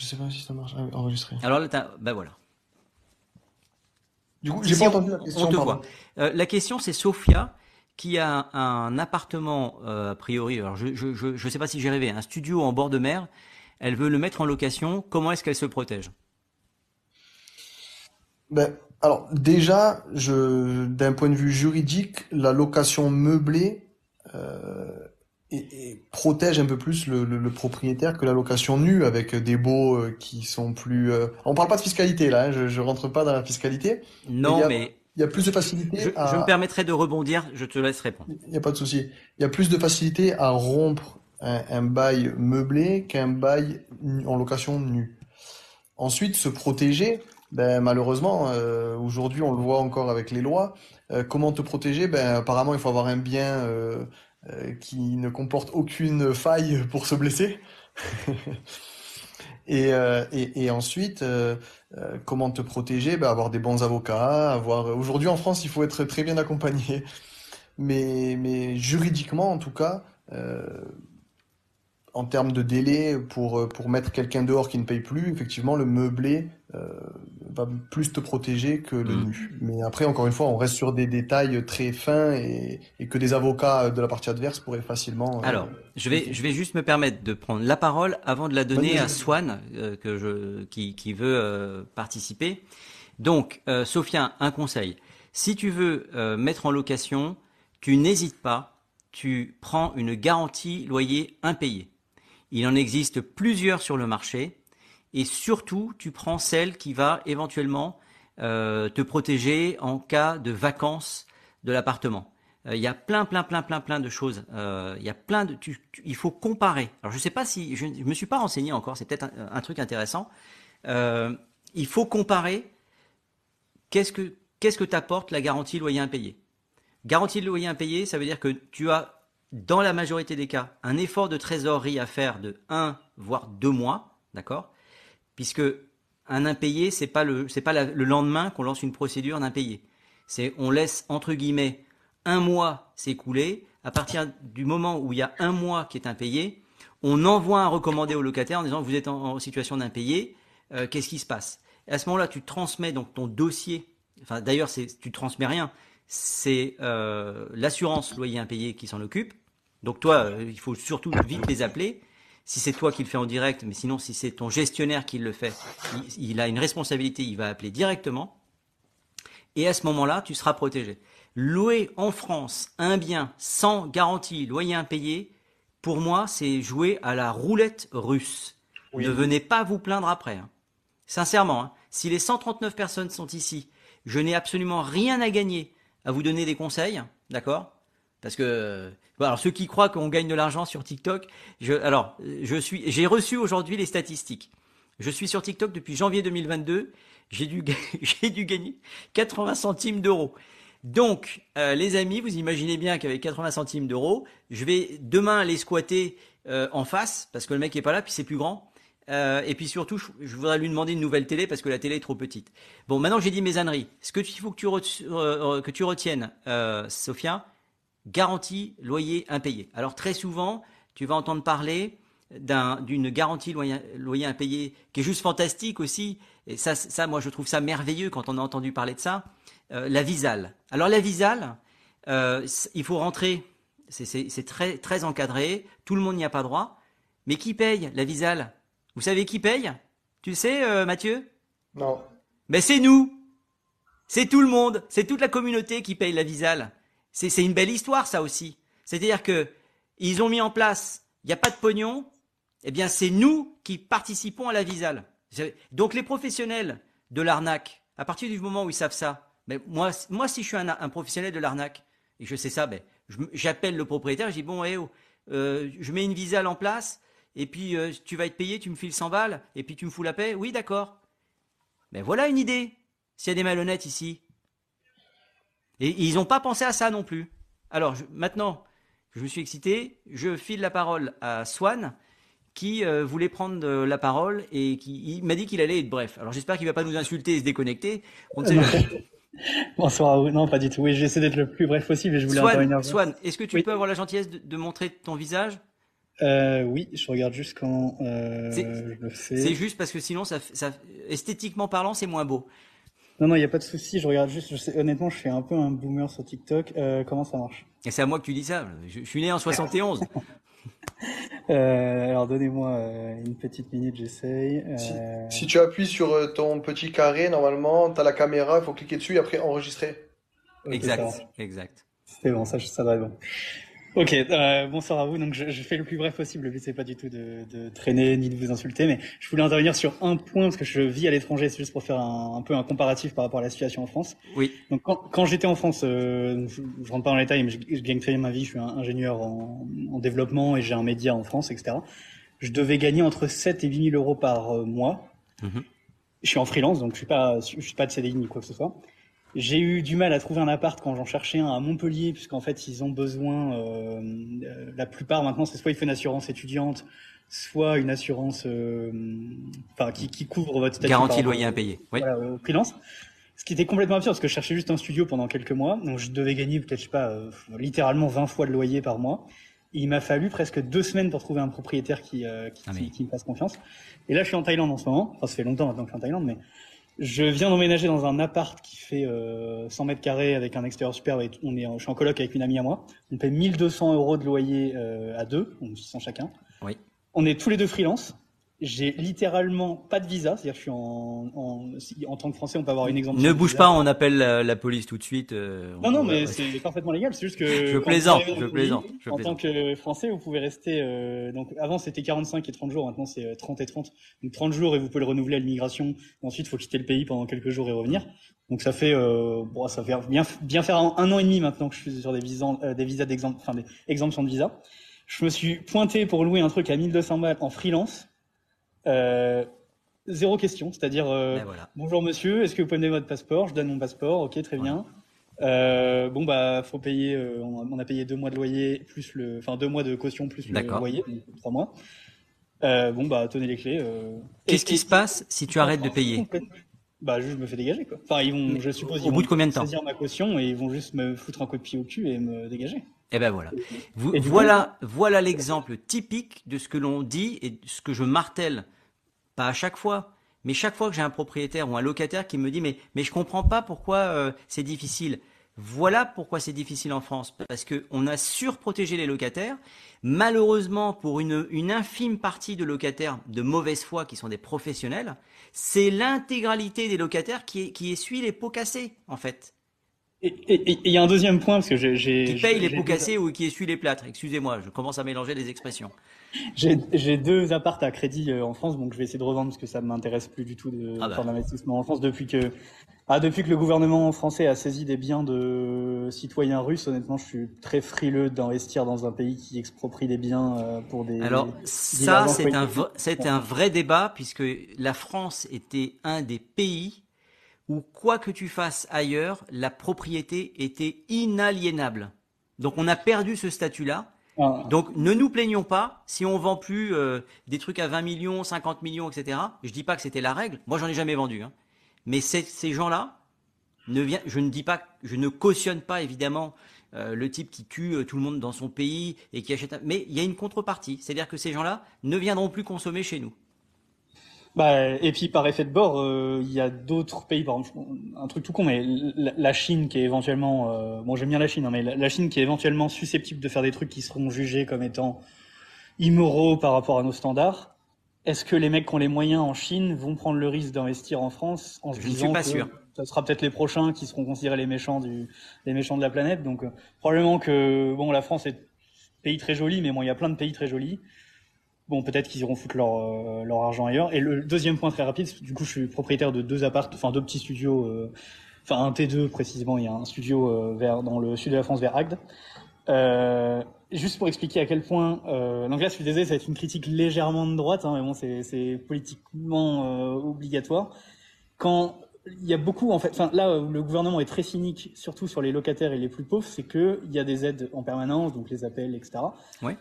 je sais pas si ça marche. Ah oui, enregistré. alors là, t'as- ben voilà. Du coup, j'ai si, pas on- entendu la question. on te pardon. voit. Euh, la question c'est Sophia qui a un, appartement euh, a priori, alors je je je, je sais pas si j'ai rêvé, un studio en bord de mer. Elle veut le mettre en location. Comment est-ce qu'elle se protège? Ben, alors déjà, je, d'un point de vue juridique, la location meublée euh, et, et protège un peu plus le, le- le propriétaire que la location nue avec des baux euh, qui sont plus. euh, On parle pas de fiscalité là, hein, je, je rentre pas dans la fiscalité. Non, il y a- mais Il y a plus de facilité je, à. je me permettrai de rebondir. Je te laisse répondre. Il n'y a pas de souci. Il y a plus de facilité à rompre un, un bail meublé qu'un bail en location nue. Ensuite, se protéger, ben, malheureusement, euh, aujourd'hui, on le voit encore avec les lois. Euh, comment te protéger? Ben, apparemment, il faut avoir un bien qui ne comporte aucune faille pour se blesser. *laughs* Et, euh, et, et ensuite, euh, euh, comment te protéger? Ben, avoir des bons avocats, avoir. Aujourd'hui, en France, il faut être très bien accompagné. Mais, mais juridiquement, en tout cas, euh, en termes de délai pour, pour mettre quelqu'un dehors qui ne paye plus, effectivement, le meublé euh, va plus te protéger que le Mm. nu. Mais après, encore une fois, on reste sur des détails très fins et, et que des avocats de la partie adverse pourraient facilement. euh, Alors, je vais, je vais juste me permettre de prendre la parole avant de la donner à. Swan, euh, que je, qui, qui veut euh, participer. Donc, euh, Sophia, un conseil. Si tu veux euh, mettre en location, tu n'hésites pas, tu prends une garantie loyer impayé. Il en existe plusieurs sur le marché et surtout, tu prends celle qui va éventuellement euh, te protéger en cas de vacances de l'appartement. Euh, Il y a plein, plein, plein, plein, plein de choses. Euh, Il y a plein de. tu- il faut comparer. Alors, je sais pas si je, je me suis pas renseigné encore. C'est peut-être un, truc intéressant. Il faut comparer. Qu'est-ce que que t'apporte la garantie loyer impayé Garantie loyer impayé, ça veut dire que tu as, dans la majorité des cas, un effort de trésorerie à faire de 1 voire 2 mois, d'accord? Puisque un impayé, c'est pas le pas le lendemain qu'on lance une procédure d'impayé. C'est on laisse entre guillemets un mois s'écouler. À partir du moment où il y a un mois qui est impayé, on envoie un recommandé au locataire en disant vous êtes en, situation d'impayé, euh, qu'est-ce qui se passe? À ce moment-là, tu transmets donc ton dossier. D'ailleurs, c'est tu transmets rien. C'est euh, l'assurance loyer impayé qui s'en occupe. Donc toi, euh, il faut surtout vite les appeler. Si c'est toi qui le fais en direct, mais sinon si c'est ton gestionnaire qui le fait, il, il a une responsabilité, il va appeler directement. Et à ce moment-là, tu seras protégé. Louer en France un bien sans garantie, loyer impayé, pour moi, c'est jouer à la roulette russe. Oui. Ne venez pas vous plaindre après. hein. Sincèrement, hein, si les 139 personnes sont ici, je n'ai absolument rien à gagner à vous donner des conseils, d'accord? Parce que alors ceux qui croient qu'on gagne de l'argent sur TikTok, alors j'ai reçu aujourd'hui les statistiques. Je suis sur TikTok depuis janvier 2022, j'ai dû *laughs* j'ai dû gagner 80 centimes d'euros. Donc, euh, les amis, vous imaginez bien qu'avec 80 centimes d'euros, je vais demain aller squatter euh, en face, parce que le mec est pas là, puis c'est plus grand. Euh, et puis surtout, je, voudrais lui demander une nouvelle télé parce que la télé est trop petite. Bon, maintenant j'ai dit mes âneries, ce que il faut que tu, tu retiennes, euh, Sophia, garantie loyer impayé. Alors très souvent, tu vas entendre parler d'un- d'une garantie loyer, loyer impayé qui est juste fantastique aussi. Et ça, moi, je trouve ça merveilleux quand on a entendu parler de ça. Euh, la Visale. Alors la Visale, euh, il faut rentrer. C'est très, très encadré. Tout le monde n'y a pas droit. Mais qui paye la Visale? Vous savez qui paye? Tu le sais, euh, Mathieu? Non. mais c'est nous. C'est tout le monde. C'est toute la communauté qui paye la Visale. C'est c'est une belle histoire, ça aussi. C'est-à-dire que ils ont mis en place, il n'y a pas de pognon, eh bien c'est nous qui participons à la Visale. Donc les professionnels de l'arnaque, à partir du moment où ils savent ça, mais moi, moi si je suis un, un professionnel de l'arnaque et je sais ça, ben, je j'appelle le propriétaire, je dis bon, eh oh, euh, je mets une Visale en place et puis euh, tu vas être payé, tu me files 100 balles et puis tu me fous la paix. Oui, d'accord. Ben voilà une idée. S'il y a des malhonnêtes ici. Et ils n'ont pas pensé à ça non plus. Alors je- maintenant, je me suis excité, je file la parole à Swan qui euh, voulait prendre euh, la parole et qui m'a dit qu'il allait être bref. Alors j'espère qu'il va pas nous insulter et se déconnecter. On ne sait jamais. *laughs* Bonsoir. Non, pas du tout. Oui, j'essaie d'être le plus bref possible et je voulais Swan, intervenir. Swan, est-ce que tu Oui. peux avoir la gentillesse de, de montrer ton visage? Euh, oui, je regarde juste quand euh, C'est- je le fais. C'est juste parce que sinon, ça, f- ça, esthétiquement parlant, c'est moins beau. Non, non, il n'y a pas de souci. Je regarde juste. Je sais, honnêtement, je fais un peu un boomer sur TikTok. Euh, comment ça marche? Et c'est à moi que tu dis ça. Je, je suis né en *laughs* 71. euh, Alors, donnez-moi une petite minute, j'essaye. Si, Euh, si tu appuies sur ton petit carré, normalement, tu as la caméra, il faut cliquer dessus et après enregistrer. exact, exact. C'est bon, ça, ça doit être bon. Ok, euh, bonsoir à vous. Donc, je, je fais le plus bref possible. Le but, c'est pas du tout de, de traîner ni de vous insulter, mais je voulais intervenir sur un point parce que je vis à l'étranger. C'est juste pour faire un, un peu un comparatif par rapport à la situation en France. Oui. Donc, quand, quand j'étais en France, euh, je, je rentre pas dans les détails, mais je, je gagne très bien ma vie. Je suis un ingénieur en, en développement et j'ai un média en France, etc. Je devais gagner entre 7 et 8 000 euros par euh, mois. Mhm. Je suis en freelance, donc je suis pas, je suis pas de CDI ni quoi que ce soit. J'ai eu du mal à trouver un appart quand j'en cherchais un à Montpellier, puisqu'en fait, ils ont besoin, euh, euh, la plupart maintenant, c'est soit il faut une assurance étudiante, soit une assurance, euh, enfin, qui, qui couvre votre statut Garantie loyer impayé. Oui. voilà, freelance. Ce qui était complètement absurde, parce que je cherchais juste un studio pendant quelques mois, donc je devais gagner peut-être, je sais pas, euh, littéralement 20 fois le loyer par mois. Et il m'a fallu presque deux semaines pour trouver un propriétaire qui, euh, qui, Ah, mais- qui, qui me fasse confiance. Et là, je suis en Thaïlande en ce moment. Enfin, ça fait longtemps maintenant que je suis en Thaïlande, mais je viens d'emménager dans un appart qui fait euh, 100 mètres carrés avec un extérieur superbe. Et on est, en- je suis en coloc avec une amie à moi. On paie 1200 euros de loyer euh, à deux, donc 600 chacun. Oui. On est tous les deux freelance. J'ai littéralement pas de visa, c'est-à-dire je suis en, en, en tant que Français, on peut avoir une exemption. Ne bouge pas, on appelle la, la police tout de suite. euh, Non, on- non, mais c'est parfaitement légal. C'est juste que. Je plaisante, je plaisante, En tant que Français, vous pouvez rester. euh, donc, avant, c'était 45 et 30 jours. Maintenant, c'est euh, 30 et 30. Donc, 30 jours et vous pouvez le renouveler à l'immigration. Ensuite, il faut quitter le pays pendant quelques jours et revenir. Donc, ça fait, euh, bon, ça fait bien, bien faire un, un an et demi maintenant que je suis sur des visas, euh, des visas d'exemple, enfin, des exemptions de visa. Je me suis pointé pour louer un truc à 1200 balles en freelance. Euh, zéro question. C'est-à-dire, euh, Ben voilà. Bonjour monsieur, est-ce que vous pouvez me donner votre passeport? Je donne mon passeport, ok, très bien. Euh, bon bah faut payer, on, a, payé deux mois de loyer plus le, enfin deux mois de caution plus le loyer, donc trois mois. Bon bah tenez les clés. Qu'est-ce qui se passe si tu arrêtes de payer? Bah juste je me fais dégager quoi. Enfin ils vont, Mais je suppose, au ils bout vont de combien de temps? saisir ma caution et ils vont juste me foutre un coup de pied au cul et me dégager. Eh ben voilà. Vous- voilà, voilà l'exemple typique de ce que l'on dit et de ce que je martèle, pas à chaque fois, mais chaque fois que j'ai un propriétaire ou un locataire qui me dit mais mais je comprends pas pourquoi euh, c'est difficile. Voilà pourquoi c'est difficile en France, parce que on a surprotégé les locataires. Malheureusement, pour une, une infime partie de locataires de mauvaise foi qui sont des professionnels, c'est l'intégralité des locataires qui, qui essuie les pots cassés, en fait. Et il y a un deuxième point parce que j'ai, Qui paye les pots deux- cassés ou qui essuie les plâtres. Excusez-moi, je commence à mélanger les expressions. J'ai deux appartes à crédit euh, en France, donc je vais essayer de revendre parce que ça ne m'intéresse plus du tout de Ah bah. faire de l'investissement en France depuis que ah, depuis que le gouvernement français a saisi des biens de citoyens russes. Honnêtement, je suis très frileux d'investir dans un pays qui exproprie des biens euh, pour des. Alors ça, c'est un, c'est un vrai débat puisque la France était un des pays où quoi que tu fasses ailleurs, la propriété était inaliénable. Donc on a perdu ce statut-là Ah. Donc ne nous plaignons pas si on vend plus euh, des trucs à 20 millions, 50 millions, etc. Je dis pas que c'était la règle. Moi, j'en ai jamais vendu. Hein. Mais ces gens-là, ne vient, je ne dis pas, je ne cautionne pas évidemment euh, le type qui tue euh, tout le monde dans son pays et qui achète. Mais il y a une contrepartie, c'est-à-dire que ces gens-là ne viendront plus consommer chez nous. Bah, et puis par effet de bord, euh, il y a d'autres pays, par exemple, un truc tout con, mais la, Chine qui est éventuellement, bon j'aime bien la Chine, hein, mais la, Chine qui est éventuellement susceptible de faire des trucs qui seront jugés comme étant immoraux par rapport à nos standards. Est-ce que les mecs qui ont les moyens en Chine vont prendre le risque d'investir en France en se Je ne suis pas sûr ça sera peut-être les prochains qui seront considérés les méchants du, les méchants de la planète? Donc euh, probablement que bon, la France est un pays très joli, mais bon, il y a plein de pays très jolis. Bon, peut-être qu'ils iront foutre leur, euh, leur argent ailleurs. Et le deuxième point très rapide, du coup, je suis propriétaire de deux appartes, enfin deux petits studios, euh, enfin un T2 précisément. Il y a un studio vers dans le sud de la France, vers Agde. juste pour expliquer à quel point, euh, donc là, je suis désolé, ça va être une critique légèrement de droite, hein, mais bon, c'est politiquement obligatoire. Quand il y a beaucoup en fait. Enfin, là, où le gouvernement est très cynique, surtout sur les locataires et les plus pauvres, c'est que il y a des aides en permanence, donc les appels, etc. Oui.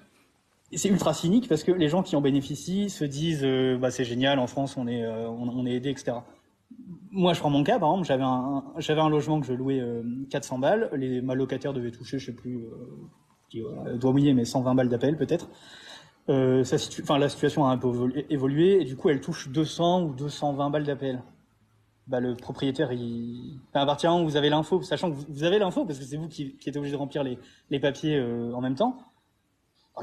C'est ultra cynique parce que les gens qui en bénéficient se disent, euh, bah c'est génial, en France on est, euh, on, est aidé, etc. Moi, je prends mon cas, par exemple, j'avais un, un logement que je louais 400 euh, balles, les ma locataire devait toucher, je sais plus, doit mouiller, mais 120 balles d'appel peut-être. La situation a un peu évolué et du coup, elle touche 200 ou 220 balles d'appel bah, le propriétaire, à partir du moment où vous avez l'info, sachant que vous avez l'info, parce que c'est vous qui, qui êtes obligé de remplir les, papiers en même temps,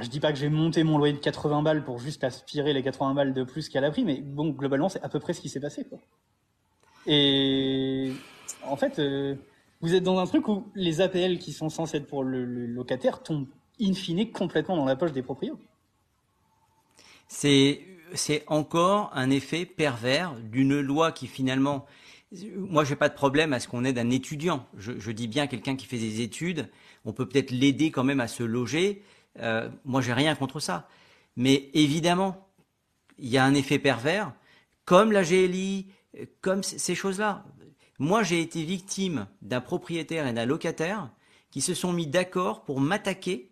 je dis pas que j'ai monté mon loyer de 80 balles pour juste aspirer les 80 balles de plus qu'elle a pris, mais bon, globalement, c'est à peu près ce qui s'est passé. Et en fait, euh, vous êtes dans un truc où les APL qui sont censés être pour le, locataire tombent in fine complètement dans la poche des propriétaires. C'est c'est encore un effet pervers d'une loi qui finalement, moi j'ai pas de problème à ce qu'on aide un étudiant. Je, dis bien quelqu'un qui fait des études, on peut peut-être l'aider quand même à se loger. Euh, moi j'ai rien contre ça, mais évidemment il y a un effet pervers, comme la GLI, comme ces choses-là. Moi j'ai été victime d'un propriétaire et d'un locataire qui se sont mis d'accord pour m'attaquer.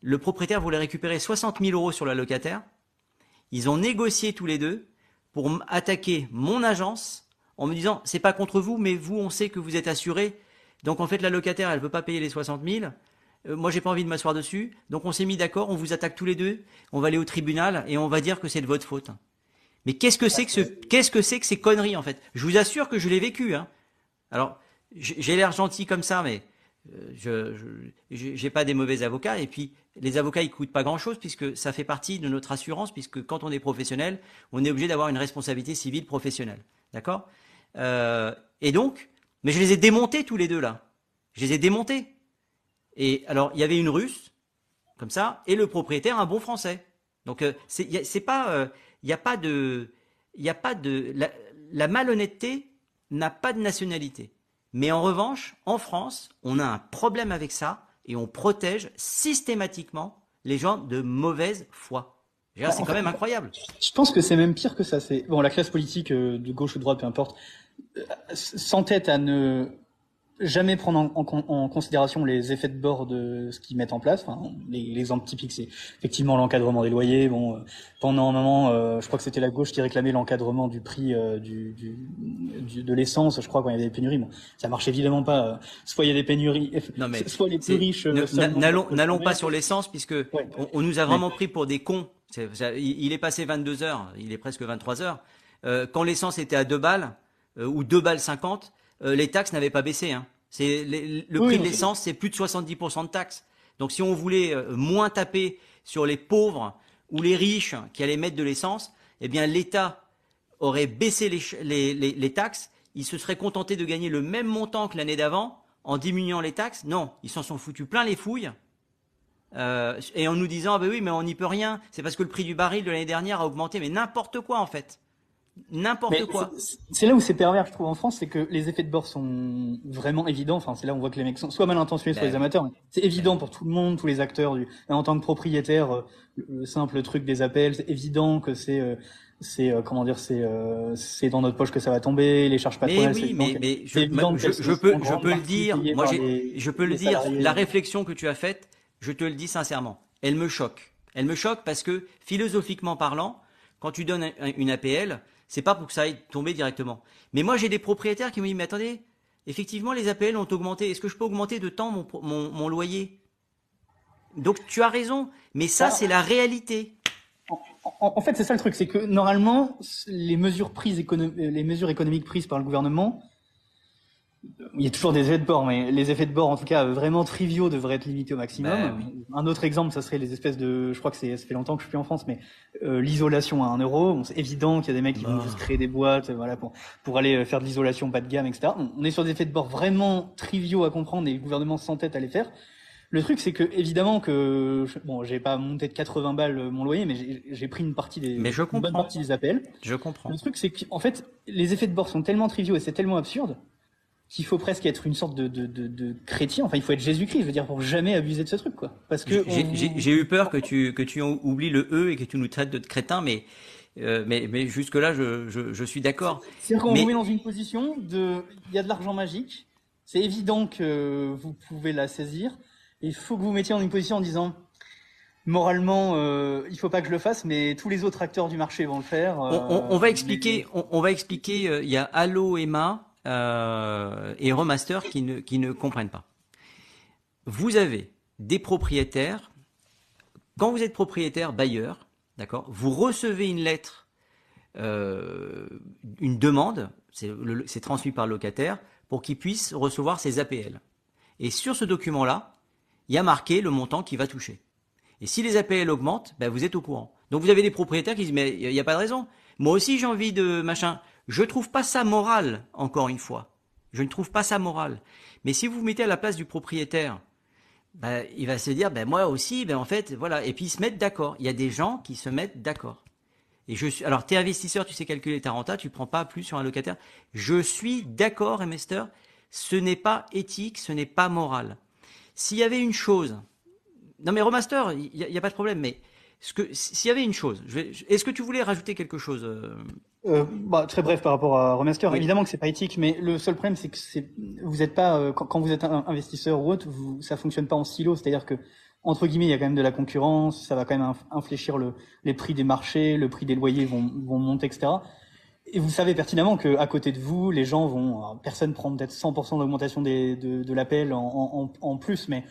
Le propriétaire voulait récupérer 60 000 euros sur la locataire ils ont négocié tous les deux pour attaquer mon agence en me disant c'est pas contre vous, mais vous, on sait que vous êtes assuré. Donc en fait, la locataire, elle veut pas payer les 60 000. Euh, moi, j'ai pas envie de m'asseoir dessus. Donc on s'est mis d'accord, on vous attaque tous les deux. On va aller au tribunal et on va dire que c'est de votre faute. Mais qu'est-ce que c'est que ce, qu'est-ce que c'est que ces conneries en fait? Je vous assure que je l'ai vécu. Hein. Alors j'ai l'air gentil comme ça, mais euh, je j'ai pas des mauvais avocats et puis les avocats ils coûtent pas grand chose puisque ça fait partie de notre assurance puisque quand on est professionnel on est obligé d'avoir une responsabilité civile professionnelle d'accord? Euh, et donc mais je les ai démontés tous les deux là je les ai démontés et alors il y avait une russe comme ça et le propriétaire un bon français donc euh, c'est pas il n'y a pas de il a pas de la malhonnêteté n'a pas de nationalité mais en revanche, en France, on a un problème avec ça et on protège systématiquement les gens de mauvaise foi. C'est quand même incroyable. Je pense que c'est même pire que ça. C'est bon, la classe politique euh, de gauche ou de droite, peu importe, euh, s'entête à ne jamais prendre en, considération les effets de bord de ce qu'ils mettent en place. Enfin, l'exemple typique, c'est effectivement l'encadrement des loyers. Bon, euh, pendant un moment, euh, je crois que c'était la gauche qui réclamait l'encadrement du prix euh, du, du, de l'essence. Je crois quand il y avait des pénuries. Bon, ça marche évidemment pas. Soit il y a des pénuries, *laughs* non, mais soit les plus riches. N'allons n'allons pas sur l'essence puisque on, nous a vraiment pris pour des cons. il est passé 22 heures, il est presque 23 heures. quand l'essence était à 2 balles ou 2 balles 50 euh, les taxes n'avaient pas baissé. Hein. C'est le prix de l'essence, c'est plus de 70% de taxes. Donc si on voulait euh, moins taper sur les pauvres ou les riches qui allaient mettre de l'essence, eh bien l'État aurait baissé les, les, les, taxes, il se serait contenté de gagner le même montant que l'année d'avant en diminuant les taxes. Non, ils s'en sont foutus plein les fouilles. Euh, et en nous disant, ah ben oui, mais on n'y peut rien, c'est parce que le prix du baril de l'année dernière a augmenté, mais n'importe quoi en fait. N'importe quoi. C'est là où c'est pervers, je trouve, en France, c'est que les effets de bord sont vraiment évidents. Enfin, c'est là où on voit que les mecs sont soit mal intentionnés, soit ben les amateurs. C'est évident pour tout le monde, tous les acteurs. Du... En tant que propriétaire, euh, le simple truc des appels, c'est évident que c'est, euh, c'est euh, comment dire, c'est, c'est dans notre poche que ça va tomber. Les charges patronales. Mais oui, mais, mais je, je, peux, je peux le dire. Moi, je peux le dire. La réflexion que tu as faite, je te le dis sincèrement. elle me choque. Elle me choque parce que philosophiquement parlant, quand tu donnes une APL, c'est pas pour que ça aille tomber directement. Mais moi, j'ai des propriétaires qui me disent, mais attendez, effectivement, les APL ont augmenté. Est-ce que je peux augmenter de temps mon, mon, mon loyer? Donc, tu as raison. Mais ça, c'est la réalité. En, fait, c'est ça le truc, c'est que normalement, les mesures prises, les mesures économiques prises par le gouvernement, il y a toujours des effets de bord, mais les effets de bord, en tout cas, vraiment triviaux, devraient être limités au maximum. Ben un autre exemple, ça serait les espèces de, je crois que c'est, ça fait longtemps que je suis plus en France, mais euh, l'isolation à un euro. Bon, c'est évident qu'il y a des mecs qui vont juste créer des boîtes, voilà, pour pour aller euh, faire de l'isolation bas de gamme, etc. On est sur des effets de bord vraiment triviaux à comprendre et le gouvernement s'entête à les faire. Le truc, c'est que évidemment que bon, j'ai pas monté de 80 balles euh, mon loyer, mais j'ai pris une partie des, mais je une bonne partie des appels. Je comprends. Le truc, c'est qu'en fait, les effets de bord sont tellement triviaux et c'est tellement absurde qu'il faut presque être une sorte de, de, de, de, chrétien. Enfin, il faut être Jésus-Christ, je veux dire, pour jamais abuser de ce truc, quoi. Parce que j'ai eu peur que tu que tu oublies le e et que tu nous traites de crétin, mais euh, mais, mais jusque là, je, je, je suis d'accord. C'est-à-dire qu'on vous met dans une position de, il y a de l'argent magique. C'est évident que vous pouvez la saisir. Il faut que vous mettiez dans une position en disant, moralement, euh, il faut pas que je le fasse, mais tous les autres acteurs du marché vont le faire. on, on, va euh, expliquer. On, on, va expliquer. Euh, il y a Allo Emma euh, et Remaster qui ne qui ne comprennent pas. Vous avez des propriétaires. Quand vous êtes propriétaire bailleur, d'accord, vous recevez une lettre, euh, une demande, c'est transmis par le locataire pour qu'il puisse recevoir ses APL. Et sur ce document-là, il y a marqué le montant qui va toucher. Et si les APL augmentent, ben vous êtes au courant. Donc vous avez des propriétaires qui disent mais il n'y a pas de raison. Moi aussi j'ai envie de machin. Je trouve pas ça moral, encore une fois. Je ne trouve pas ça moral. Mais si vous vous mettez à la place du propriétaire, ben, il va se dire ben moi aussi, ben en fait voilà. Et puis ils se mettent d'accord. Il y a des gens qui se mettent d'accord. Et je suis alors t'es investisseur, tu sais calculer ta renta, tu prends pas plus sur un locataire. Je suis d'accord, investeur. Ce n'est pas éthique, ce n'est pas moral. S'il y avait une chose, non mais remaster, il n'y a, pas de problème, mais s'il y avait une chose, est-ce que tu voulais rajouter quelque chose euh? Bah, Très bref par rapport à remaster. Évidemment que c'est pas éthique, mais le seul problème c'est que c'est, vous n'êtes pas euh, quand, vous êtes un investisseur ou autre, vous, ça fonctionne pas en silo, c'est-à-dire que entre guillemets, il y a quand même de la concurrence, ça va quand même infléchir le, les prix des marchés, le prix des loyers vont, vont monter, etc. Et vous savez pertinemment que à côté de vous, les gens vont, personne prend peut-être 100% d'augmentation de, de l'APL en, en, en, plus, mais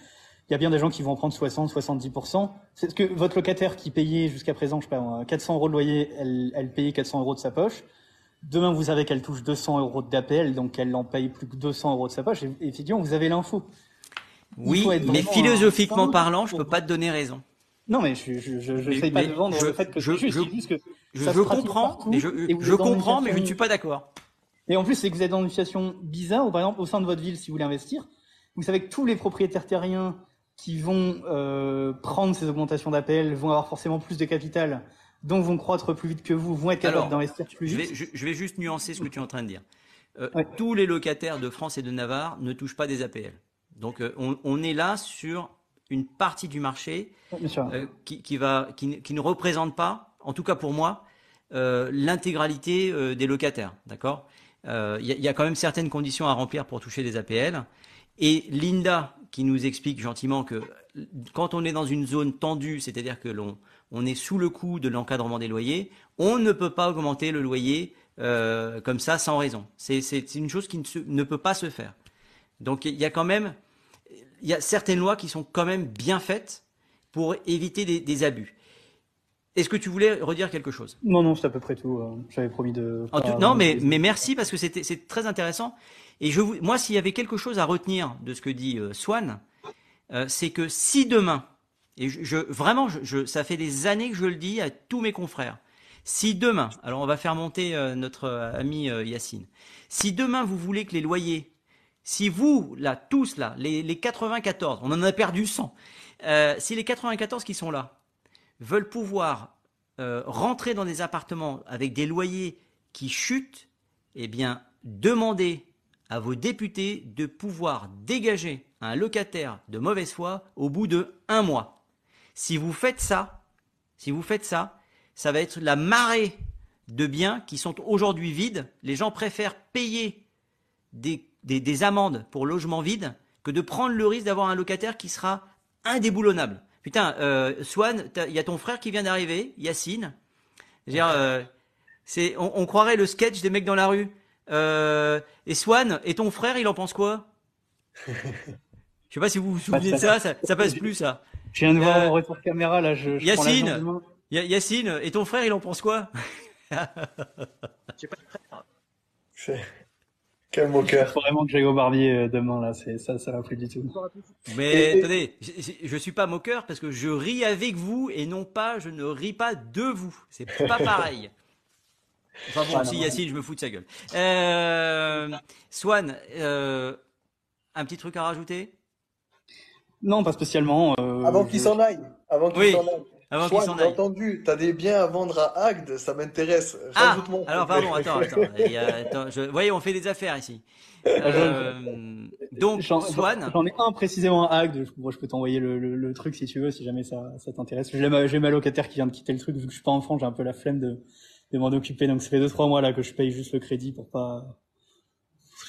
il y a bien des gens qui vont en prendre 60, 70%. C'est ce que votre locataire qui payait jusqu'à présent, je sais pas, 400 euros de loyer, elle, elle payait 400 euros de sa poche. Demain, vous savez qu'elle touche 200 euros d'APL, donc elle n'en paye plus que 200 euros de sa poche. Et effectivement, vous avez l'info. Oui, mais philosophiquement parlant, je peux pas te donner raison. Non, mais je je je, je sais pas de vendre le fait que je, je, que je, comprends, mais je, je comprends, mais je ne suis pas d'accord. Et en plus, c'est que vous êtes dans une situation bizarre où, par exemple, au sein de votre ville, si vous voulez investir, vous savez que tous les propriétaires terriens qui vont euh, prendre ces augmentations d'APL vont avoir forcément plus de capital, donc vont croître plus vite que vous, vont être capables d'investir plus vite. Je vais, je vais, juste nuancer ce que tu es en train de dire. Euh, Tous les locataires de France et de Navarre ne touchent pas des APL. Donc, euh, on, on, est là sur une partie du marché qui, qui, va, qui, qui, ne représente pas, en tout cas pour moi, l'intégralité des locataires. D'accord? Il y, y, a quand même certaines conditions à remplir pour toucher des APL. Et Linda, qui nous explique gentiment que quand on est dans une zone tendue, c'est-à-dire que l'on on est sous le coup de l'encadrement des loyers, on ne peut pas augmenter le loyer euh, comme ça sans raison. C'est une chose qui ne, peut pas se faire. Donc il y a quand même il y a certaines lois qui sont quand même bien faites pour éviter des abus. Est-ce que tu voulais redire quelque chose? Non, non, c'est à peu près tout. Euh, j'avais promis de. Tout, non, mais, mais merci parce que c'était c'est très intéressant. Et je, moi, s'il y avait quelque chose à retenir de ce que dit euh, Swan, euh, c'est que si demain, et je, je vraiment, je, je, ça fait des années que je le dis à tous mes confrères, si demain, alors on va faire monter euh, notre ami Yacine, si demain vous voulez que les loyers si vous, là, tous là, les, les 94, on en a perdu 100, euh, si les 94 qui sont là veulent pouvoir euh, rentrer dans des appartements avec des loyers qui chutent, eh bien, demandez à vos députés de pouvoir dégager un locataire de mauvaise foi au bout de un mois. Si vous faites ça, si vous faites ça, ça va être la marée de biens qui sont aujourd'hui vides. Les gens préfèrent payer des des, des amendes pour logement vide que de prendre le risque d'avoir un locataire qui sera indéboulonnable. Putain, euh, Swan, il y a ton frère qui vient d'arriver, Yacine. Dire, euh, c'est, on, on croirait le sketch des mecs dans la rue. Euh, et Swan, et ton frère, il en pense quoi? Je sais pas si vous vous souvenez de ça, ça, ça passe plus ça. Je viens de voir Euh, mon retour caméra là. Je, je Yacine. et ton frère, il en pense quoi? *laughs* Quel moqueur. Faut vraiment que j'aille au barbier euh, demain là. C'est ça, ça va plus du tout. Mais Et- attendez, je, je- je suis pas moqueur parce que je ris avec vous et non pas, je ne ris pas de vous. C'est pas *laughs* pareil. Enfin bon, Ah, si Yacine, je me fous de sa gueule. Euh, Swan, euh, un petit truc à rajouter? Non, pas spécialement. euh, Avant qu'il je- s'en aille. Avant qu'il Oui, s'en aille. Avant aille. entendu, t'as des biens à vendre à Agde, ça m'intéresse. Ah, Rajoute-moi. alors pardon, *laughs* attends, attends. Y a- attends, je, voyez, on fait des affaires ici. Euh, donc, J'en Swan, j'en ai un précisément à Agde. Je, moi, je peux t'envoyer le, le, le truc si tu veux, si jamais ça, ça t'intéresse. J'ai ma, j'ai ma locataire qui vient de quitter le truc. Vu que je suis pas en France, j'ai un peu la flemme de, de m'en occuper. Donc, ça fait deux trois mois là que je paye juste le crédit pour pas.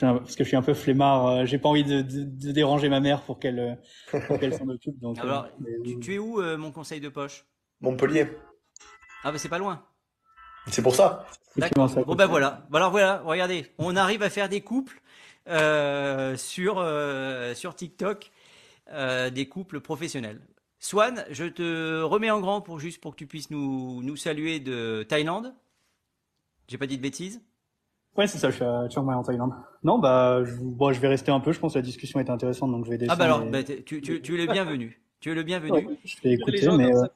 Parce que je suis un peu flemmard. euh, J'ai pas envie de, de, de déranger ma mère pour qu'elle euh, pour qu'elle s'en occupe. Donc, euh, alors, tu, tu es où, euh, mon conseil de poche? Montpellier. Ah, bah c'est pas loin. C'est pour ça. Bon ben voilà. Bon, alors voilà, regardez, on arrive à faire des couples euh, sur euh, sur TikTok, euh, des couples professionnels. Swan, je te remets en grand pour juste pour que tu puisses nous nous saluer de Thaïlande. J'ai pas dit de bêtises. Ouais, c'est ça. Je suis à Chiang Mai en Thaïlande. Non, bah, je, bon, je vais rester un peu. Je pense que la discussion était intéressante, donc je vais Ah descendre. bah alors, et- bah, tu, tu, tu es le bienvenu. Tu es le bienvenu. Ouais, je vais écouter, mais, euh,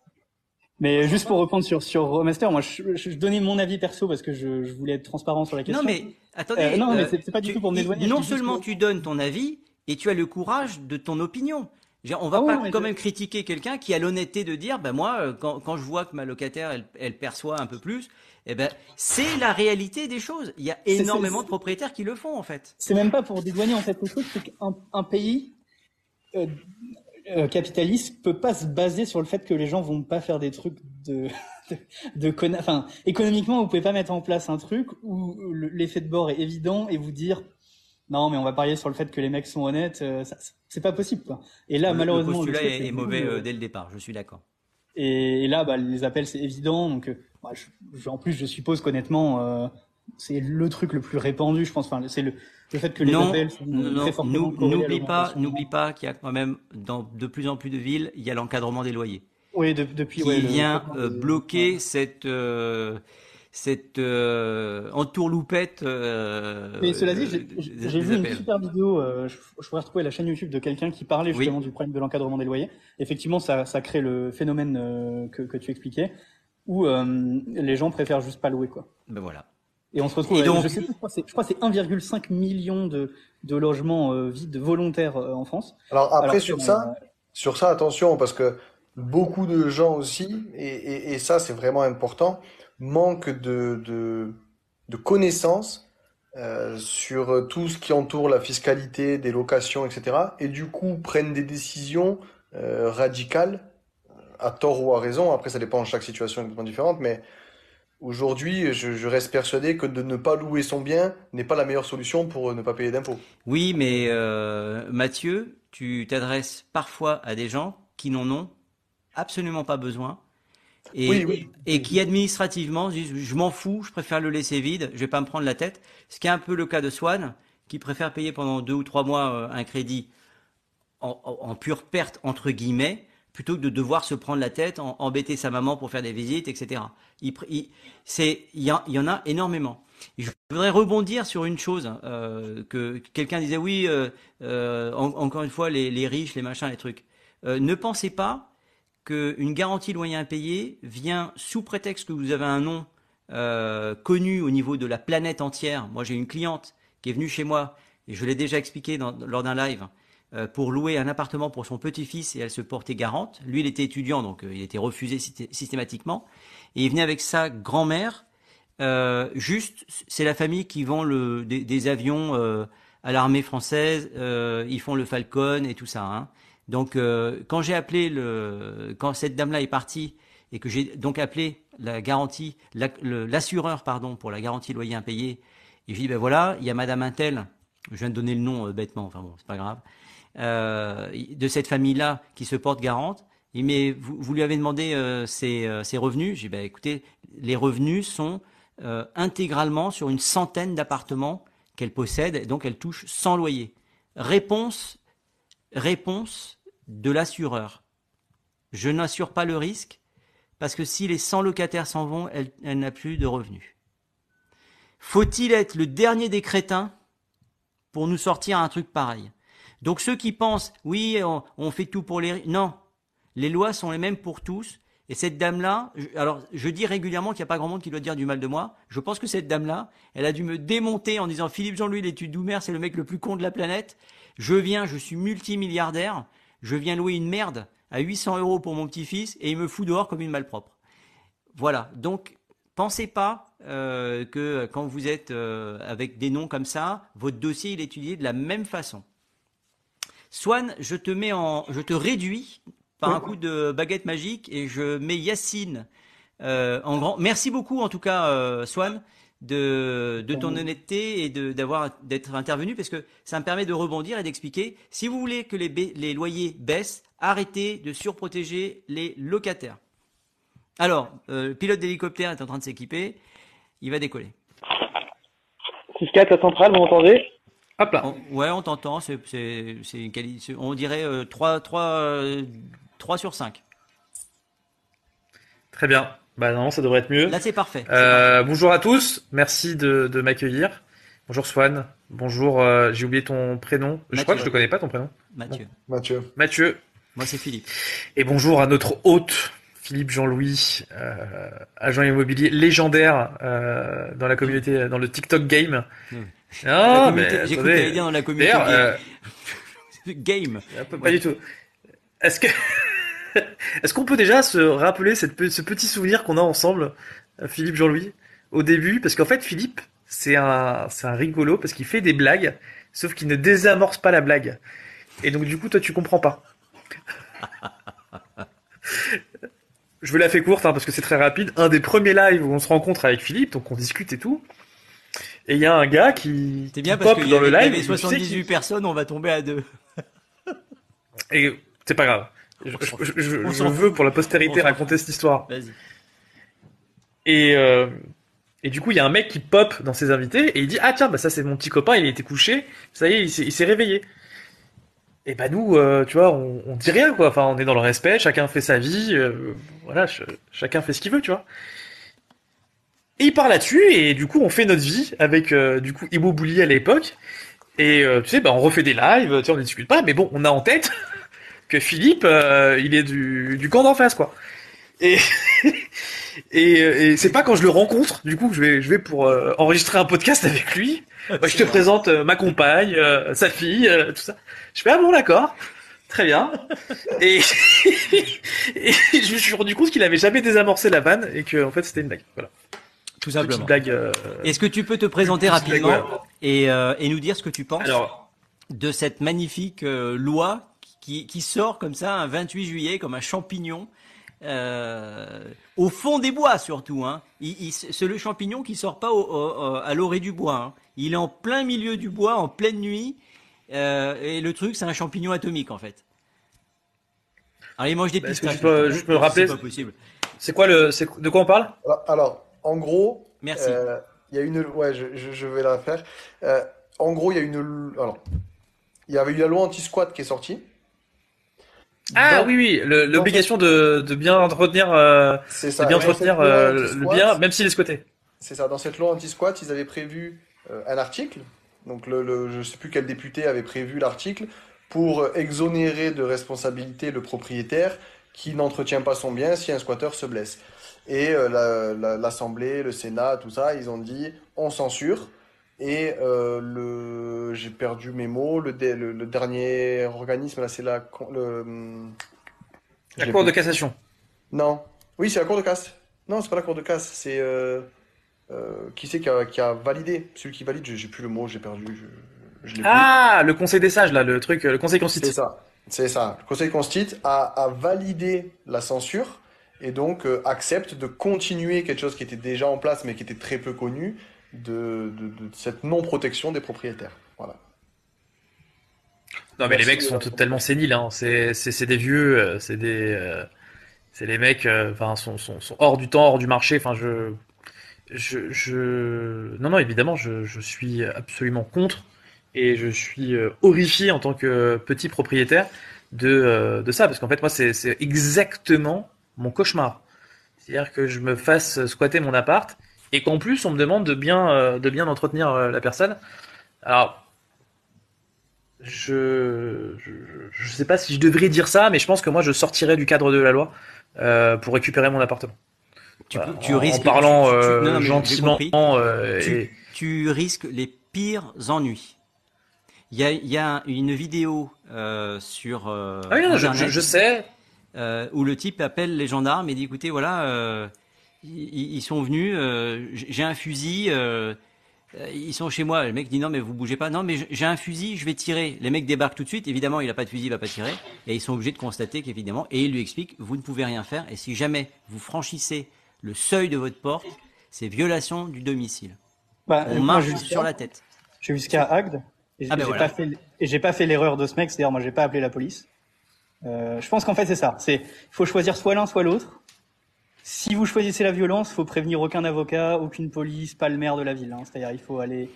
mais juste pour reprendre sur, sur Master, moi, je, je, je donnais mon avis perso parce que je, je voulais être transparent sur la question. Non mais attendez. Euh, non, mais euh, c'est pas du tu- tout pour m'éloigner. Non seulement que- tu donnes ton avis et tu as le courage de ton opinion. On va Ah pas quand même critiquer quelqu'un qui a l'honnêteté de dire, ben moi, euh, quand, quand je vois que ma locataire, elle, elle perçoit un peu plus, eh ben c'est la réalité des choses. Il y a énormément de propriétaires qui le font en fait. C'est même pas pour dédouaner en fait le truc, c'est qu'un un pays euh, euh, capitaliste peut pas se baser sur le fait que les gens vont pas faire des trucs de *laughs* de, de conna- Enfin, économiquement, vous pouvez pas mettre en place un truc où le- l'effet de bord est évident et vous dire non, mais on va parier sur le fait que les mecs sont honnêtes. euh, c'est pas possible quoi. Et là, Le- malheureusement, le postulat truc, est, est mauvais euh, euh, dès le départ. Je suis d'accord. Et, et là, bah, les appels, c'est évident. Donc, euh, bah, je- je- en plus, je suppose qu'honnêtement, euh, c'est le truc le plus répandu, je pense. Enfin, c'est le, le fait que les Non, appels sont non, très fortement n'oublie pas, n'oublie pas qu'il y a quand même dans de plus en plus de villes, il y a l'encadrement des loyers. Oui, de- depuis. qui ouais, vient euh, bloquer ouais. cette euh, cette euh, entourloupette. Mais cela dit, j'ai- vu une super vidéo. je, je pourrais retrouver la chaîne YouTube de quelqu'un qui parlait Oui. justement du problème de l'encadrement des loyers. Effectivement, ça, ça crée le phénomène que, que tu expliquais, où les gens préfèrent juste pas louer, quoi. Ben voilà. Et on se retrouve. Donc- je sais plus, je crois que c'est- je crois que c'est 1,5 million de, de logements euh, vides volontaires euh, en France. Alors après, Alors, sur euh, ça, sur ça, attention, parce que beaucoup de gens aussi, et, et, et ça c'est vraiment important, manquent de, de, de connaissances euh, sur tout ce qui entoure la fiscalité, des locations, etc. Et du coup prennent des décisions euh, radicales, à tort ou à raison. Après, ça dépend, chaque situation est complètement différente, mais aujourd'hui, je, je reste persuadé que de ne pas louer son bien n'est pas la meilleure solution pour ne pas payer d'impôts. Oui, mais euh, Mathieu, tu t'adresses parfois à des gens qui n'en ont absolument pas besoin. Et, Oui, oui. et qui administrativement disent je m'en fous, je préfère le laisser vide, je vais pas me prendre la tête. Ce qui est un peu le cas de Swan, qui préfère payer pendant deux ou trois mois euh, un crédit en, en- en pure perte entre guillemets, plutôt que de devoir se prendre la tête, en, embêter sa maman pour faire des visites, etc. Il, c'est, y, en- a énormément. Je voudrais rebondir sur une chose euh, que quelqu'un disait oui, euh, euh, en- encore une fois les, riches, les machins, les trucs. Ne pensez pas qu'une garantie loyer impayé vient sous prétexte que vous avez un nom connu au niveau de la planète entière. Moi, j'ai une cliente qui est venue chez moi, et je l'ai déjà expliqué dans- lors d'un live, pour louer un appartement pour son petit-fils, et elle se portait garante. Lui, il était étudiant, donc euh, il était refusé systé- systématiquement. Et il venait avec sa grand-mère. Euh, juste, c'est la famille qui vend des, avions euh, à l'armée française. euh, ils font le Falcon et tout ça. Hein. Donc, euh, quand j'ai appelé quand cette dame-là est partie et que j'ai donc appelé la garantie, l'assureur pardon pour la garantie loyer impayé, et je dis ben voilà, il y a Madame Intel, je viens de donner le nom euh, bêtement, enfin bon, c'est pas grave, euh, de cette famille-là qui se porte garante. mais vous, lui avez demandé euh, ses, euh, ses revenus. J'ai dit, bah, écoutez, les revenus sont intégralement sur une centaine d'appartements qu'elle possède, donc elle touche sans loyer. Réponse, de l'assureur. Je n'assure pas le risque parce que si les 100 locataires s'en vont, elle n'a plus de revenus. Faut-il être le dernier des crétins pour nous sortir un truc pareil? Donc ceux qui pensent, oui, on, fait tout pour les... Non, les lois sont les mêmes pour tous. Et cette dame-là, alors je dis régulièrement qu'il n'y a pas grand monde qui doit dire du mal de moi. Je pense que cette dame-là, elle a dû me démonter en disant Philippe Jean-Louis l'étude d'Oumer, c'est le mec le plus con de la planète. Je viens, je suis multimilliardaire, je viens louer une merde à 800 euros pour mon petit-fils et il me fout dehors comme une malpropre. Voilà. Donc, pensez pas euh, que quand vous êtes euh, avec des noms comme ça, votre dossier est étudié de la même façon. Swan, je te mets en, je te réduis par Oui. un coup de baguette magique et je mets Yacine euh, en grand. Merci beaucoup en tout cas, euh, Swan, de, de ton honnêteté et de d'avoir d'être intervenu parce que ça me permet de rebondir et d'expliquer. Si vous voulez que les loyers baissent, arrêtez de surprotéger les locataires. Alors, euh, le pilote d'hélicoptère est en train de s'équiper. Il va décoller. 6-4, la centrale, vous m'entendez? Hop là. On- ouais, on t'entend. C'est, une on dirait euh, 3, 3, euh, 3 sur 5. Très bien. Bah non, ça devrait être mieux. Là, c'est parfait. Euh, bonjour à tous. Merci de, de m'accueillir. Bonjour Swan. Bonjour. euh, J'ai oublié ton prénom. Je crois que je ne connais pas ton prénom. Mathieu. Mathieu. Mathieu. Moi, c'est Philippe. Et bonjour à notre hôte, Philippe Jean-Louis, euh, agent immobilier légendaire euh, dans la communauté, dans le TikTok game. Non, Ah, mais communauté- J'ai cru que dire dans la communauté D'ailleurs, euh, *laughs* game. pas, du tout. Est-ce que *laughs* est-ce qu'on peut déjà se rappeler cette, ce petit souvenir qu'on a ensemble, euh, Philippe Jean-Louis, au début? Parce qu'en fait, Philippe, c'est un, c'est un rigolo parce qu'il fait des blagues, sauf qu'il ne désamorce pas la blague. Et donc, du coup, toi, tu comprends pas. *laughs* Je vous la fais courte hein, parce que c'est très rapide. Un des premiers lives où on se rencontre avec Philippe, donc on discute et tout. Et il y a un gars qui, C'est bien qui parce pop y dans le avait, il y live. avait et tu sais 78 qu'il- personnes, on va tomber à deux. Et c'est pas grave. Je, je- je- On je s'en veux pour la postérité raconter cette histoire. Vas-y. Et, euh, et du coup, il y a un mec qui pop dans ses invités et il dit Ah, tiens, bah ça, c'est mon petit copain, il était couché, ça y est, il s'est- il s'est réveillé. Et bah, nous, euh, tu vois, on, on dit rien, quoi. Enfin, on est dans le respect, chacun fait sa vie, euh, voilà, ch- chacun fait ce qu'il veut, tu vois. Et il part là-dessus, et du coup, on fait notre vie avec, euh, du coup, Ibo Bouli à l'époque. Et euh, tu sais, bah, on refait des lives, tu sais, on ne discute pas, mais bon, on a en tête *laughs* que Philippe, euh, il est du, du camp d'en face, quoi. Et, *laughs* et, et c'est pas quand je le rencontre, du coup, que je vais, je vais pour euh, enregistrer un podcast avec lui. *laughs* Je te présente euh, ma compagne, euh, sa fille, euh, tout ça. Je fais ah bon d'accord, très bien. Et, et je me suis rendu compte qu'il avait jamais désamorcé la vanne et que en fait c'était une blague. Voilà, Tout petite simplement. blague. euh, Est-ce que tu peux te présenter blague, rapidement voilà. et, euh, et nous dire ce que tu penses Alors, de cette magnifique euh, loi qui, qui sort comme ça un 28 juillet comme un champignon euh, au fond des bois surtout. Hein. Il, il- c'est le champignon qui sort pas au- au- au- à l'orée du bois. hein. Il est en plein milieu du bois en pleine nuit euh, et le truc c'est un champignon atomique en fait. Alors il mange des Bah, pistaches. peux juste me rappeler- C'est pas possible. c'est quoi le, c'est de quoi on parle? Alors, alors, en gros, Merci. euh, il y a une, ouais, je, je- je vais la faire. Euh, en gros, il y a une, alors, il y avait eu la loi anti-squat qui est sortie. Ah Dans- oui oui, l'obligation de, de bien entretenir, euh, de bien entretenir euh, le bien, même s'il est squatté. C'est ça. Dans cette loi anti-squat, ils avaient prévu euh, un article. Donc, le, le- je sais plus quel député avait prévu l'article pour exonérer de responsabilité le propriétaire qui n'entretient pas son bien si un squatteur se blesse. Et euh, la- la- l'Assemblée, le Sénat, tout ça, ils ont dit on censure. Et euh, le, j'ai perdu mes mots. Le, dé- le, le dernier organisme là, c'est la, le, je La cour de cassation. Non. Oui, c'est la Cour de casse. Non, c'est pas la Cour de casse. C'est euh, euh, qui c'est qui a, qui a validé? Celui qui valide, j'ai plus le mot, j'ai perdu. Je, je l'ai plus. Ah, le conseil des sages là, le truc, le conseil C'est constitue. ça. C'est ça. Le Conseil constitue a, a validé la censure et donc euh, accepte de continuer quelque chose qui était déjà en place mais qui était très peu connu de, de, de cette non-protection des propriétaires. Voilà. Non, mais les mecs sont totalement séniles. Hein. C'est, des vieux, euh, c'est des, euh, c'est les mecs, euh, enfin, sont, sont, sont hors du temps, hors du marché. Enfin, je, je, je, non, non, évidemment, je, je suis absolument contre et je suis horrifié en tant que petit propriétaire de, euh, de ça, parce qu'en fait, moi, c'est, c'est exactement mon cauchemar. C'est-à-dire que je me fasse squatter mon appart et qu'en plus, on me demande de bien, euh, de bien entretenir euh, la personne. Alors. Je, je, je sais pas si je devrais dire ça, mais je pense que moi je sortirais du cadre de la loi euh, pour récupérer mon appartement. Tu, Voilà. peux- tu en, risques. en parlant tu- tu- non, gentiment. Tu- et- tu risques les pires ennuis. Il y a, il y a une vidéo euh, sur euh, Ah oui, non, je sais. Euh, où le type appelle les gendarmes et dit écoutez voilà euh, ils, ils sont venus euh, j'ai un fusil ils sont chez moi. Le mec dit non mais vous bougez pas. Non mais j'ai un fusil je vais tirer. Les mecs débarquent tout de suite. Évidemment il a pas de fusil il va pas tirer. Et ils sont obligés de constater qu'évidemment et il lui explique vous ne pouvez rien faire. Et si jamais vous franchissez le seuil de votre porte c'est violation du domicile. Bah, on moi, marche je- sur la tête. Je suis jusqu'à Agde. Et Ah ben j'ai voilà. pas fait, et j'ai pas fait l'erreur de ce mec, c'est-à-dire moi j'ai pas appelé la police. Euh, je pense qu'en fait c'est ça. C'est, il faut choisir soit l'un soit l'autre. Si vous choisissez la violence, faut prévenir aucun avocat, aucune police, pas le maire de la ville. hein. C'est-à-dire il faut aller.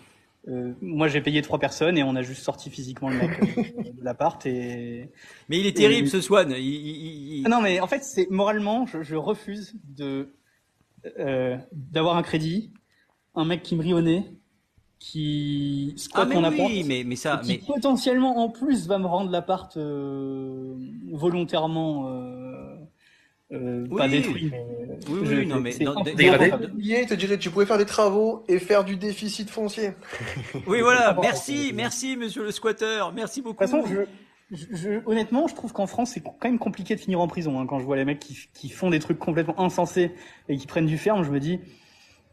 euh, moi j'ai payé trois personnes et on a juste sorti physiquement le mec euh, de l'appart et. mais il est terrible ce Swan il, il- il- Ah non mais en fait c'est moralement je, je refuse de euh, d'avoir un crédit, un mec qui me rit au nez, qui ah squatte mais mon appart. oui mais mais ça et qui mais potentiellement en plus va me rendre l'appart euh, volontairement euh, euh, pas Oui. détruit mais Oui, je- oui, non, mais dans- dégradé. Te dirait tu pouvais faire des travaux et faire du déficit foncier. *laughs* oui voilà Ah, merci merci monsieur le squatter merci beaucoup de toute façon je, je- je- honnêtement je trouve qu'en France c'est quand même compliqué de finir en prison hein. quand je vois les mecs qui, qui font des trucs complètement insensés et qui prennent du ferme je me dis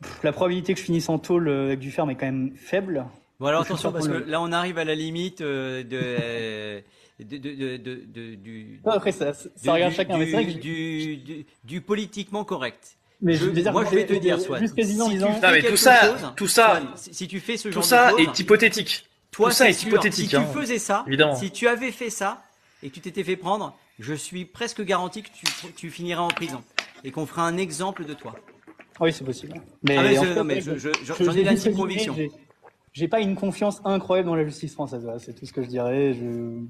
pff, la probabilité que je finisse en tôle euh, avec du ferme est quand même faible Bon alors Je attention parce que là on arrive à la limite de, de, de, de, de- de- du, Ouais, après ça, ça du- regarde du- chacun mais c'est vrai que du, j'ai- du, du- du politiquement correct. mais je- veux dire, moi, je vais te dire, en si tout ça- chose, tout ça- Swan, si, si tu fais ce Tout genre ça de choses, est hypothétique. toi tout ça est sûr, hypothétique, Si hein. tu faisais ça, Évidemment. si tu avais fait ça et que tu t'étais fait prendre, je suis presque garanti que tu, tu finirais en prison et qu'on fera un exemple de toi. Oui c'est possible mais, Ah, mais je- non, mais je- je- Je- j'en ai résumé, conviction. j'ai- J'ai pas une confiance incroyable dans la justice française. voilà, c'est tout ce que je dirais. Je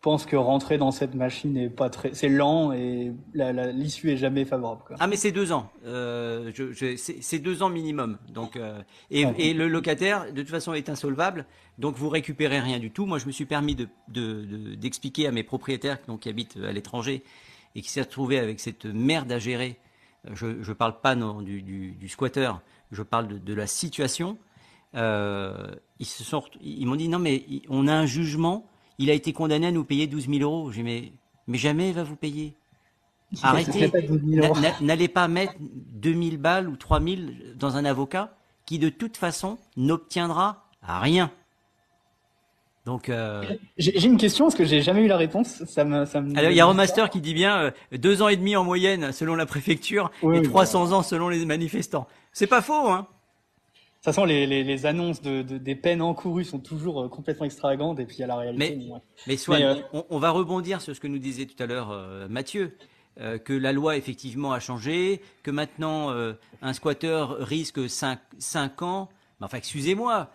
pense que rentrer dans cette machine est pas très, c'est lent et la- la- l'issue est jamais favorable. Quoi. Ah mais c'est deux ans, euh, je, je, c'est c'est deux ans minimum. Donc euh, et, le locataire de toute façon est insolvable, donc vous récupérez rien du tout. Moi je me suis permis de de- de- d'expliquer à mes propriétaires donc, qui habitent à l'étranger et qui s'est retrouvé avec cette merde à gérer. Je je parle pas non, du, du, du squatter, je parle de, de la situation. Euh, ils se sont, ils m'ont dit non mais on a un jugement, il a été condamné à nous payer 12 000 euros. J'ai dit, mais mais jamais il va vous payer. Arrêtez. C'est pas 12 000 euros. N'a- n'a- N'allez pas mettre 2000 balles ou 3000 dans un avocat qui de toute façon n'obtiendra rien. Donc, euh, J'ai une question parce que j'ai jamais eu la réponse. Ça me, ça me... alors il y a Remaster qui dit bien euh, deux ans et demi en moyenne selon la préfecture Oui, et oui, 300 ans selon les manifestants. C'est pas faux, hein De toute façon, les, les, les annonces de, de- des peines encourues sont toujours euh, complètement extravagantes et puis il y a la réalité. Mais- ouais. Mais euh, on, on va rebondir sur ce que nous disait tout à l'heure Mathieu, que la loi effectivement a changé, que maintenant un squatteur risque 5, ans. Mais enfin, excusez-moi,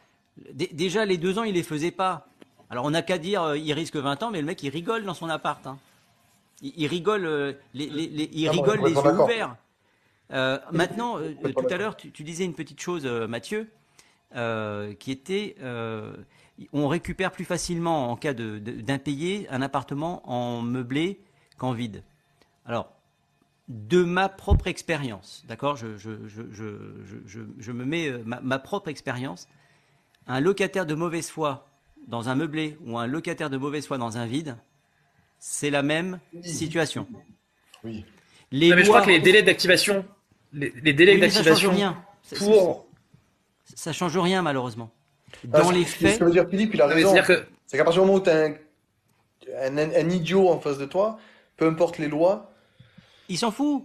dé- déjà les deux ans, il les faisait pas. Alors on n'a qu'à dire, euh, il risque 20 ans, mais le mec, il rigole dans son appart. hein. Il, il rigole, euh, les, les- les- il Ah rigole les yeux ouverts. Euh, maintenant, tout à l'heure, tu, tu disais une petite chose, Mathieu, qui était, on récupère plus facilement en cas d'impayé un appartement en meublé qu'en vide. Alors, de ma propre expérience, d'accord, je, je, je, je, je, je- je me mets ma, ma propre expérience, un locataire de mauvaise foi dans un meublé ou un locataire de mauvaise foi dans un vide, c'est la même situation. Oui. Les Non, mais je crois que les délais d'activation, les, les délais Oui, mais ça change d'activation rien. Ça- pour. ça, ça change rien malheureusement. Ah, Dans ce- les Ce faits, que veut dire Philippe, il a raison. C'est-à-dire que C'est qu'à partir du moment où tu as un, un, un idiot en face de toi, peu importe les lois, il s'en fout.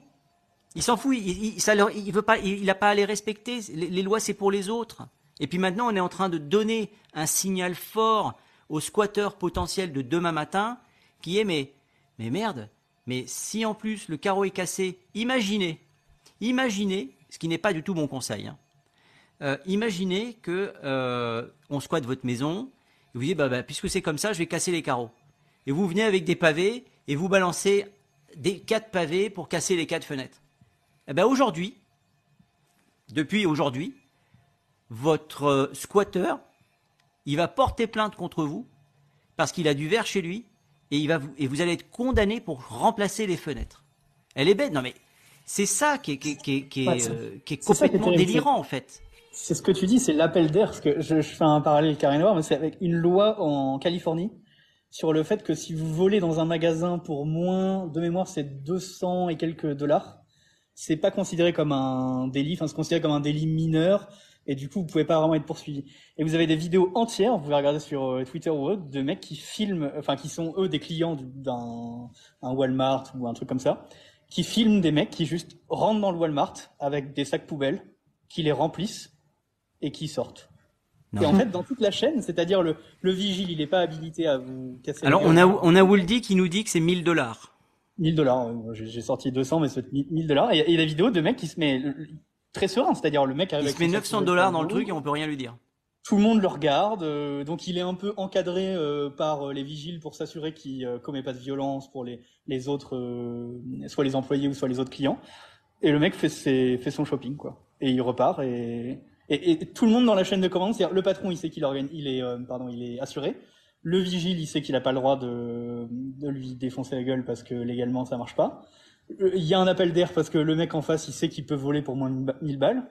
Il s'en fout. Il, il, ça leur- il veut pas. Il, il a pas à les respecter. Les, les lois, c'est pour les autres. Et puis maintenant, on est en train de donner un signal fort au squatteur potentiel de demain matin qui est mais, merde, mais si en plus le carreau est cassé, imaginez, imaginez, ce qui n'est pas du tout mon conseil, hein, euh, imaginez que euh, on squatte votre maison, et vous dites bah, bah, puisque c'est comme ça, je vais casser les carreaux. Et vous venez avec des pavés et vous balancez des quatre pavés pour casser les quatre fenêtres. Eh ben aujourd'hui, depuis aujourd'hui, votre euh, squatter, il va porter plainte contre vous parce qu'il a du verre chez lui et, il va vous, et vous allez être condamné pour remplacer les fenêtres. Elle est bête, non mais c'est ça qui est, qui est, qui est, qui est, Ouais, c'est- euh, qui est c'est ça qui est complètement délirant en fait. C'est ce que tu dis, c'est l'appel d'air, parce que je, je fais un parallèle carré noir, mais c'est avec une loi en Californie sur le fait que si vous volez dans un magasin pour moins, de mémoire, c'est 200 et quelques dollars, c'est pas considéré comme un délit, enfin c'est considéré comme un délit mineur, et du coup vous pouvez pas vraiment être poursuivi. Et vous avez des vidéos entières, vous pouvez regarder sur euh, Twitter ou autre, de mecs qui filment, enfin qui sont eux des clients du- d'un un Walmart ou un truc comme ça, qui filment des mecs qui juste rentrent dans le Walmart avec des sacs poubelles, qui les remplissent et qui sortent. Non. Et en fait, dans toute la chaîne, c'est-à-dire le, le vigile, il n'est pas habilité à vous casser Alors on a on a Wooldy qui nous dit que c'est 1000 dollars. 1000 dollars. J'ai sorti 200, mais c'est 1000 dollars. Et, et la vidéo de mec qui se met très serein, c'est-à-dire le mec arrive Il se met son sac 900 poubelle dollars dans le truc et on peut rien lui dire. Tout le monde le regarde, euh, donc il est un peu encadré euh, par euh, les vigiles pour s'assurer qu'il commet pas de violence pour les, les autres, soit les employés ou soit les autres clients. Et le mec fait, ses, fait son shopping, quoi. Et il repart et, et, et tout le monde dans la chaîne de commande, c'est-à-dire le patron, il sait qu'il organ- il est, pardon, il est assuré. Le vigile, il sait qu'il n'a pas le droit de, de lui défoncer la gueule parce que légalement ça marche pas. Euh, Il y a un appel d'air parce que le mec en face, il sait qu'il peut voler pour moins de 1000 balles.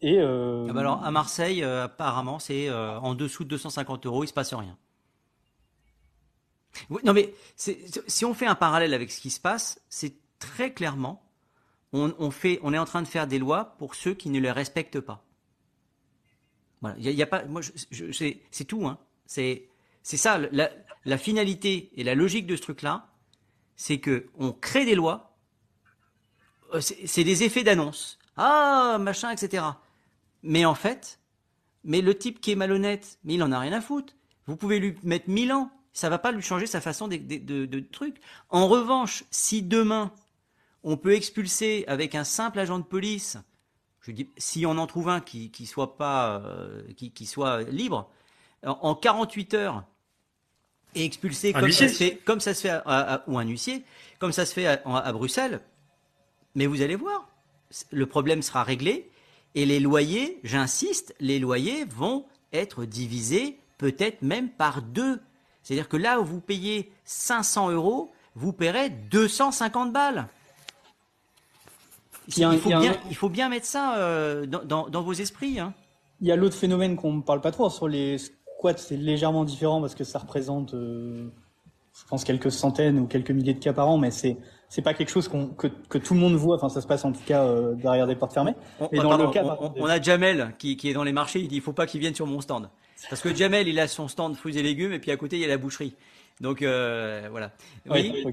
Et euh, Ah bah alors à Marseille, euh, apparemment, c'est en dessous de 250 euros, il se passe rien. Oui, non mais si on fait un parallèle avec ce qui se passe, c'est très clairement, on, fait, on est en train de faire des lois pour ceux qui ne les respectent pas. Voilà, il y, a- pas, moi, c'est tout, hein. C'est c'est ça la, la finalité et la logique de ce truc-là, c'est que on crée des lois. Euh, C'est des effets d'annonce. Ah machin, etc. Mais en fait, mais le type qui est malhonnête, mais il en a rien à foutre. Vous pouvez lui mettre 1000 ans, ça va pas lui changer sa façon de, de, de, de truc. En revanche, si demain on peut expulser avec un simple agent de police, je dis, si on en trouve un qui qui soit pas, euh, qui, qui soit libre, en, en 48 heures et expulser comme ça, se fait, comme ça se fait à- à- ou un huissier, comme ça se fait à, à Bruxelles. Mais vous allez voir, le problème sera réglé et les loyers, j'insiste, les loyers vont être divisés peut-être même par deux. C'est-à-dire que là où vous payez 500 euros, vous paierez 250 balles. Il un- faut il un- bien, il faut bien mettre ça euh, dans, dans- dans vos esprits. hein. Il y a l'autre phénomène qu'on ne parle pas trop. Sur les squats, c'est légèrement différent parce que ça représente, euh, je pense, quelques centaines ou quelques milliers de cas par an, mais c'est c'est pas quelque chose qu'on que, que tout le monde voit. Enfin, ça se passe en tout cas euh, derrière des portes fermées. On, ah, dans pardon, le cas, on- a Jamel qui, qui est dans les marchés, il dit il faut pas qu'il vienne sur mon stand. Parce que Jamel, il a son stand fruits et légumes et puis à côté, il y a la boucherie. Donc euh, voilà. Oui, Ouais.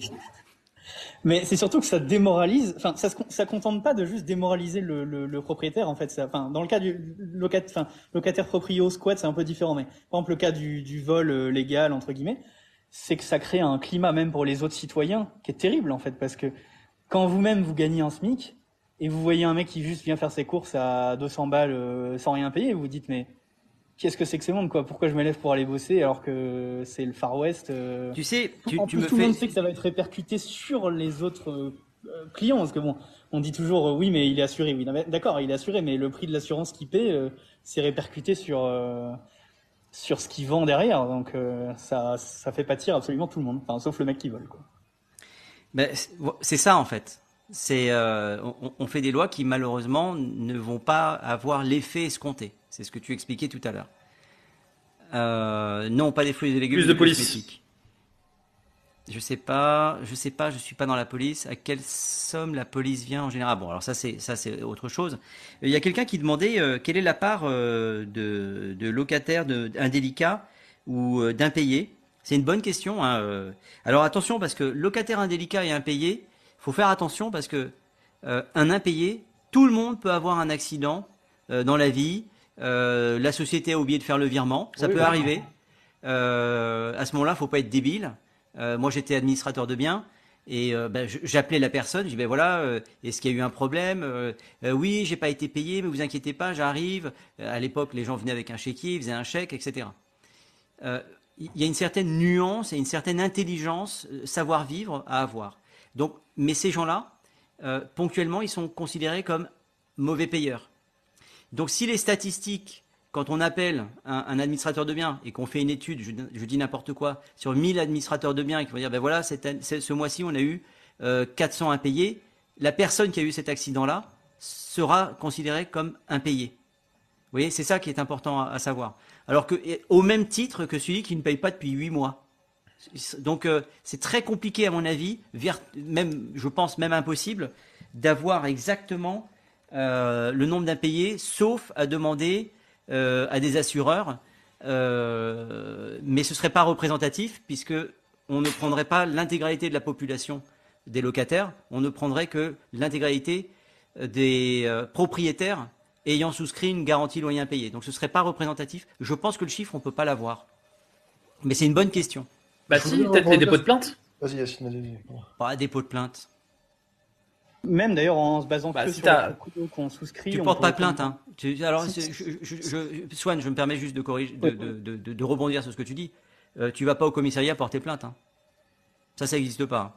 Mais c'est surtout que ça démoralise. Enfin, ça ça contente pas de juste démoraliser le, le, le propriétaire en fait. Ça, enfin, dans le cas du locat, enfin, locataire proprio squat, c'est un peu différent. Mais par exemple, le cas du, du vol euh, légal entre guillemets, c'est que ça crée un climat même pour les autres citoyens qui est terrible en fait, parce que quand vous-même vous gagnez un SMIC et vous voyez un mec qui juste vient faire ses courses à 200 balles euh, sans rien payer, vous vous dites mais qu'est-ce que c'est que ce monde quoi? Pourquoi je me lève pour aller bosser alors que c'est le Far West euh, tu sais, tu, en tu plus, me tout le monde sait que ça va être répercuté sur les autres euh, clients, parce que bon, on dit toujours euh, oui, mais il est assuré. Oui, d'accord, il est assuré, mais le prix de l'assurance qu'il paie, c'est répercuté sur sur ce qu'il vend derrière, donc euh, ça ça fait pâtir absolument tout le monde, enfin sauf le mec qui vole. Quoi. Ben, c'est- ça en fait. C'est euh, on, on fait des lois qui malheureusement ne vont pas avoir l'effet escompté. C'est ce que tu expliquais tout à l'heure. Euh, non, pas des fruits et légumes. Plus de police. Je sais pas, je sais pas, je suis pas dans la police. À quelle somme la police vient en général? Bon, alors ça c'est ça c'est autre chose. Il y a quelqu'un qui demandait euh, quelle est la part euh, de, de locataires de, indélicats ou euh, d'impayés. C'est une bonne question. Hein, euh. Alors attention parce que locataire indélicat et impayé, faut faire attention parce que un impayé, tout le monde peut avoir un accident dans la vie. La société a oublié de faire le virement, ça Oui, peut arriver. à ce moment-là, faut pas être débile. Euh, moi, j'étais administrateur de biens. Et euh, ben, j'appelais la personne, je dis ben voilà, euh, est-ce qu'il y a eu un problème? Euh, Oui, j'ai pas été payé, mais vous inquiétez pas, j'arrive. À l'époque, les gens venaient avec un chéquier, ils faisaient un chèque, etc. Il y a une certaine nuance et une certaine intelligence, savoir-vivre à avoir. Donc, mais ces gens-là, ponctuellement, ils sont considérés comme mauvais payeurs. Donc, si les statistiques, quand on appelle un, administrateur de biens et qu'on fait une étude, je, dis n'importe quoi, sur 1000 administrateurs de biens et qui vont dire, ben voilà, ce mois-ci, on a eu euh, 400 impayés, la personne qui a eu cet accident-là sera considérée comme impayée. Vous voyez, c'est ça qui est important à, savoir. Alors que, au même titre que celui qui ne paye pas depuis 8 mois. Donc, euh, c'est très compliqué, à mon avis, même, je pense même impossible, d'avoir exactement euh, le nombre d'impayés, sauf à demander euh, à des assureurs. Euh, mais ce serait pas représentatif, puisque on ne prendrait pas l'intégralité de la population des locataires, on ne prendrait que l'intégralité euh, des euh, propriétaires ayant souscrit une garantie loyer impayé. Donc ce serait pas représentatif. Je pense que le chiffre, on peut pas l'avoir. Mais c'est une bonne question. Bah si, peut-être les dépôts de plainte. Vas-y, Yacine, vas-y. vas-y. Pas dépôt de plainte. Même d'ailleurs en se basant Bah, que si sur les qu'on souscrit. Tu on portes pas plainte, hein. Tu- alors, je, je, je- Swan, je me permets juste de corriger, de, Ouais. de, de, de- de rebondir sur ce que tu dis. Euh, tu vas pas au commissariat porter plainte. Hein. Ça, ça n'existe pas. hein.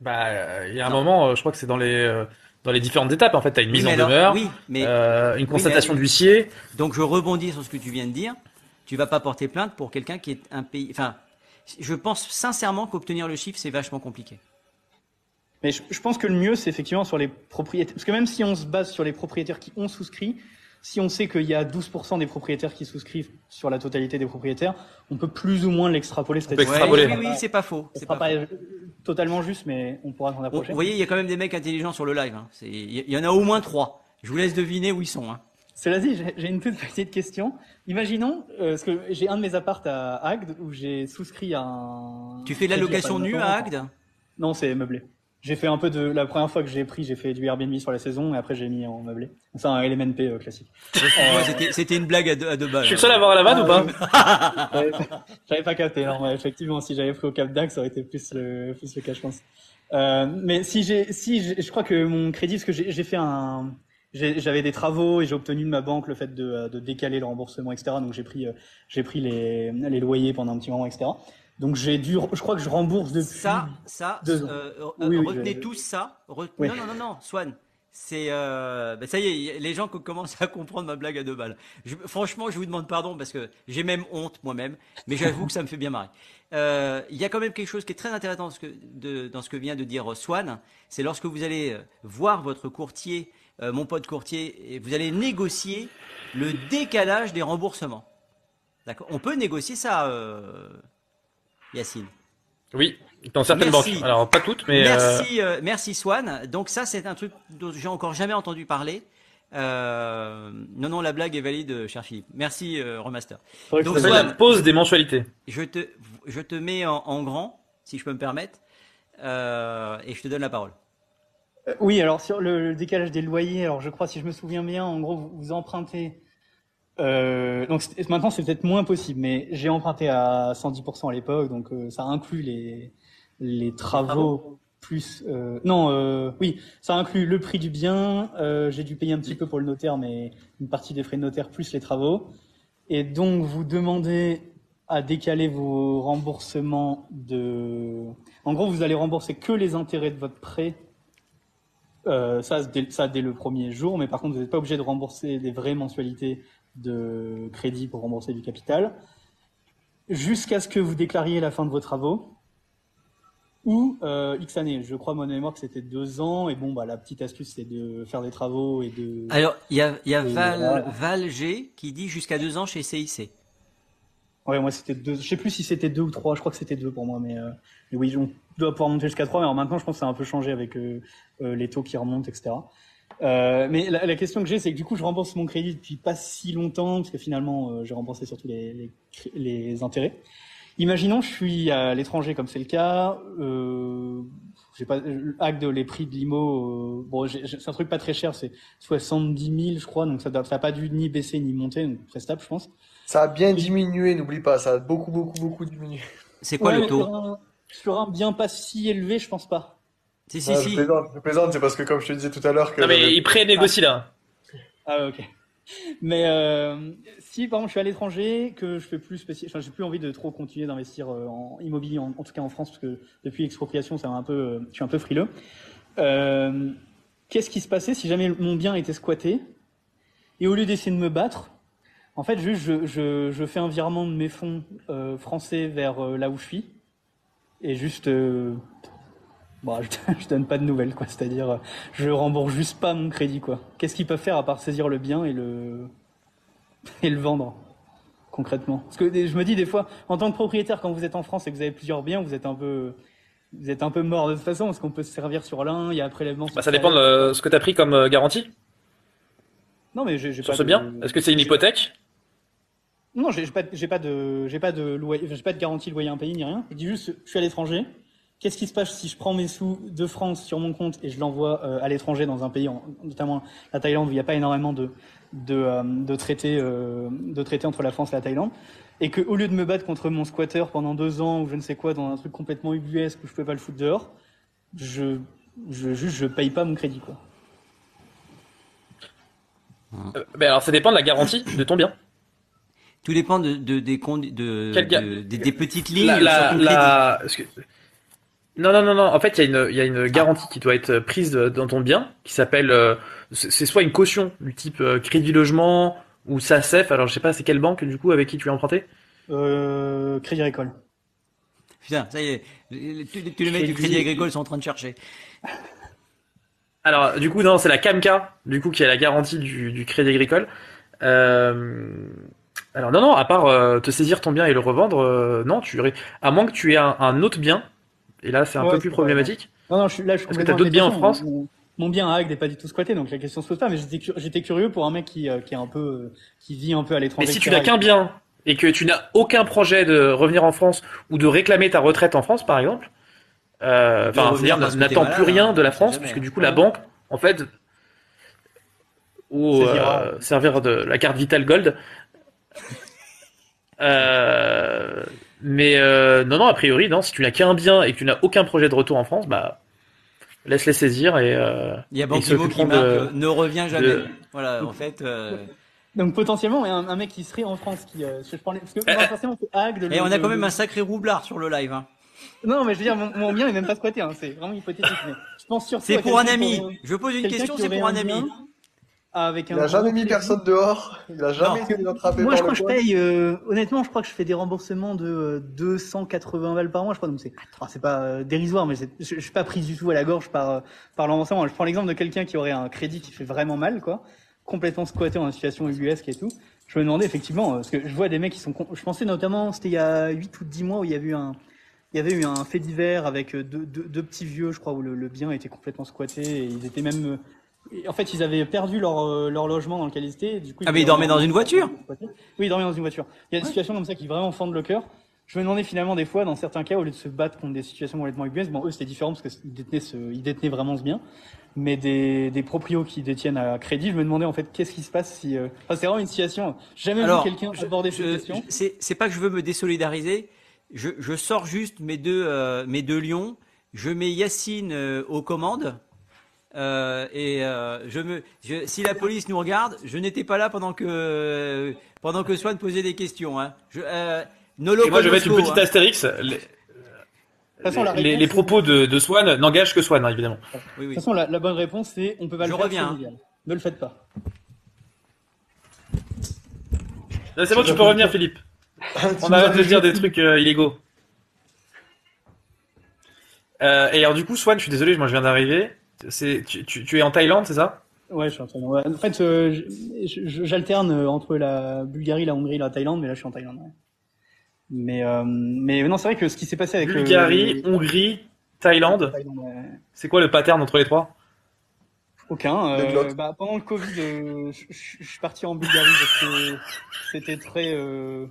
Bah, euh, il y a un Non. moment, euh, je crois que c'est dans les euh, dans les différentes étapes. En fait, t'as une mise Oui, en alors- demeure, oui, mais euh, une constatation d'huissier. donc je rebondis sur ce que tu viens de dire. Tu vas pas porter plainte pour quelqu'un qui est un pays. Enfin, je pense sincèrement qu'obtenir le chiffre c'est vachement compliqué. Mais je, je pense que le mieux, c'est effectivement sur les propriétaires. Parce que même si on se base sur les propriétaires qui ont souscrit, si on sait qu'il y a 12% des propriétaires qui souscrivent sur la totalité des propriétaires, on peut plus ou moins l'extrapoler. extrapoler. oui, oui, c'est pas faux. Ce C'est pas pas faux. totalement juste, mais on pourra s'en approcher. vous voyez, il y a quand même des mecs intelligents sur le live. hein. Il y en a au moins trois. Je vous laisse deviner où ils sont. Hein. Cela dit, j'ai- une toute petite question. Imaginons, euh, parce que j'ai un de mes apparts à Agde où j'ai souscrit à un. Tu fais de la location nue à Agde? Non, c'est meublé. J'ai fait un peu de la première fois que j'ai pris, j'ai fait du Airbnb sur la saison et après j'ai mis en meublé. C'est un LMNP euh, classique. Ouais, c'était- une blague à deux, à deux balles. Je suis le seul à avoir la vanne ou pas? *laughs* J'avais pas- capté. Non, mais effectivement, si j'avais pris au Cap d'Agde, ça aurait été plus le, plus le cas, je pense. Euh, mais si j'ai, si je crois que mon crédit, parce que j'ai fait un, j'avais des travaux et j'ai obtenu de ma banque le fait de, euh, de décaler le remboursement, etc. Donc j'ai pris, euh, j'ai pris les, les loyers pendant un petit moment, etc. Donc j'ai dû, je crois que je rembourse depuis. Ça, ça, Deux ans. euh, euh, Oui, oui, retenez je- tous ça. Oui. Non, non, non, non, Swan. C'est, euh, ben ça y est, les gens co- commencent à comprendre ma blague à deux balles. Je- franchement, je vous demande pardon parce que j'ai même honte moi-même, mais j'avoue que ça me fait bien marrer. Euh, Il y a quand même quelque chose qui est très intéressant dans ce que, de- dans ce que vient de dire Swan. C'est lorsque vous allez euh, voir votre courtier, euh, mon pote courtier, et vous allez négocier le décalage des remboursements. D'accord? On peut négocier ça, euh, Yacine. Oui, dans certaines Merci. banques. Alors pas toutes, mais euh, Merci, euh, merci Swan. Donc ça, c'est un truc dont j'ai encore jamais entendu parler. Euh, non, non, la blague est valide, cher Philippe. Merci, euh, Remaster. Faudrait que Donc, Swan. la pause des mensualités. Je te, je te mets en, en grand, si je peux me permettre, euh, et je te donne la parole. Euh, Oui, alors sur le, le décalage des loyers, alors je crois, si je me souviens bien, en gros, vous, vous empruntez. Euh, donc maintenant c'est peut-être moins possible, mais j'ai emprunté à 110% à l'époque, donc euh, ça inclut les les travaux plus. euh, non, euh, oui, ça inclut le prix du bien. euh, j'ai dû payer un petit peu pour le notaire, mais une partie des frais de notaire plus les travaux. Et donc vous demandez à décaler vos remboursements de. En gros, vous allez rembourser que les intérêts de votre prêt euh, ça, dès, ça dès le premier jour, mais par contre, vous n'êtes pas obligé de rembourser des vraies mensualités de crédit pour rembourser du capital, jusqu'à ce que vous déclariez la fin de vos travaux, ou euh, X années. Je crois, mon mémoire, que c'était deux ans, et bon, bah, la petite astuce, c'est de faire des travaux et de... Alors, il y a, y a Val, voilà. Val G qui dit jusqu'à deux ans chez CIC. Ouais, moi, c'était deux. Je sais plus si c'était deux ou trois, je crois que c'était deux pour moi, mais, euh, mais oui, on doit pouvoir monter jusqu'à trois, mais alors maintenant, je pense que ça a un peu changé avec euh, les taux qui remontent, etc. Euh, mais la, la question que j'ai, c'est que du coup, je rembourse mon crédit depuis pas si longtemps, parce que finalement, euh, j'ai remboursé surtout les, les, les intérêts. Imaginons, je suis à l'étranger, comme c'est le cas. Euh, j'ai pas acte les prix de l'IMO. Euh, bon, j'ai- j'ai- c'est un truc pas très cher, c'est 70 000, je crois, donc ça n'a pas dû ni baisser ni monter, donc très stable, je pense. Ça a bien diminué, n'oublie pas, ça a beaucoup, beaucoup, beaucoup diminué. C'est quoi Ouais, le taux sur un, sur un bien pas si élevé, je pense pas. Si, si, Ah, si. Je plaisante, je plaisante, c'est parce que comme je te disais tout à l'heure que Non, mais j'avais- il pré-négocie là. Ah ok. Mais euh, si par exemple je suis à l'étranger, que je fais plus spécial, enfin j'ai plus envie de trop continuer d'investir euh, en immobilier, en, en tout cas en France, parce que depuis l'expropriation, ça un peu, euh, je suis un peu frileux. Euh, Qu'est-ce qui se passait si jamais mon bien était squatté et au lieu d'essayer de me battre, en fait juste je, je, je fais un virement de mes fonds euh, français vers euh, là où je suis et juste euh, Bon, je, *laughs* je donne pas de nouvelles, quoi. C'est-à-dire, euh, je rembourse juste pas mon crédit, quoi. Qu'est-ce qu'ils peuvent faire à part saisir le bien et le *laughs* et le vendre concrètement? Parce que je me dis des fois, en tant que propriétaire, quand vous êtes en France et que vous avez plusieurs biens, vous êtes un peu vous êtes un peu mort de toute façon parce qu'on peut se servir sur l'un, il y a un prélèvement. sur Bah, ça dépend de ce que t'as pris comme euh, garantie Non, mais j'ai j'ai sur pas ce de- bien? Est-ce que c'est une hypothèque? Non, j'ai pas, pas de, j'ai pas de loyer, j'ai pas de garantie de loyer impayé ni rien. Je dis juste, je suis à l'étranger. Qu'est-ce qui se passe si je prends mes sous de France sur mon compte et je l'envoie euh, à l'étranger dans un pays, en- notamment la Thaïlande où il n'y a pas énormément de de, euh, de traités euh, de traités entre la France et la Thaïlande, et que au lieu de me battre contre mon squatter pendant deux ans ou je ne sais quoi dans un truc complètement ubuesque où je peux pas le foutre dehors, je je juste je paye pas mon crédit quoi. Euh, ben alors ça dépend de la garantie de ton bien. Tout dépend de, de- des, condi- de, Quel gars- de- des, des petites lignes La, sur la, ton crédit. la- parce que- Non, non, non, non. En fait, il y, a une- il y a une garantie qui doit être prise de- dans ton bien, qui s'appelle. euh, c'est soit une caution du type euh, Crédit Logement ou SACEF. Alors, je sais pas, c'est quelle banque du coup avec qui tu as emprunté? Euh, crédit agricole. Putain, ça y est, tous les mecs du Crédit- Crédit Agricole sont en train de chercher. Alors, du coup, non, c'est la CAMCA, du coup, qui a la garantie du, du Crédit Agricole. Euh, Alors, non, non, à part euh, te saisir ton bien et le revendre, euh, non, tu à moins que tu aies un, un autre bien. Et là, c'est un Ouais, peu plus problématique. Non, non, je suis là, je suis Est-ce que complètement t'as d'autres biens en. France? Mon, mon bien à Agde n'est pas du tout squatté, donc la question se pose pas. Mais j'étais cu- j'étais curieux pour un mec qui, euh, qui est un peu, euh, qui vit un peu à l'étranger. Mais si tu n'as qu'un bien et que tu n'as aucun projet de revenir en France ou de réclamer ta retraite en France, par exemple, euh, enfin, c'est-à-dire n'attends plus rien hein, de la France, jamais, puisque du hein. coup, la banque, en fait, ou euh, servir de la carte Vital Gold. Euh, mais euh, non, non, a priori, non. Si tu n'as qu'un bien et que tu n'as aucun projet de retour en France, bah laisse-les saisir et euh, Il y a ils Banquimo qui marque de- euh, ne reviens jamais. de- Voilà, en fait. euh, Donc potentiellement, il y a un, un mec qui serait en France qui, euh, je prends les- parce que Eh, eh. forcément, c'est Agde. le- Et on a le- quand même un sacré roublard sur le live. Hein. Non, mais je veux dire, mon, mon bien est même pas squatté. Hein, c'est vraiment hypothétique. Mais je pense surtout. C'est pour un ami. aurait- Je pose une question, c'est pour un ami. bien Avec un Il a jamais mis personne dehors. Il a jamais Non. été attrapé Moi, par je le crois que je paye, euh, honnêtement, je crois que je fais des remboursements de euh, 280 balles par mois, je crois. Donc c'est, enfin, c'est pas euh, dérisoire, mais je, je suis pas pris du tout à la gorge par euh, par le remboursement. Je prends l'exemple de quelqu'un qui aurait un crédit qui fait vraiment mal, quoi, complètement squatté en situation ubuesque et tout. Je me demandais effectivement, euh, parce que je vois des mecs qui sont, je pensais notamment, c'était il y a 8 ou 10 mois où il y a eu un, il y avait eu un fait divers avec euh, deux, deux, deux petits vieux, je crois, où le, le bien était complètement squatté et ils étaient même, euh, en fait, ils avaient perdu leur, euh, leur logement dans lequel ils étaient. Du coup, Ah, mais ils dormaient dans une voiture Oui, ils dormaient dans une voiture. Il y a des situations comme ça qui vraiment fendent le cœur. Je me demandais finalement des fois, dans certains cas, au lieu de se battre contre des situations complètement ubuesques, bon, eux c'était différent parce qu'ils détenaient, ce, ils détenaient vraiment ce bien, mais des, des proprios qui détiennent à crédit, je me demandais en fait qu'est-ce qui se passe si. Euh... Enfin, c'est vraiment une situation. Jamais Alors, vu quelqu'un je- aborder cette question. c'est pas que je veux me désolidariser. Je, je sors juste mes deux euh, mes deux lions. Je mets Yacine euh, aux commandes. Euh, et euh, je me, je- si la police nous regarde, je n'étais pas là pendant que pendant que Swan posait des questions. Hein. Je, euh, Nolo Et moi, je vais mettre une petite hein. astérix. Les, façon, propos de, de Swan n'engagent que Swan, hein, évidemment. Oui, De toute façon, la, la bonne réponse c'est on peut pas Je le faire. reviens, hein. Ne le faites pas. C'est bon, tu peux revenir, Philippe. *laughs* On arrête de dire des trucs euh, illégaux. Euh, et alors du coup, Swan, je suis désolé, moi je viens d'arriver. C'est tu, tu, tu es en Thaïlande, c'est ça? Ouais, je suis en Thaïlande. Ouais. En fait, euh, j'alterne euh, entre la Bulgarie, la Hongrie, la Thaïlande, mais là je suis en Thaïlande. ouais. Mais euh, mais non, c'est vrai que ce qui s'est passé avec le- Bulgarie, Hongrie, Thaïlande? Thaïlande, ouais. C'est quoi le pattern entre les trois? Aucun. Euh, bah, pendant le Covid, euh, je, je- je suis parti en Bulgarie parce que c'était très très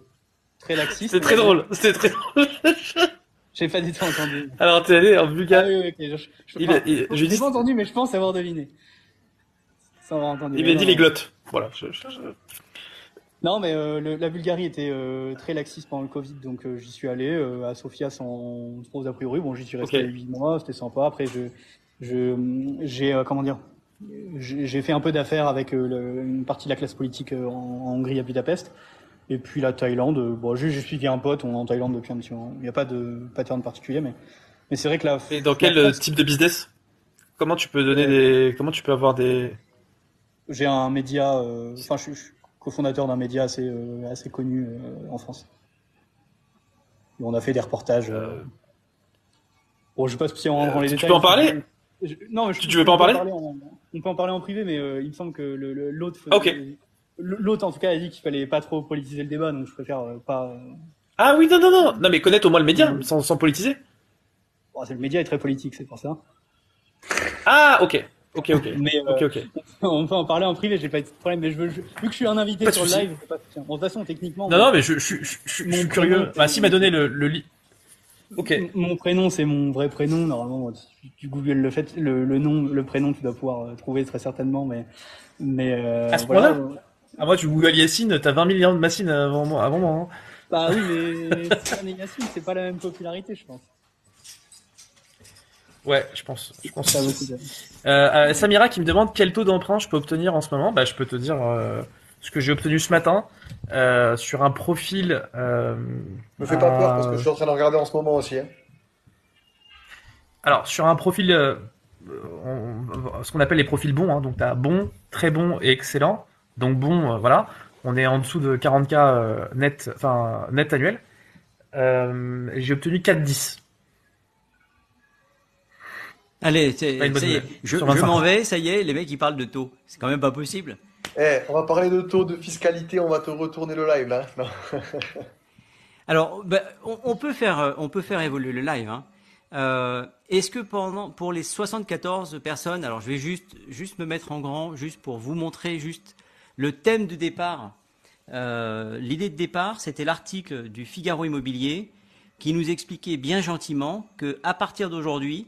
très laxiste. C'était très drôle. C'était très drôle. *laughs* J'ai pas du tout entendu. *laughs* Alors t'es allé en Ah Bulgarie. oui, oui, ok. Je, je, Il- enfin, il- je j'ai dis- pas entendu, mais je pense avoir deviné. Sans avoir entendu. Il m'a dit les glottes. Voilà. je- Non, mais euh, le- la Bulgarie était euh, très laxiste pendant le Covid, donc euh, j'y suis allé à Sofia sans trop a priori. Bon, j'y suis resté Ok. 8 mois, c'était sympa. Après, je, j'ai comment dire, j'ai fait un peu d'affaires avec le- une partie de la classe politique en, en Hongrie à Budapest. Et puis la Thaïlande, euh, bon, j'ai suivi un pote, on est en Thaïlande depuis un petit moment. Il n'y a pas de pattern particulier, mais mais c'est vrai que la. Et dans quel euh, France- type de business? Comment tu peux donner des. Comment tu peux avoir des. J'ai un média, euh, enfin, je suis je suis cofondateur d'un média assez, euh, assez connu euh, en France. Et on a fait des reportages. euh, Bon, je sais pas si on rentre dans les tu détails. peux en parler? Je- Non, je, Tu- tu veux pas en parler en- On peut en parler en privé, mais euh, il me semble que le- le- l'autre. Ok. faisait- L'autre, en tout cas, a dit qu'il fallait pas trop politiser le débat, donc je préfère euh, pas. euh, Ah oui, non, non, non Non, mais connaître au moins le média, sans, sans politiser. bon, c'est- le média est très politique, c'est pour ça. Ah, ok. Ok, ok. Mais euh, *laughs* on peut en parler en privé, j'ai pas de problème. Mais je veux, je- vu que je suis un invité Pas sur le live, pas. tiens, Bon, de toute façon, techniquement. Non, non, mais je, suis curieux. Bah, s'il m'a donné le, le lit. Ok. M- Mon prénom, c'est mon vrai prénom. Normalement, si tu googles le fait, le, le nom, le prénom, tu dois pouvoir euh, trouver très certainement. Mais, mais euh, À ce voilà. point-là Ah, moi, tu Google Yacine, t'as 20 millions de machines avant moi. Avant moi hein. Bah oui, mais et Yacine, c'est pas la même popularité, je pense. Ouais, je pense. Je pense. Ça Euh, euh, Samira qui me demande quel taux d'emprunt je peux obtenir en ce moment. Bah, je peux te dire euh, ce que j'ai obtenu ce matin euh, sur un profil. Euh, Me fais pas peur parce que je suis en train de regarder en ce moment aussi. hein. Alors, sur un profil, euh, on- ce qu'on appelle les profils bons, hein, donc tu as bon, très bon et excellent. Donc bon, euh, voilà, on est en dessous de 40K euh, net, enfin, net annuel. Euh, j'ai obtenu 4,10. Allez, ça y est, je, Sur je 25. m'en vais, ça y est, les mecs ils parlent de taux. C'est quand même pas possible. Eh, on va parler de taux de fiscalité, on va te retourner le live là. Non. *laughs* Alors, bah, on, on peut faire, on peut faire évoluer le live. hein. Euh, Est-ce que pendant, pour les 74 personnes, alors je vais juste, juste me mettre en grand, juste pour vous montrer juste le thème de départ. Euh, L'idée de départ, c'était l'article du Figaro Immobilier qui nous expliquait bien gentiment que à partir d'aujourd'hui,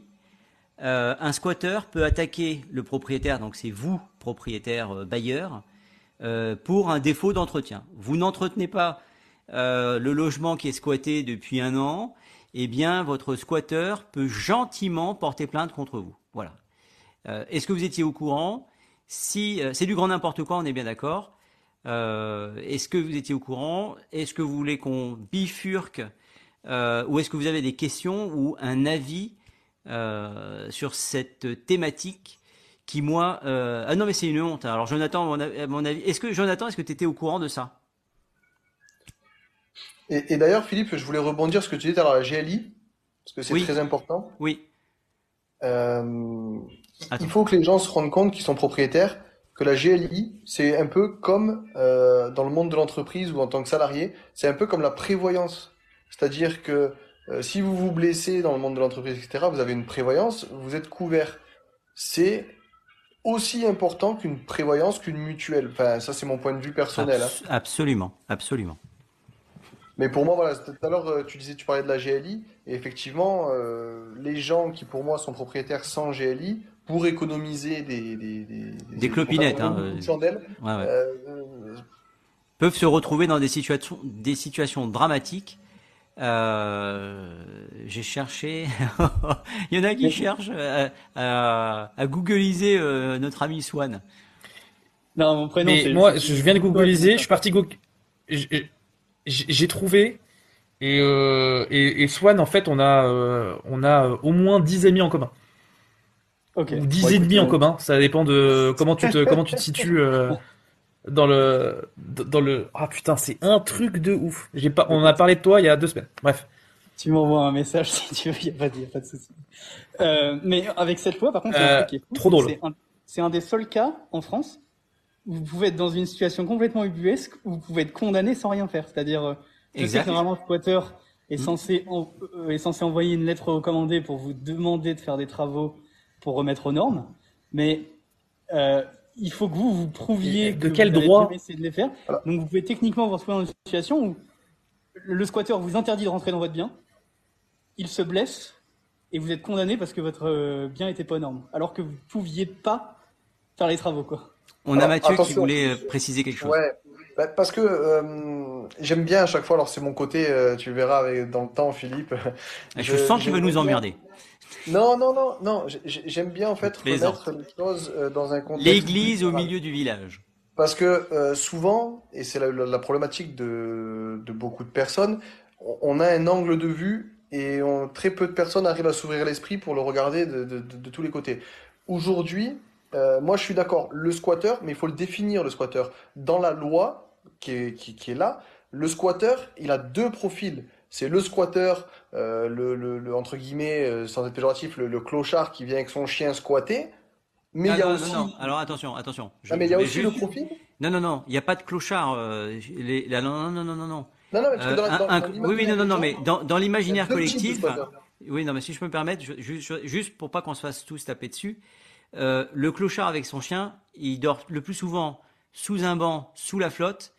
euh, un squatteur peut attaquer le propriétaire, donc c'est vous, propriétaire euh, bailleur, pour un défaut d'entretien. Vous n'entretenez pas le logement qui est squatté depuis un an, eh bien, votre squatteur peut gentiment porter plainte contre vous. Voilà. Est-ce que vous étiez au courant? Si euh, c'est du grand n'importe quoi, on est bien d'accord. Euh, est-ce que vous étiez au courant? Est-ce que vous voulez qu'on bifurque euh, Ou est-ce que vous avez des questions ou un avis sur cette thématique qui moi euh, ah non mais c'est une honte alors Jonathan à mon, avis est-ce que Jonathan est-ce que tu étais au courant de ça? Et, et d'ailleurs, Philippe, je voulais rebondir sur ce que tu disais à la GLI, parce que c'est Oui. très important. oui Euh, Attends. il faut que les gens se rendent compte qu'ils sont propriétaires, que la GLI, c'est un peu comme euh, dans le monde de l'entreprise ou en tant que salarié, c'est un peu comme la prévoyance. C'est-à-dire que euh, si vous vous blessez dans le monde de l'entreprise, etc., vous avez une prévoyance, vous êtes couvert. C'est aussi important qu'une prévoyance, qu'une mutuelle. Enfin, ça, c'est mon point de vue personnel. hein. Abs- absolument absolument Mais pour moi, voilà, tout à l'heure, euh, tu disais, tu parlais de la GLI, et effectivement, euh, les gens qui, pour moi, sont propriétaires sans GLI, pour économiser des... Des, des, Des clopinettes, hein, de euh, chandelles, Ouais, ouais. euh, euh, peuvent se retrouver dans des situations, des situations dramatiques. Euh, J'ai cherché. *laughs* Il y en a qui cherchent à, à, à googliser euh, notre ami Swan. Non, mon prénom. Mais moi, je viens de googliser, je suis parti go... j'ai trouvé et, euh, et et Swan en fait on a euh, on a au moins 10 amis en commun Ok. ou 10 Bon, et écoute, demi en euh, commun, ça dépend de comment tu te *laughs* comment tu te situes euh, dans le dans le ah putain, c'est un truc de ouf. J'ai pas on en a parlé de toi il y a deux semaines. Bref. Tu m'envoies un message *laughs* si tu veux, il n'y a, pas de- y a pas de souci. Euh, mais avec cette loi, par contre, Euh, trop c'est que drôle. c'est un- des seuls cas en France où vous pouvez être dans une situation complètement ubuesque où vous pouvez être condamné sans rien faire. C'est-à-dire, euh, je sais que normalement, le squatter est Mm. censé, en- euh, est censé envoyer une lettre recommandée pour vous demander de faire des travaux pour remettre aux normes, mais euh, il faut que vous vous prouviez de que quel vous avez droit de les faire. Voilà. Donc vous pouvez techniquement vous retrouver dans une situation où le squatter vous interdit de rentrer dans votre bien, il se blesse et vous êtes condamné parce que votre euh, bien était pas aux normes, alors que vous pouviez pas faire les travaux quoi. On a Mathieu qui voulait euh, préciser quelque chose. Ouais. Bah, parce que euh, j'aime bien à chaque fois, alors c'est mon côté, euh, tu verras avec, dans le temps, Philippe. Je sens qu'il veut nous bien- emmerder. Non, non, non, non, j'ai- j'ai- j'aime bien en fait remettre les choses euh, dans un contexte. L'église au milieu du village. Parce que euh, souvent, et c'est la, la- la problématique de, de beaucoup de personnes, on, a un angle de vue et on- très peu de personnes arrivent à s'ouvrir l'esprit pour le regarder de, de- de- de tous les côtés. Aujourd'hui, euh, moi je suis d'accord, le squatter, mais il faut le définir le squatter. Dans la loi qui est, qui, qui est là, le squatter, il a deux profils. C'est le squatter, euh, le, le- le- entre guillemets, euh, sans être péjoratif, le, le clochard qui vient avec son chien squatter. Mais Ah, il y a non, aussi, non, non. Alors attention, attention. Je- Ah, mais il y a aussi le profil. Non, non, non. Il n'y a pas de clochard. euh, les- là, non, non, non, non, non. Non, non, mais parce que Euh, dans la- un- dans- un- dans oui, oui, non, non, non, mais dans, l'imaginaire collectif, oui, non, mais si je peux me permettre, je- juste pour pas qu'on se fasse tous taper dessus, euh, le clochard avec son chien, il dort le plus souvent sous un banc, sous la flotte.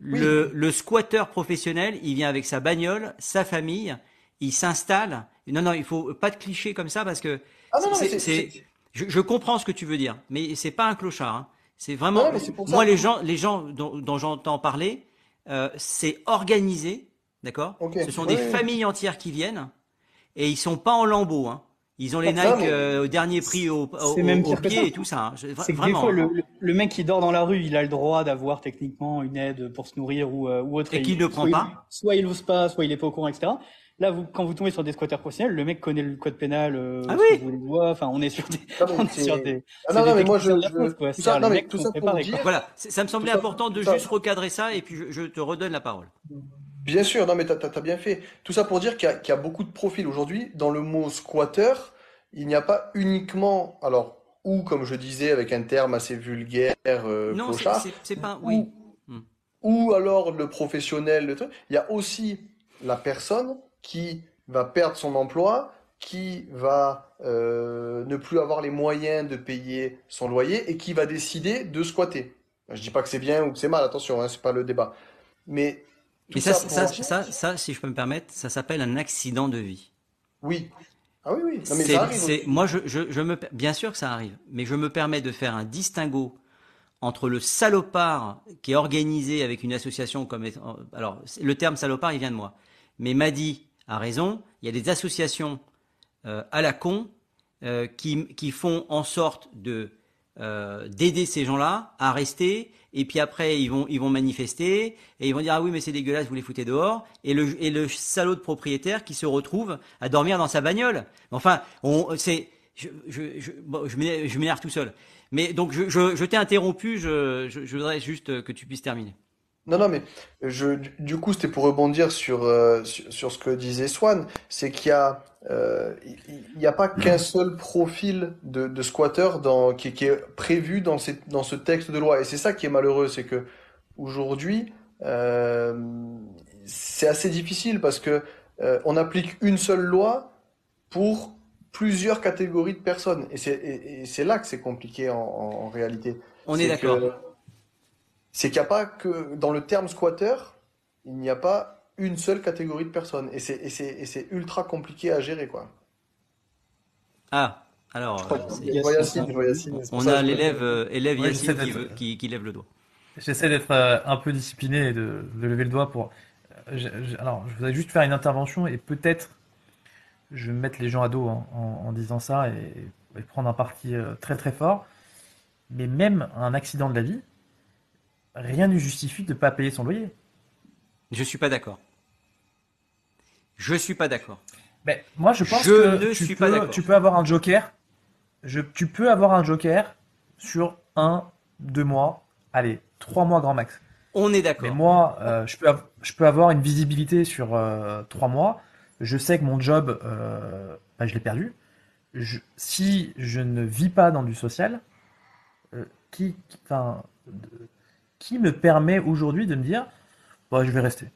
Le, le squatteur professionnel, il vient avec sa bagnole, sa famille, il s'installe. Non, non, il faut pas de clichés comme ça parce que Ah non, non, c'est- je, je comprends ce que tu veux dire, mais c'est pas un clochard. hein. C'est vraiment. Non, mais c'est pour ça. moi, les gens, les gens dont, dont j'entends parler, euh, c'est organisé, d'accord? Ce sont Oui, des oui. familles entières qui viennent et ils sont pas en lambeaux. Hein. Ils ont les Non, Nike mais- euh, au dernier prix au, au, C'est même au pire que pied ça. et tout ça. hein. C'est que des vraiment. fois, le, hein. le- le mec qui dort dans la rue, il a le droit d'avoir techniquement une aide pour se nourrir ou, euh, ou autre. Et qu'il il- ne prend soit il- pas. soit il ose pas, soit il est pas au courant, etc. Là, vous, quand vous tombez sur des squatteurs professionnels, le mec connaît le code pénal, euh, Ah oui. le doigts. Enfin, on est sur des, Non, mais on est c'est- sur des, Ah c'est non, des non, mais moi, je, quoi. tout ça, non, mais tout ça pour dire, quoi. Voilà, ça me semblait Tout ça- important de ça- juste recadrer ça et puis je, je te redonne la parole. bien sûr, non, mais t'as, t'as bien fait. Tout ça pour dire qu'il y a, qu'il y a beaucoup de profils aujourd'hui. Dans le mot squatter, il n'y a pas uniquement, alors, ou comme je disais avec un terme assez vulgaire, euh, non, c'est- clochard, c'est c'est pas. Oui. ou alors le professionnel, le truc. Il y a aussi la personne qui va perdre son emploi, qui va euh, ne plus avoir les moyens de payer son loyer et qui va décider de squatter. Je dis pas que c'est bien ou que c'est mal, attention, hein, c'est pas le débat. Mais tout ça, ça ça, pour ça, dire- ça, si je peux me permettre, ça s'appelle un accident de vie. oui. Ah oui, oui. Non, mais C'est- ça arrive moi, je, je, je me, bien sûr que ça arrive, mais je me permets de faire un distinguo entre le salopard qui est organisé avec une association comme, étant- alors le terme salopard, il vient de moi, mais Madi a raison. Il y a des associations euh, à la con euh, qui, qui font en sorte de euh, d'aider ces gens-là à rester. Et puis après, ils vont, ils vont manifester et ils vont dire ah oui mais c'est dégueulasse, vous les foutez dehors. Et le, et le salaud de propriétaire qui se retrouve à dormir dans sa bagnole. Enfin, c'est, je, je, je, je m'énerve tout seul. Mais donc je, je, je t'ai interrompu. Je, je voudrais juste que tu puisses terminer. Non, non, mais je, du- coup, c'était pour rebondir sur, euh, sur, sur ce que disait Swan, c'est qu'il y a, euh, il il y a pas qu'un seul profil de, de squatter dans, qui, qui est prévu dans, ces, dans ce texte de loi. Et c'est ça qui est malheureux, c'est que aujourd'hui, euh, c'est assez difficile parce que euh, on applique une seule loi pour plusieurs catégories de personnes. Et c'est et, et c'est là que c'est compliqué en, en, en réalité. On est d'accord. C'est qu'il n'y a pas que dans le terme squatter, il n'y a pas une seule catégorie de personnes. Et c'est et c'est et c'est ultra compliqué à gérer, quoi. Ah, alors. c'est- Je vois Yacine, je vois Yacine, c'est pour On a l'élève euh, élève Ouais, Yacine j'essaie qui, lève le doigt. J'essaie d'être euh, un peu discipliné et de, de lever le doigt pour. euh, je- je- alors, je voudrais juste faire une intervention et peut-être je vais me mettre les gens à dos en, en- en disant ça et, et prendre un parti très très fort. Mais même un accident de la vie, rien ne justifie de ne pas payer son loyer. Je suis pas d'accord. Je suis pas d'accord. Mais moi, je pense Je que ne tu suis peux, d'accord. tu peux avoir un joker. Je, tu peux avoir un joker sur un, deux mois, allez, trois mois grand max. On est Mais d'accord. moi, euh, je, peux av- je peux avoir une visibilité sur euh, trois mois. Je sais que mon job, euh, bah, je l'ai perdu. Je- si je ne vis pas dans du social, qui, qui- enfin, qui me permet aujourd'hui de me dire, bah, je vais rester.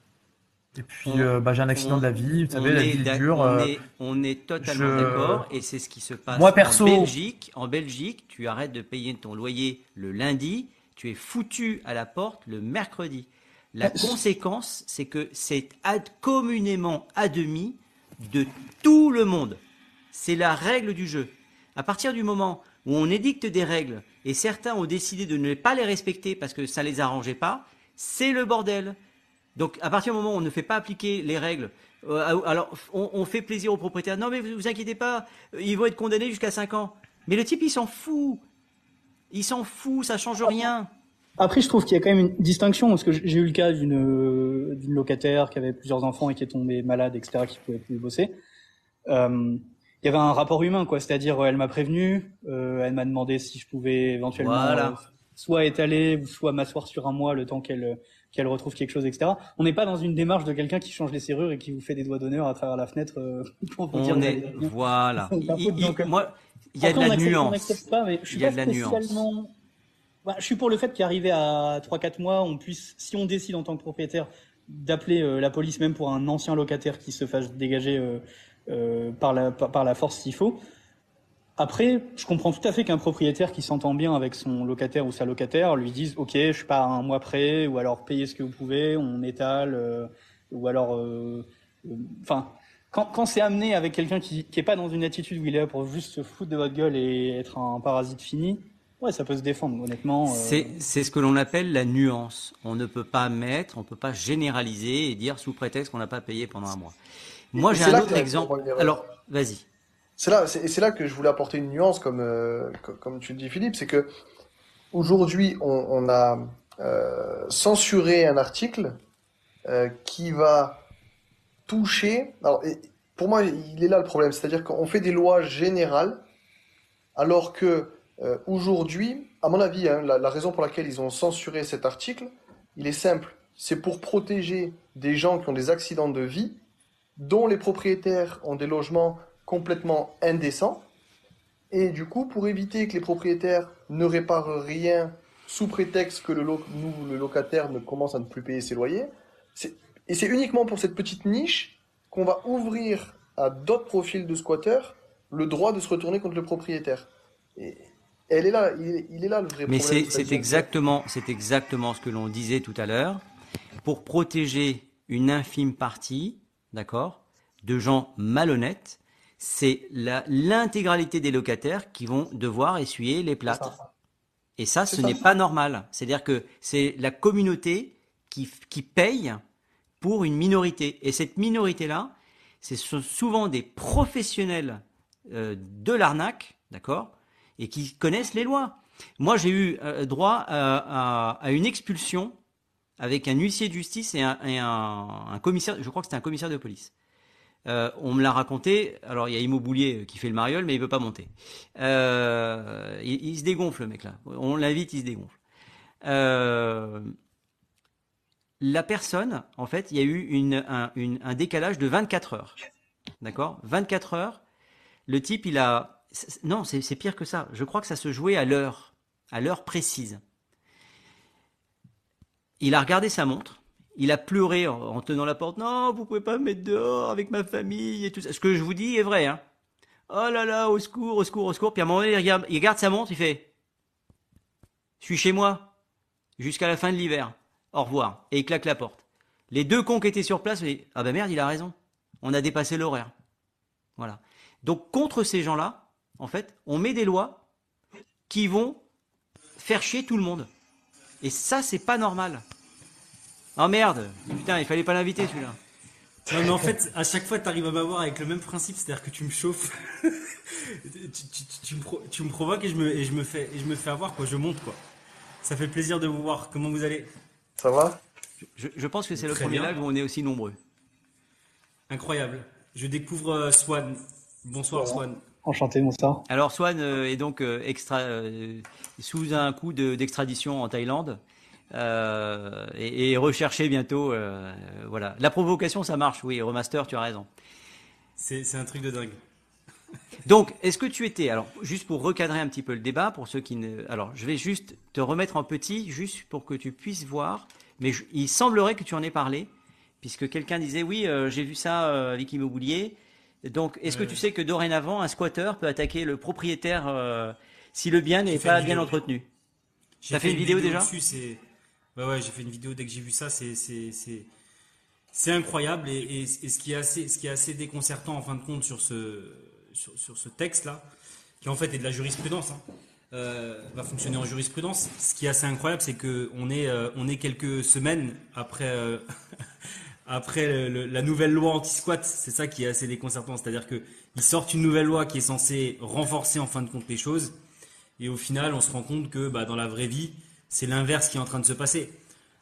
Et puis, On- euh, bah, j'ai un accident on- de la vie, vous savez, la est vie est d'ac- dure. on euh, est- on est totalement je- d'accord et c'est ce qui se passe Moi, perso- en Belgique. En Belgique, tu arrêtes de payer ton loyer le lundi, tu es foutu à la porte le mercredi. La conséquence, c'est que c'est ad- communément admis de tout le monde. C'est la règle du jeu. À partir du moment où on édicte des règles et certains ont décidé de ne pas les respecter parce que ça les arrangeait pas, c'est le bordel. Donc, à partir du moment où on ne fait pas appliquer les règles, euh, alors on, fait plaisir aux propriétaires. Non, mais vous, vous inquiétez pas, ils vont être condamnés jusqu'à 5 ans. Mais le type, il s'en fout. Il s'en fout, ça change rien. Après, je trouve qu'il y a quand même une distinction parce que j'ai eu le cas d'une euh, d'une locataire qui avait plusieurs enfants et qui est tombée malade, etc., qui pouvait plus bosser. Euh, il y avait un rapport humain, quoi. C'est-à-dire, elle m'a prévenu, euh, elle m'a demandé si je pouvais éventuellement Voilà. euh, soit étaler ou soit m'asseoir sur un mois le temps qu'elle qu'elle retrouve quelque chose, etc. On n'est pas dans une démarche de quelqu'un qui change les serrures et qui vous fait des doigts d'honneur à travers la fenêtre euh, *laughs* pour vous dire On est, voilà. *laughs* Il- donc, euh, moi, il y a de Après, la nuance. pas, mais je suis Il y a pas de la nuance. Bah, je suis pour le fait qu'arrivé à 3-4 mois, on puisse, si on décide en tant que propriétaire d'appeler euh, la police, même pour un ancien locataire qui se fasse dégager euh, euh, par, la, par, la force s'il faut. Après, je comprends tout à fait qu'un propriétaire qui s'entend bien avec son locataire ou sa locataire lui dise OK, je à un mois près, ou alors payez ce que vous pouvez, on étale, euh, ou alors, euh, euh, enfin, quand, quand c'est amené avec quelqu'un qui, qui est pas dans une attitude où il est là pour juste se foutre de votre gueule et être un parasite fini, ouais, ça peut se défendre, honnêtement. euh, C'est ce que l'on appelle la nuance. On ne peut pas mettre, on peut pas généraliser et dire sous prétexte qu'on n'a pas payé pendant un mois. Moi, j'ai un autre exemple. Alors, vas-y. C'est là, c'est là que je voulais apporter une nuance, comme, euh, co- comme tu le dis, Philippe, c'est que aujourd'hui, on, on a euh, censuré un article euh, qui va toucher. Alors, et pour moi, il est là le problème, c'est-à-dire qu'on fait des lois générales, alors que euh, aujourd'hui, à mon avis, hein, la, la raison pour laquelle ils ont censuré cet article, il est simple, c'est pour protéger des gens qui ont des accidents de vie, dont les propriétaires ont des logements complètement indécents. Et du coup, pour éviter que les propriétaires ne réparent rien sous prétexte que le, lo- nous, le locataire ne commence à ne plus payer ses loyers, et c'est uniquement pour cette petite niche qu'on va ouvrir à d'autres profils de squatteurs le droit de se retourner contre le propriétaire. Et elle est là, il est, il est là le vrai Mais problème. c'est c'est exactement, c'est exactement ce que l'on disait tout à l'heure. Pour protéger une infime partie, d'accord, de gens malhonnêtes, c'est l'intégralité des locataires qui vont devoir essuyer les plâtres. Et ça, ce n'est pas normal. C'est-à-dire que c'est la communauté qui, qui paye pour une minorité. Et cette minorité-là, c'est sou- souvent des professionnels euh, de l'arnaque, d'accord, et qui connaissent les lois. Moi, j'ai eu euh, droit à, à- à une expulsion avec un huissier de justice et un, commissaire, je crois que c'était un commissaire de police. Euh, on me l'a raconté. Alors il y a Imo Boulier qui fait le mariole, mais il veut pas monter. Euh, il, se dégonfle, le mec là. On l'invite, il se dégonfle. Euh, la personne, en fait, il y a eu un, un décalage de 24 heures. D'accord? 24 heures. Le type, il a. Non, c'est pire que ça. Je crois que ça se jouait à l'heure, à l'heure précise. Il a regardé sa montre. Il a pleuré en, en tenant la porte. Non, vous pouvez pas me mettre dehors avec ma famille et tout ça. Ce que je vous dis est vrai. Hein. Oh là là, au secours, au secours, au secours. Puis à un moment il regarde, il regarde sa montre. Il fait. Je suis chez moi jusqu'à la fin de l'hiver. Au revoir. Et il claque la porte. Les deux cons qui étaient sur place, ils ah ben merde, il a raison. On a dépassé l'horaire. Voilà. Donc contre ces gens-là, en fait, on met des lois qui vont faire chier tout le monde. Et ça, c'est pas normal. Oh merde, putain, il fallait pas l'inviter celui-là. Non, mais en fait, à chaque fois, tu arrives à m'avoir avec le même principe, c'est-à-dire que tu me chauffes, *laughs* tu, tu- tu- tu me, pro- tu me provoques et je me, et, je me fais, et je me fais avoir, quoi. Je monte, quoi. Ça fait plaisir de vous voir. Comment vous allez? Ça va? Je, je pense que c'est le premier bien. live où on est aussi nombreux. Incroyable. Je découvre euh, Swan. Bonsoir, Swan. Enchanté, bonsoir. Alors Swan euh, est donc euh, extra, euh, sous un coup de- d'extradition en Thaïlande euh, et, et recherché bientôt. euh, voilà, la provocation, ça marche. Oui, remaster, tu as raison. C'est un truc de dingue. *laughs* Donc, est-ce que tu étais, alors, juste pour recadrer un petit peu le débat, pour ceux qui ne. Alors, je vais juste te remettre en petit, juste pour que tu puisses voir, mais je- il semblerait que tu en aies parlé, puisque quelqu'un disait oui, euh, j'ai vu ça euh, avec Immobilier. Donc, est-ce que tu sais que dorénavant, un squatter peut attaquer le propriétaire euh, si le bien n'est fait pas bien entretenu? J'ai T'as fait une vidéo déjà? dessus. Ouais, j'ai fait une vidéo dès que j'ai vu ça, c'est, incroyable. Et, et- et ce, qui est assez, ce qui est assez déconcertant en fin de compte sur ce, sur, sur ce texte-là, qui en fait est de la jurisprudence, hein, euh, va fonctionner en jurisprudence. Ce qui est assez incroyable, c'est que on est, euh, on est quelques semaines après, *laughs* après la nouvelle loi anti-squat. C'est ça qui est assez déconcertant. C'est-à-dire que ils sortent une nouvelle loi qui est censée renforcer en fin de compte les choses, et au final, on se rend compte que bah, dans la vraie vie, c'est l'inverse qui est en train de se passer.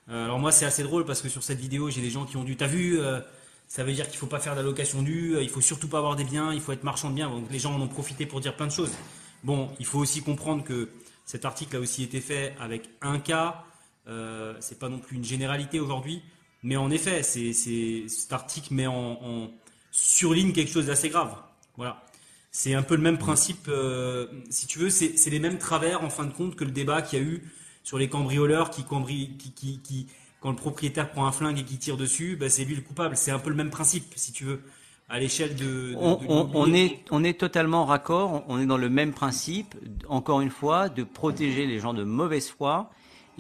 Euh, alors moi, c'est assez drôle parce que sur cette vidéo, j'ai des gens qui ont dû, t'as vu, euh, ça veut dire qu'il faut pas faire d'allocation nue, euh, il faut surtout pas avoir des biens, il faut être marchand de biens. Donc les gens en ont profité pour dire plein de choses. Bon, il faut aussi comprendre que cet article a aussi été fait avec un cas. Euh, c'est pas non plus une généralité aujourd'hui, mais en effet, c'est, cet article met en, en surligne quelque chose d'assez grave. Voilà. C'est un peu le même principe, euh, si tu veux, c'est, les mêmes travers en fin de compte que le débat qu'il y a eu sur les cambrioleurs qui, cambri, qui, qui, qui- quand le propriétaire prend un flingue et qui tire dessus, bah, c'est lui le coupable. C'est un peu le même principe, si tu veux, à l'échelle de. de- On, de on- on l'immobilier. est, on est totalement raccord, on est dans le même principe, encore une fois, de protéger les gens de mauvaise foi.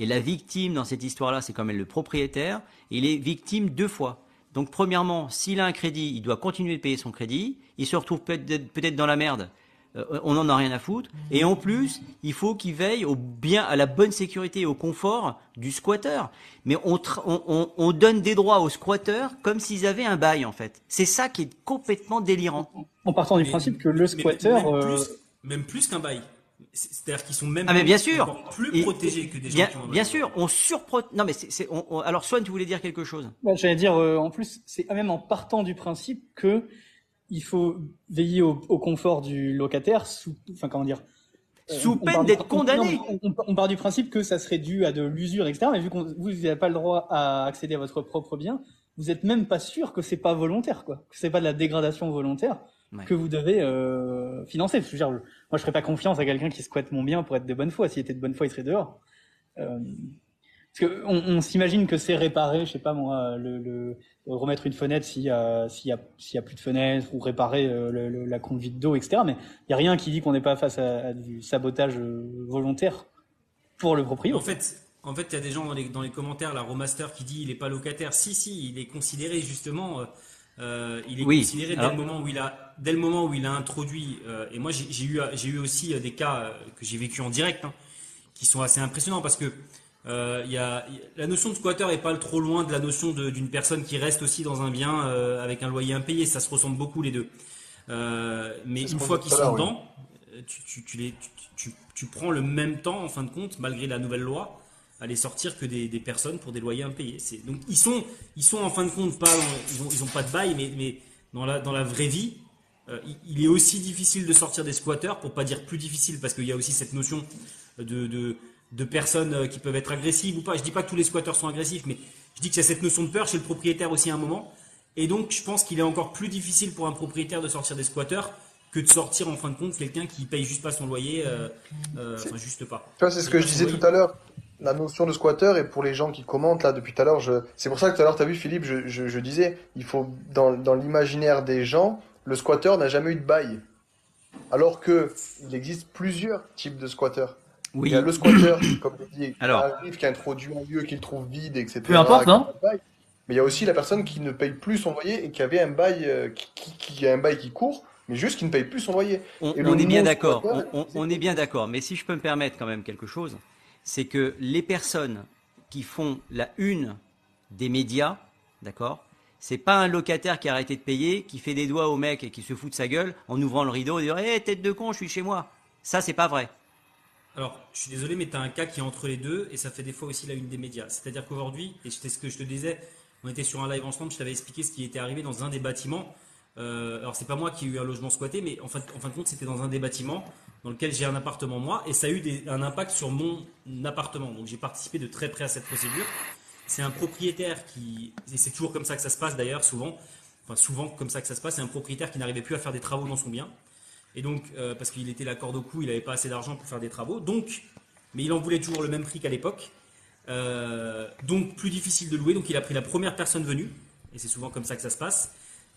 Et la victime dans cette histoire-là, c'est quand même le propriétaire. Il est victime deux fois. Donc, premièrement, s'il a un crédit, il doit continuer de payer son crédit. Il se retrouve peut-être dans la merde. Euh, on n'en a rien à foutre. Et en plus, il faut qu'il veille au bien, à la bonne sécurité et au confort du squatter. Mais on, donne des droits aux squatteurs comme s'ils avaient un bail, en fait. C'est ça qui est complètement délirant. En partant du Mais- principe que le même, euh, plus, même plus qu'un bail. C'est- C'est-à-dire qu'ils sont même Ah mais bien sûr. encore plus Et- protégés que des gens Bien, qui ont bien sûr, on surpro... Non mais c'est, c'est- on- on- alors Swan, tu voulais dire quelque chose? Bah, j'allais dire, euh, en plus, c'est même en partant du principe que il faut veiller au, au confort du locataire, sous, enfin comment dire, euh, Sous on peine d'être condamné. non, on, on- on part du principe que ça serait dû à de l'usure, etc. Mais vu que vous n'avez pas le droit à accéder à votre propre bien, vous êtes même pas sûr que c'est pas volontaire, quoi. Que c'est pas de la dégradation volontaire Ouais. que vous devez euh, financer. Parce que, je veux dire, moi, je ferais pas confiance à quelqu'un qui squatte mon bien pour être de bonne foi. S'il était de bonne foi, il serait dehors. Euh, parce que on, on s'imagine que c'est réparer, je sais pas moi, le, le remettre une fenêtre s'il y a s'il y a s'il y a plus de fenêtre ou réparer euh, le- le- la conduite d'eau, etc. Mais il y a rien qui dit qu'on n'est pas face à, à du sabotage euh, volontaire pour le En propriétaire. fait, en fait, il y a des gens dans les, dans les commentaires, la Romaster qui dit il est pas locataire. Si, si, il est considéré justement. euh, il est Oui, considéré dès le moment où il a, dès le moment où il a introduit. euh, et moi, j'ai eu, aussi euh, des cas euh, que j'ai vécu en direct, hein, qui sont assez impressionnants parce que euh, y a, la notion de squatter est pas trop loin de la notion d'une personne qui reste aussi dans un bien euh, avec un loyer impayé. Ça se ressemble beaucoup les deux. Euh, mais une fois qu'ils sont dedans, tu, tu, tu les, tu, tu- tu prends le même temps, en fin de compte, malgré la nouvelle loi, à les sortir que des, des personnes pour des loyers impayés. Donc ils sont, ils sont en fin de compte pas, dans- ils ont, ils ont pas de bail, mais, mais dans la, dans la vraie vie, il, il est aussi difficile de sortir des squatteurs, pour pas dire plus difficile, parce qu'il y a aussi cette notion de, de, de personnes euh, qui peuvent être agressives ou pas. Je dis pas que tous les squatteurs sont agressifs, mais je dis qu'il y a cette notion de peur chez le propriétaire aussi à un moment. Et donc, je pense qu'il est encore plus difficile pour un propriétaire de sortir des squatteurs que de sortir en fin de compte quelqu'un qui paye juste pas son loyer, euh, euh, enfin juste pas. Tu vois, c'est ce que je disais tout à l'heure. La notion de squatter, et pour les gens qui commentent là depuis tout à l'heure, je... c'est pour ça que tout à l'heure, tu as vu, Philippe, je, je, je disais, il faut, dans, dans l'imaginaire des gens, le squatter n'a jamais eu de bail. Alors que il existe plusieurs types de squatters. Oui. Il y a le squatter, comme je dis, qui *coughs* Alors. arrive, qui introduit un lieu qu'il trouve vide, etc. Peu importe, non bail. Mais il y a aussi la personne qui ne paye plus son loyer et qui avait un bail, euh, qui, qui, qui a un bail qui court, mais juste qui ne paye plus son loyer. On, est bien d'accord. squatter, On, on- on est bien d'accord. Mais si je peux me permettre quand même quelque chose, c'est que les personnes qui font la une des médias, d'accord, c'est pas un locataire qui a arrêté de payer, qui fait des doigts au mec et qui se fout de sa gueule en ouvrant le rideau et dire Hé, tête de con, je suis chez moi. Ça, c'est pas vrai. Alors, je suis désolé, mais tu as un cas qui est entre les deux et ça fait des fois aussi la une des médias. C'est-à-dire qu'aujourd'hui, et c'était ce que je te disais, on était sur un live ensemble, je t'avais expliqué ce qui était arrivé dans un des bâtiments. Euh, alors, c'est pas moi qui ai eu un logement squatté, mais en fin, en fin de compte, c'était dans un des bâtiments dans lequel j'ai un appartement moi et ça a eu un impact sur mon appartement. Donc, j'ai participé de très près à cette procédure. C'est un propriétaire qui, et c'est toujours comme ça que ça se passe d'ailleurs, souvent, enfin souvent comme ça que ça se passe, c'est un propriétaire qui n'arrivait plus à faire des travaux dans son bien. Et donc, euh, parce qu'il était la corde au cou, il n'avait pas assez d'argent pour faire des travaux. Donc, mais il en voulait toujours le même prix qu'à l'époque. Euh, donc, plus difficile de louer. Donc, il a pris la première personne venue. Et c'est souvent comme ça que ça se passe.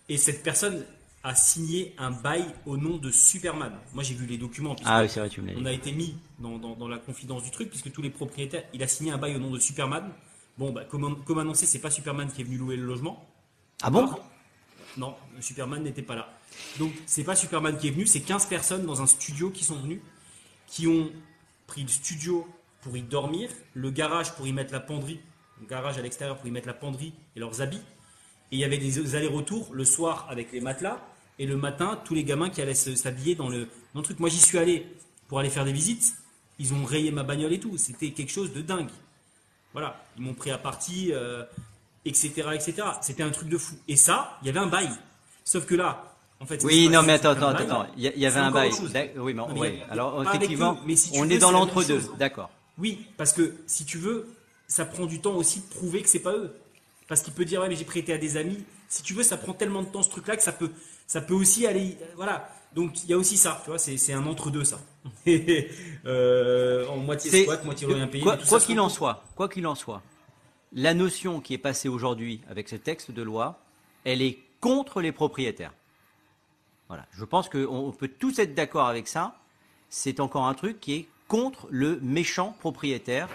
Et cette personne a signé un bail au nom de Superman. Moi, j'ai vu les documents. Ah oui, c'est vrai, tu me l'as on a été mis dans, dans- dans la confidence du truc, puisque tous les propriétaires, il a signé un bail au nom de Superman. Bon, bah, comme, comme annoncé, c'est pas Superman qui est venu louer le logement. Ah bon? Non, Superman n'était pas là. Donc, c'est pas Superman qui est venu, c'est 15 personnes dans un studio qui sont venues, qui ont pris le studio pour y dormir, le garage pour y mettre la penderie, le garage à l'extérieur pour y mettre la penderie et leurs habits. Et il y avait des allers-retours le soir avec les matelas et le matin, tous les gamins qui allaient s'habiller dans le, dans le truc. Moi, j'y suis allé pour aller faire des visites. Ils ont rayé ma bagnole et tout. C'était quelque chose de dingue. Voilà. Ils m'ont pris à partie, euh, etc., etc. C'était un truc de fou. Et ça, il y avait un bail. Sauf que là, en fait. Oui, non, mais attends, attends, attends. Il y, avait un bail. Oui, mais, Non, mais Alors, effectivement, mais si on veux, est dans l'entre-deux. D'accord. Oui, parce que si tu veux, ça prend du temps aussi de prouver que c'est pas eux. Parce qu'il peut dire ouais mais j'ai prêté à des amis. Si tu veux, ça prend tellement de temps ce truc-là que ça peut, ça peut aussi aller, euh, voilà. Donc il y a aussi ça, tu vois, c'est c'est un entre deux ça. *laughs* Euh, en moitié C'est- squat, moitié rien payé. Quoi mais tout quoi ça se qu'il en soit, quoi qu'il en soit, la notion qui est passée aujourd'hui avec ce texte de loi, elle est contre les propriétaires. Voilà. Je pense qu'on on peut tous être d'accord avec ça. C'est encore un truc qui est contre le méchant propriétaire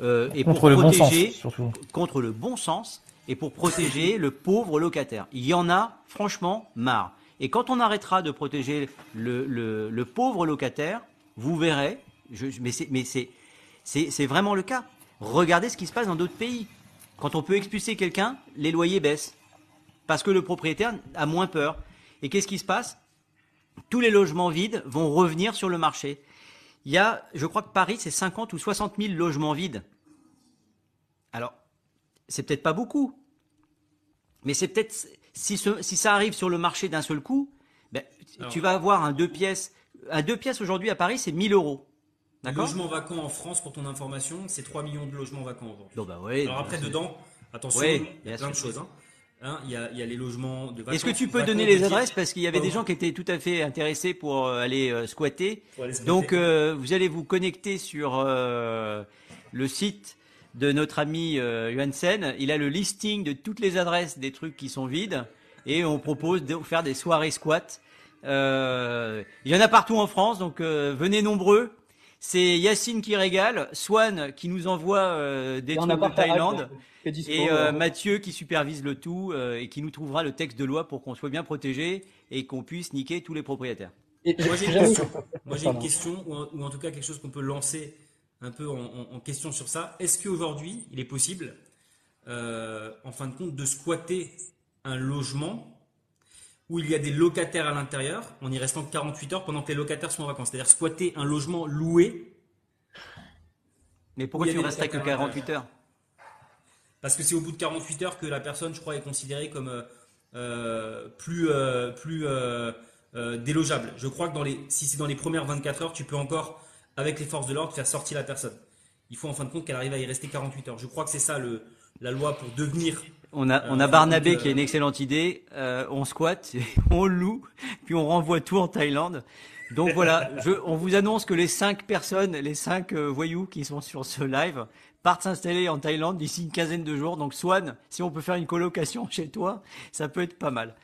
euh, et Contre pour le bon sens, protéger surtout. contre le bon sens et pour protéger le pauvre locataire. Il y en a franchement marre. Et quand on arrêtera de protéger le, pauvre locataire, vous verrez, mais c'est vraiment le cas. Regardez ce qui se passe dans d'autres pays. Quand on peut expulser quelqu'un, les loyers baissent. Parce que le propriétaire a moins peur. Et qu'est-ce qui se passe? Tous les logements vides vont revenir sur le marché. Il y a, je crois que Paris, c'est 50 ou 60 000 logements vides. Alors, c'est peut-être pas beaucoup, mais c'est peut-être si, ce- si ça arrive sur le marché d'un seul coup, ben, tu vas avoir un deux pièces. Un deux pièces aujourd'hui à Paris, c'est 1000 euros. Logements vacants en France, pour ton information, c'est 3 millions de logements vacants aujourd'hui. Bah ouais, Alors après, dedans, attention, Ouais, il y a plein de choses. hein. Hein, Il y, a, il y a les logements de vacances. Est-ce que tu peux donner les adresses? Parce qu'il y avait des gens qui étaient tout à fait intéressés pour euh, aller euh, squatter. Pour aller se Donc euh, vous allez vous connecter sur euh, le site de notre ami euh, Johansen. Il a le listing de toutes les adresses des trucs qui sont vides et on propose de faire des soirées squat. Euh, il y en a partout en France, donc euh, venez nombreux. C'est Yacine qui régale, Swan qui nous envoie euh, des trucs de Thaïlande. Dispo, Et Mathieu qui supervise le tout euh, et qui nous trouvera le texte de loi pour qu'on soit bien protégé et qu'on puisse niquer tous les propriétaires. et Moi j'ai une question. Moi j'ai une Pardon. question ou en, ou en tout cas quelque chose qu'on peut lancer un peu en, en- en question sur ça. Est-ce qu'aujourd'hui il est possible, euh, en fin de compte, de squatter un logement où il y a des locataires à l'intérieur en y restant que 48 heures pendant que les locataires sont en vacances? C'est-à-dire squatter un logement loué Mais pourquoi tu des restes que locataires à 48 heures? parce que c'est au bout de 48 heures que la personne, je crois, est considérée comme euh, euh, plus, euh, plus délogeable. Je crois que dans les, si c'est dans les premières 24 heures, tu peux encore, avec les forces de l'ordre, faire sortir la personne. Il faut en fin de compte qu'elle arrive à y rester 48 heures. Je crois que c'est ça le, la loi pour devenir. On a, on Euh, a Barnabé donc, euh, qui a une excellente idée. Euh, on squatte, *laughs* on loue, puis on renvoie tout en Thaïlande. Donc voilà, *laughs* je, on vous annonce que les cinq personnes, les cinq euh, voyous qui sont sur ce live partent s'installer en Thaïlande d'ici une quinzaine de jours. Donc Swan, si on peut faire une colocation *laughs* chez toi, ça peut être pas mal.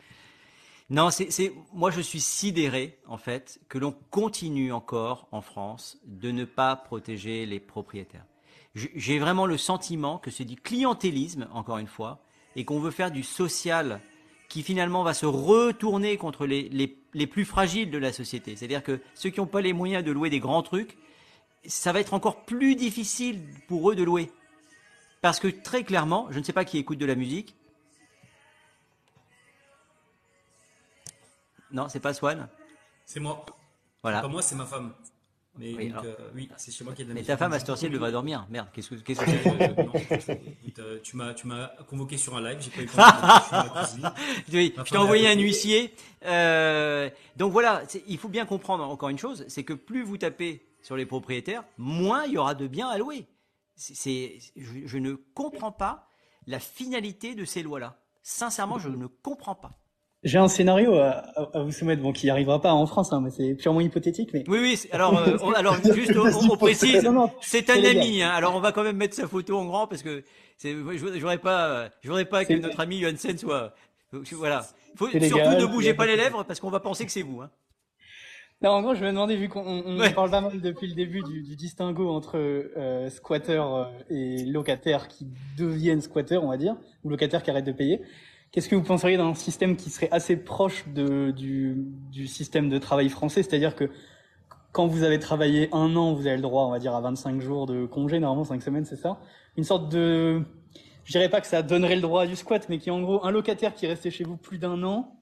Non, c'est, moi je suis sidéré en fait que l'on continue encore en France de ne pas protéger les propriétaires. J'ai vraiment le sentiment que c'est du clientélisme, encore une fois, et qu'on veut faire du social qui finalement va se retourner contre les, les, les plus fragiles de la société. C'est-à-dire que ceux qui n'ont pas les moyens de louer des grands trucs, ça va être encore plus difficile pour eux de louer. Parce que très clairement, je ne sais pas qui écoute de la musique. Non, c'est pas Swan. C'est moi. Voilà. Pas moi, c'est ma femme. Mais Oui, euh, oui, c'est chez moi de la Mais ta femme, à cette heure-ci, elle devrait dormir. Merde, qu'est-ce que c'est euh, tu m'as, convoqué sur un live, j'ai pas eu le temps. *laughs* Oui, je t'ai envoyé est un huissier. Euh, donc voilà, il faut bien comprendre encore une chose, c'est que plus vous tapez sur les propriétaires, moins il y aura de biens à louer. C'est, c'est- je, je ne comprends pas la finalité de ces lois-là. Sincèrement, je ne comprends pas. J'ai un scénario à, à- à vous soumettre, bon, qui arrivera pas en France, hein, mais c'est purement hypothétique, mais. Oui, oui. Alors, euh, on- alors *laughs* juste, on, on précise, c'est un ami. Hein, alors, on va quand même mettre sa photo en grand parce que c'est, je voudrais pas, je voudrais pas que notre ami Johansen soit. Voilà. Faut, surtout légal, ne bougez pas les lèvres parce qu'on va penser que c'est vous. Hein. Non, en gros, je me demandais, vu qu'on on Ouais. parle pas mal depuis le début du, du distinguo entre euh, squatteurs euh, et locataires qui deviennent squatteurs, on va dire, ou locataires qui arrêtent de payer, qu'est-ce que vous penseriez d'un système qui serait assez proche de, du, du système de travail français? C'est-à-dire que quand vous avez travaillé un an, vous avez le droit, on va dire, à 25 jours de congé, normalement 5 semaines, c'est ça? Une sorte de... Je dirais pas que ça donnerait le droit du squat, mais qui en gros un locataire qui est resté chez vous plus d'un an,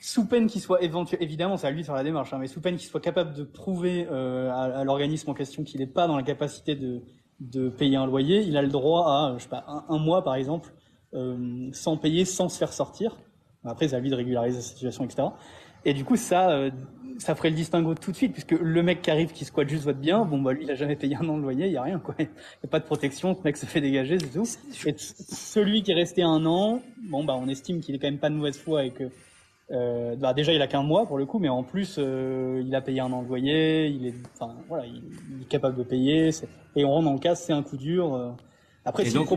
sous peine qu'il soit éventuellement, évidemment, c'est à lui de faire la démarche, hein, mais sous peine qu'il soit capable de prouver euh, à, à l'organisme en question qu'il n'est pas dans la capacité de, de payer un loyer, il a le droit à, je sais pas, un mois par exemple, euh, sans payer, sans se faire sortir. Après, c'est à lui de régulariser sa situation, etc. Et du coup, ça, euh, ça ferait le distinguo tout de suite, puisque le mec qui arrive, qui squatte juste votre bien, bon, bah, lui, il a jamais payé un an de loyer, il y a rien, quoi. Il y a pas de protection, ce mec se fait dégager, c'est tout. Et celui qui est resté un an, bon, bah, on estime qu'il est quand même pas de mauvaise foi et que, euh, bah, déjà, il a qu'un mois pour le coup, mais en plus, euh, il a payé un an de loyer, il est, enfin, voilà, il, il est capable de payer, et on rentre dans le cas, c'est un coup dur. Après, Et si donc,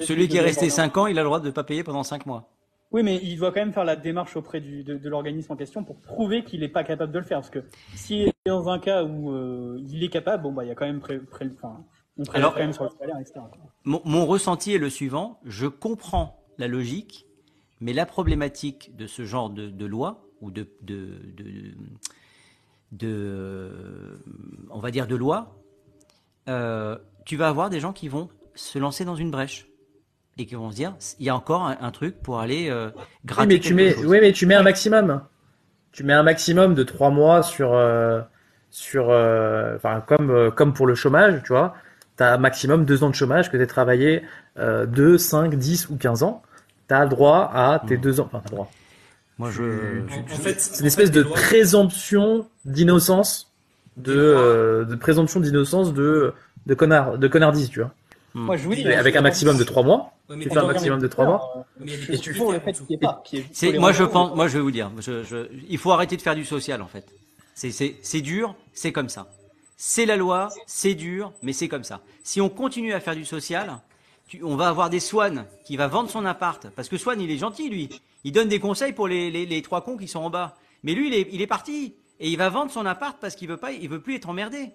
celui qui est resté devoir- 5 ans, il a le droit de ne pas payer pendant 5 mois. oui, mais il doit quand même faire la démarche auprès du, de, de l'organisme en question pour prouver qu'il n'est pas capable de le faire. Parce que s'il est dans un cas où euh, il est capable, bon, bah, il y a quand même pré, pré- enfin, on prélève Alors- quand même sur le salaire, etc. Mon, mon ressenti est le suivant. Je comprends la logique, mais la problématique de ce genre de, de loi, ou de, de, de, de- on va dire de loi, euh, tu vas avoir des gens qui vont se lancer dans une brèche et qui vont se dire, il y a encore un, un truc pour aller euh, Oui, mais tu mets, chose. oui, mais tu mets un maximum. Tu mets un maximum de trois mois sur, euh, sur, euh, enfin, comme, euh, comme pour le chômage, tu vois. T'as un maximum deux ans de chômage que t'aies travaillé, euh, 2, 5, 10 ou 15 ans. T'as le droit à tes Mhm. deux ans, enfin, t'as le droit. Moi, je, En, en fait, C'est une espèce de présomption d'innocence, de, de présomption d'innocence de, de connard, de connardise, tu vois. Hmm. Moi, je vous dis, Mais avec un maximum de trois mois, Ouais, mais tu t'as fais un maximum de trois mois. pour le en fait dessous. qu'il n'y ait pas. moi, je pense, moi, je vais vous dire, je, je- il faut arrêter de faire du social, en fait. C'est, dur, c'est comme ça. C'est la loi, c'est dur, mais c'est comme ça. Si on continue à faire du social, tu- on va avoir des Swan qui va vendre son appart, parce que Swan, il est gentil, lui. Il donne des conseils pour les, les, les trois cons qui sont en bas. Mais lui, il est, il est parti. Et il va vendre son appart parce qu'il veut pas, il veut plus être emmerdé.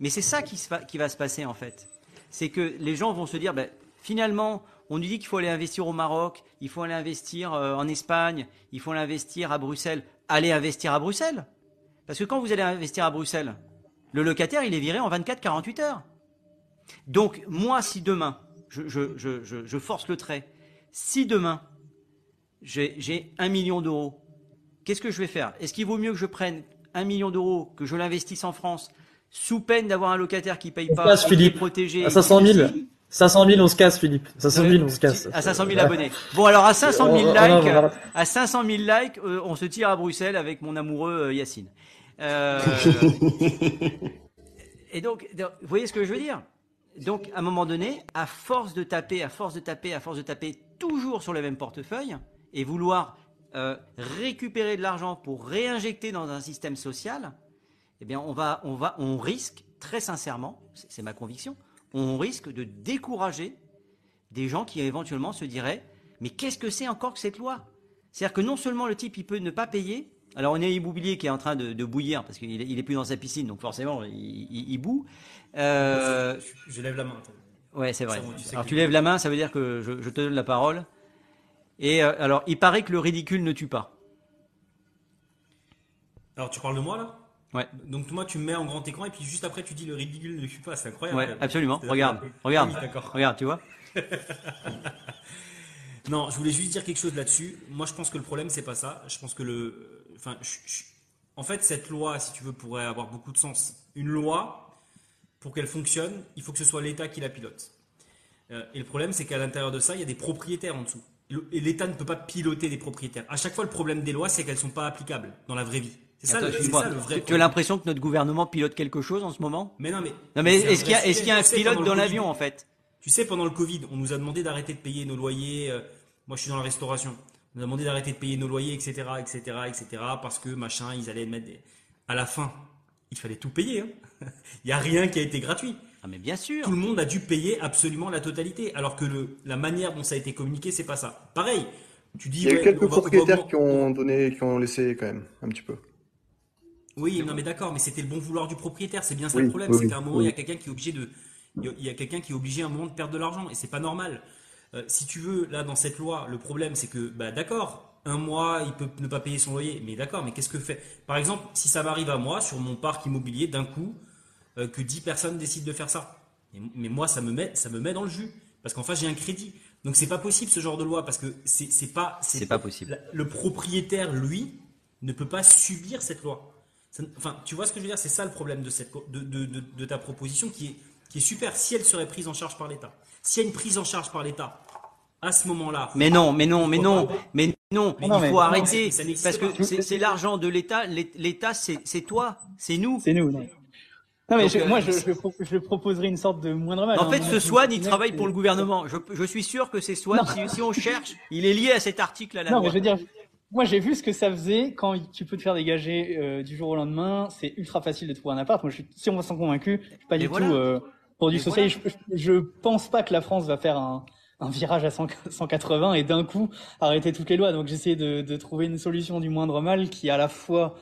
Mais c'est ça qui, se va, qui va se passer, en fait. C'est que les gens vont se dire, ben, finalement, on nous dit qu'il faut aller investir au Maroc, il faut aller investir euh, en Espagne, il faut aller investir à Bruxelles. Allez investir à Bruxelles. Parce que quand vous allez investir à Bruxelles, le locataire, il est viré en 24-48 heures. Donc, moi, si demain, je, je, force le trait, si demain, j'ai un million d'euros, qu'est-ce que je vais faire? Est-ce qu'il vaut mieux que je prenne un million d'euros, que je l'investisse en France, sous peine d'avoir un locataire qui paye On pas, passe, qui est Philippe, protégé à 500 000. ici, 500 000, on se casse, Philippe. 500 000, on se casse. à 500 000 abonnés. Bon, alors à 500 000 Oh, oh, non, likes, à 500 000 likes, euh, on se tire à Bruxelles avec mon amoureux euh, Yacine. Euh, *laughs* et donc, vous voyez ce que je veux dire? Donc, à un moment donné, à force de taper, à force de taper, à force de taper toujours sur le même portefeuille et vouloir récupérer de l'argent pour réinjecter dans un système social, eh bien, on va, on va, on risque très sincèrement, c'est ma conviction, on risque de décourager des gens qui éventuellement se diraient mais qu'est-ce que c'est encore que cette loi? C'est-à-dire que non seulement le type il peut ne pas payer, alors on a l'immobilier qui est en train de, de bouillir parce qu'il est, il est plus dans sa piscine donc forcément il, il, il bout. Euh, Je, je lève la main. ouais c'est vrai. Bon, tu alors tu lèves la main, ça veut dire que je, je te donne la parole. Et euh, alors il paraît que le ridicule ne tue pas. Alors, tu parles de moi là? Ouais. Donc, moi, tu me mets en grand écran et puis juste après, tu dis le ridicule ne tue pas. C'est incroyable. Ouais, absolument. Regarde, regarde, Oui, d'accord. regarde, tu vois. *laughs* Non, je voulais juste dire quelque chose là-dessus. Moi, je pense que le problème, c'est pas ça. Je pense que le. Enfin, je- je- en fait, cette loi, si tu veux, pourrait avoir beaucoup de sens. Une loi, pour qu'elle fonctionne, il faut que ce soit l'État qui la pilote. Euh, et le problème, c'est qu'à l'intérieur de ça, il y a des propriétaires en dessous. Et l'État ne peut pas piloter des propriétaires. À chaque fois, le problème des lois, c'est qu'elles sont pas applicables dans la vraie vie. C'est ça, Attends, le- c'est excuse-moi. ça le vrai Tu, as l'impression que notre gouvernement pilote quelque chose en ce moment? Mais non, mais. Non est-ce qu'il y a, y un sujet. Tu sais, pilote pendant dans le Covid, l'avion en fait? Tu sais, pendant le Covid, on nous a demandé d'arrêter de payer nos loyers. euh, moi, je suis dans la restauration. On nous a demandé d'arrêter de payer nos loyers, etc., etc., etc., parce que machin, ils allaient mettre des... À la fin, il fallait tout payer. hein. *laughs* il n'y a rien qui a été gratuit. Ah mais bien sûr. Tout le monde a dû payer absolument la totalité, alors que le, la manière dont ça a été communiqué, c'est pas ça. Pareil. Tu dis. Il y a eu quelques va- va propriétaires qui ont donné, qui ont laissé quand même un petit peu. Oui, non, mais d'accord, mais c'était le bon vouloir du propriétaire. C'est bien ça Oui, le problème. oui, c'est qu'à un moment, oui. il y a quelqu'un qui est obligé de. Il y a- quelqu'un qui est obligé à un moment de perdre de l'argent et c'est pas normal. Euh, si tu veux, là, dans cette loi, le problème, c'est que, bah, d'accord, un mois, il peut ne pas payer son loyer. Mais d'accord, mais qu'est-ce que fait? Par exemple, si ça m'arrive à moi, sur mon parc immobilier, d'un coup, euh, que 10 personnes décident de faire ça. Et- mais moi, ça me met, ça me met dans le jus. Parce qu'en face, j'ai un crédit. Donc c'est pas possible ce genre de loi parce que c'est c'est pas C'est pas possible. la- le propriétaire lui ne peut pas subir cette loi. Ça- enfin, tu vois ce que je veux dire? C'est ça le problème de cette de, de- de- de ta proposition qui est qui est super. Si elle serait prise en charge par l'État, s'il y a une prise en charge par l'État, à ce moment-là, Mais non, mais non, mais non, mais non, Mais il non, faut mais- non, arrêter mais ça n'existe parce que c'est l'argent de l'État. L'É- L'État, c'est c'est toi, c'est nous. C'est nous. Non, non mais Donc, je- euh, moi, je, je, pro- je proposerai une sorte de moindre mal. En hein. fait, ce Swan, il travaille pour le gouvernement. Je, je suis sûr que c'est Swan. Si, si on cherche, il est lié à cet article à la Non, mais je veux dire, moi j'ai vu ce que ça faisait quand tu peux te faire dégager euh, du jour au lendemain. C'est ultra facile de trouver un appart. Moi, je suis si on s'en convaincu. Je suis pas Et du voilà. tout euh, pour du Et social. Je, je, je pense pas que la France va faire un, un virage à 100 180 et d'un coup arrêter toutes les lois. Donc j'essaie de, de trouver une solution du moindre mal qui à la fois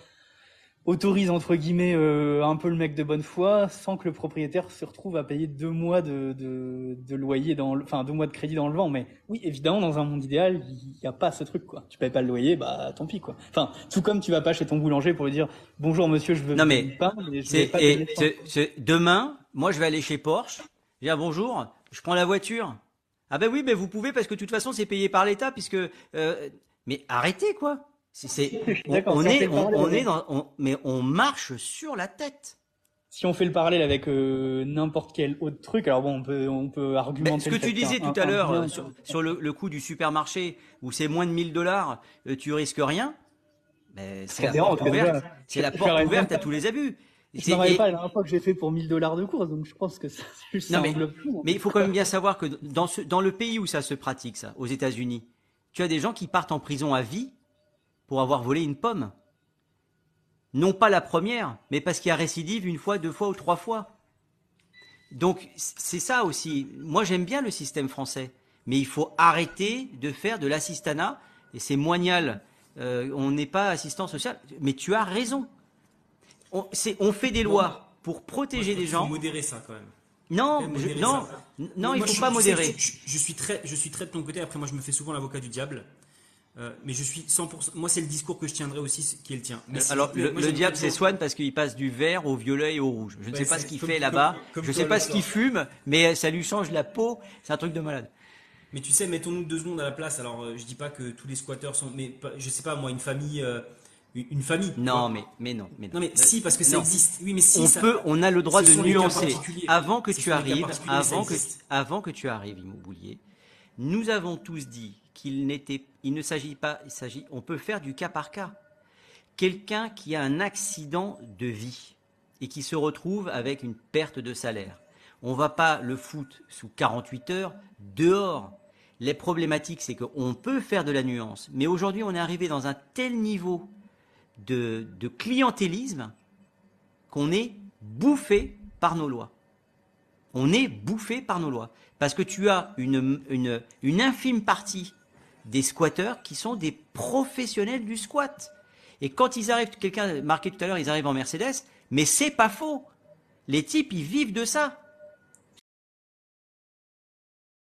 autorise entre guillemets euh, un peu le mec de bonne foi sans que le propriétaire se retrouve à payer deux mois de, de, de loyer dans le, enfin deux mois de crédit dans le vent mais oui évidemment dans un monde idéal il n'y a pas ce truc quoi tu payes pas le loyer bah tant pis quoi enfin tout comme tu vas pas chez ton boulanger pour lui dire bonjour monsieur je veux Non, mais du pain mais je vais C'est pas et demain, moi, je vais aller chez Porsche. Je dis ah, bonjour, je prends la voiture. Ah ben oui, ben vous pouvez parce que de toute façon, c'est payé par l'État puisque. euh, mais arrêtez quoi. C'est, on, est, on, est dans, on- mais on marche sur la tête. si on fait le parallèle avec euh, n'importe quel autre truc alors bon on peut on peut Ben, argumenter ce que tu disais tout à l'heure euh, sur, sur le, le coût du supermarché où c'est moins de 1000 dollars, euh, tu risques rien. Ben, c'est la porte ouverte. C'est la porte ouverte à tous les abus. je rappelle et- pas la dernière fois que j'ai fait pour 1000 dollars de course donc je pense que ça, *laughs* ça Non, mais- hein. Mais il faut quand même bien savoir que dans, ce, dans le pays où ça se pratique, ça, aux États-Unis, tu as des gens qui partent en prison à vie pour avoir volé une pomme. Non pas la première, mais parce qu'il y a récidive une fois, deux fois ou trois fois. Donc c'est ça aussi. Moi j'aime bien le système français, mais il faut arrêter de faire de l'assistanat. Et c'est moignal. Euh, on n'est pas assistant social. Mais tu as raison. On, fait des lois pour protéger des gens. qu'il faut modérer ça quand même. Non, je- non, ça. non, Moi, il je faut pas modérer. Je, je- je suis très, je suis très de ton côté. Après, moi, je me fais souvent l'avocat du diable. Euh, mais je suis 100%. Moi, c'est le discours que je tiendrai aussi, qui est le tien. Alors, le, moi, le j'aime diable, c'est Swan parce qu'il passe du vert au violet et au rouge. Je ne Ouais, sais pas ce qu'il fait là-bas. Je toi, sais pas ce qu'il fume, mais ça lui change la peau. C'est un truc de malade. Mais tu sais, mettons-nous deux secondes à la place. Alors, euh, je dis pas que tous les squatteurs sont. Mais je sais pas, moi, une famille. euh, une famille. Non, mais, mais non, mais non. Non, mais si, parce que ça Non. existe. Oui, mais si. on ça- peut, on a le droit ce de nuancer. Avant que tu arrives, avant que, avant que tu arrives, Immobilier, nous avons tous dit qu'il n'était, il ne s'agit pas, on peut faire du cas par cas. Quelqu'un qui a un accident de vie et qui se retrouve avec une perte de salaire. On va pas le foutre sous 48 heures dehors. Les problématiques, c'est qu'on peut faire de la nuance, mais aujourd'hui, on est arrivé dans un tel niveau de, clientélisme qu'on est bouffé par nos lois. On est bouffé par nos lois. Parce que tu as une infime partie des squatteurs qui sont des professionnels du squat. Et quand ils arrivent, quelqu'un marqué tout à l'heure, ils arrivent en Mercedes, mais c'est pas faux. Les types, ils vivent de ça.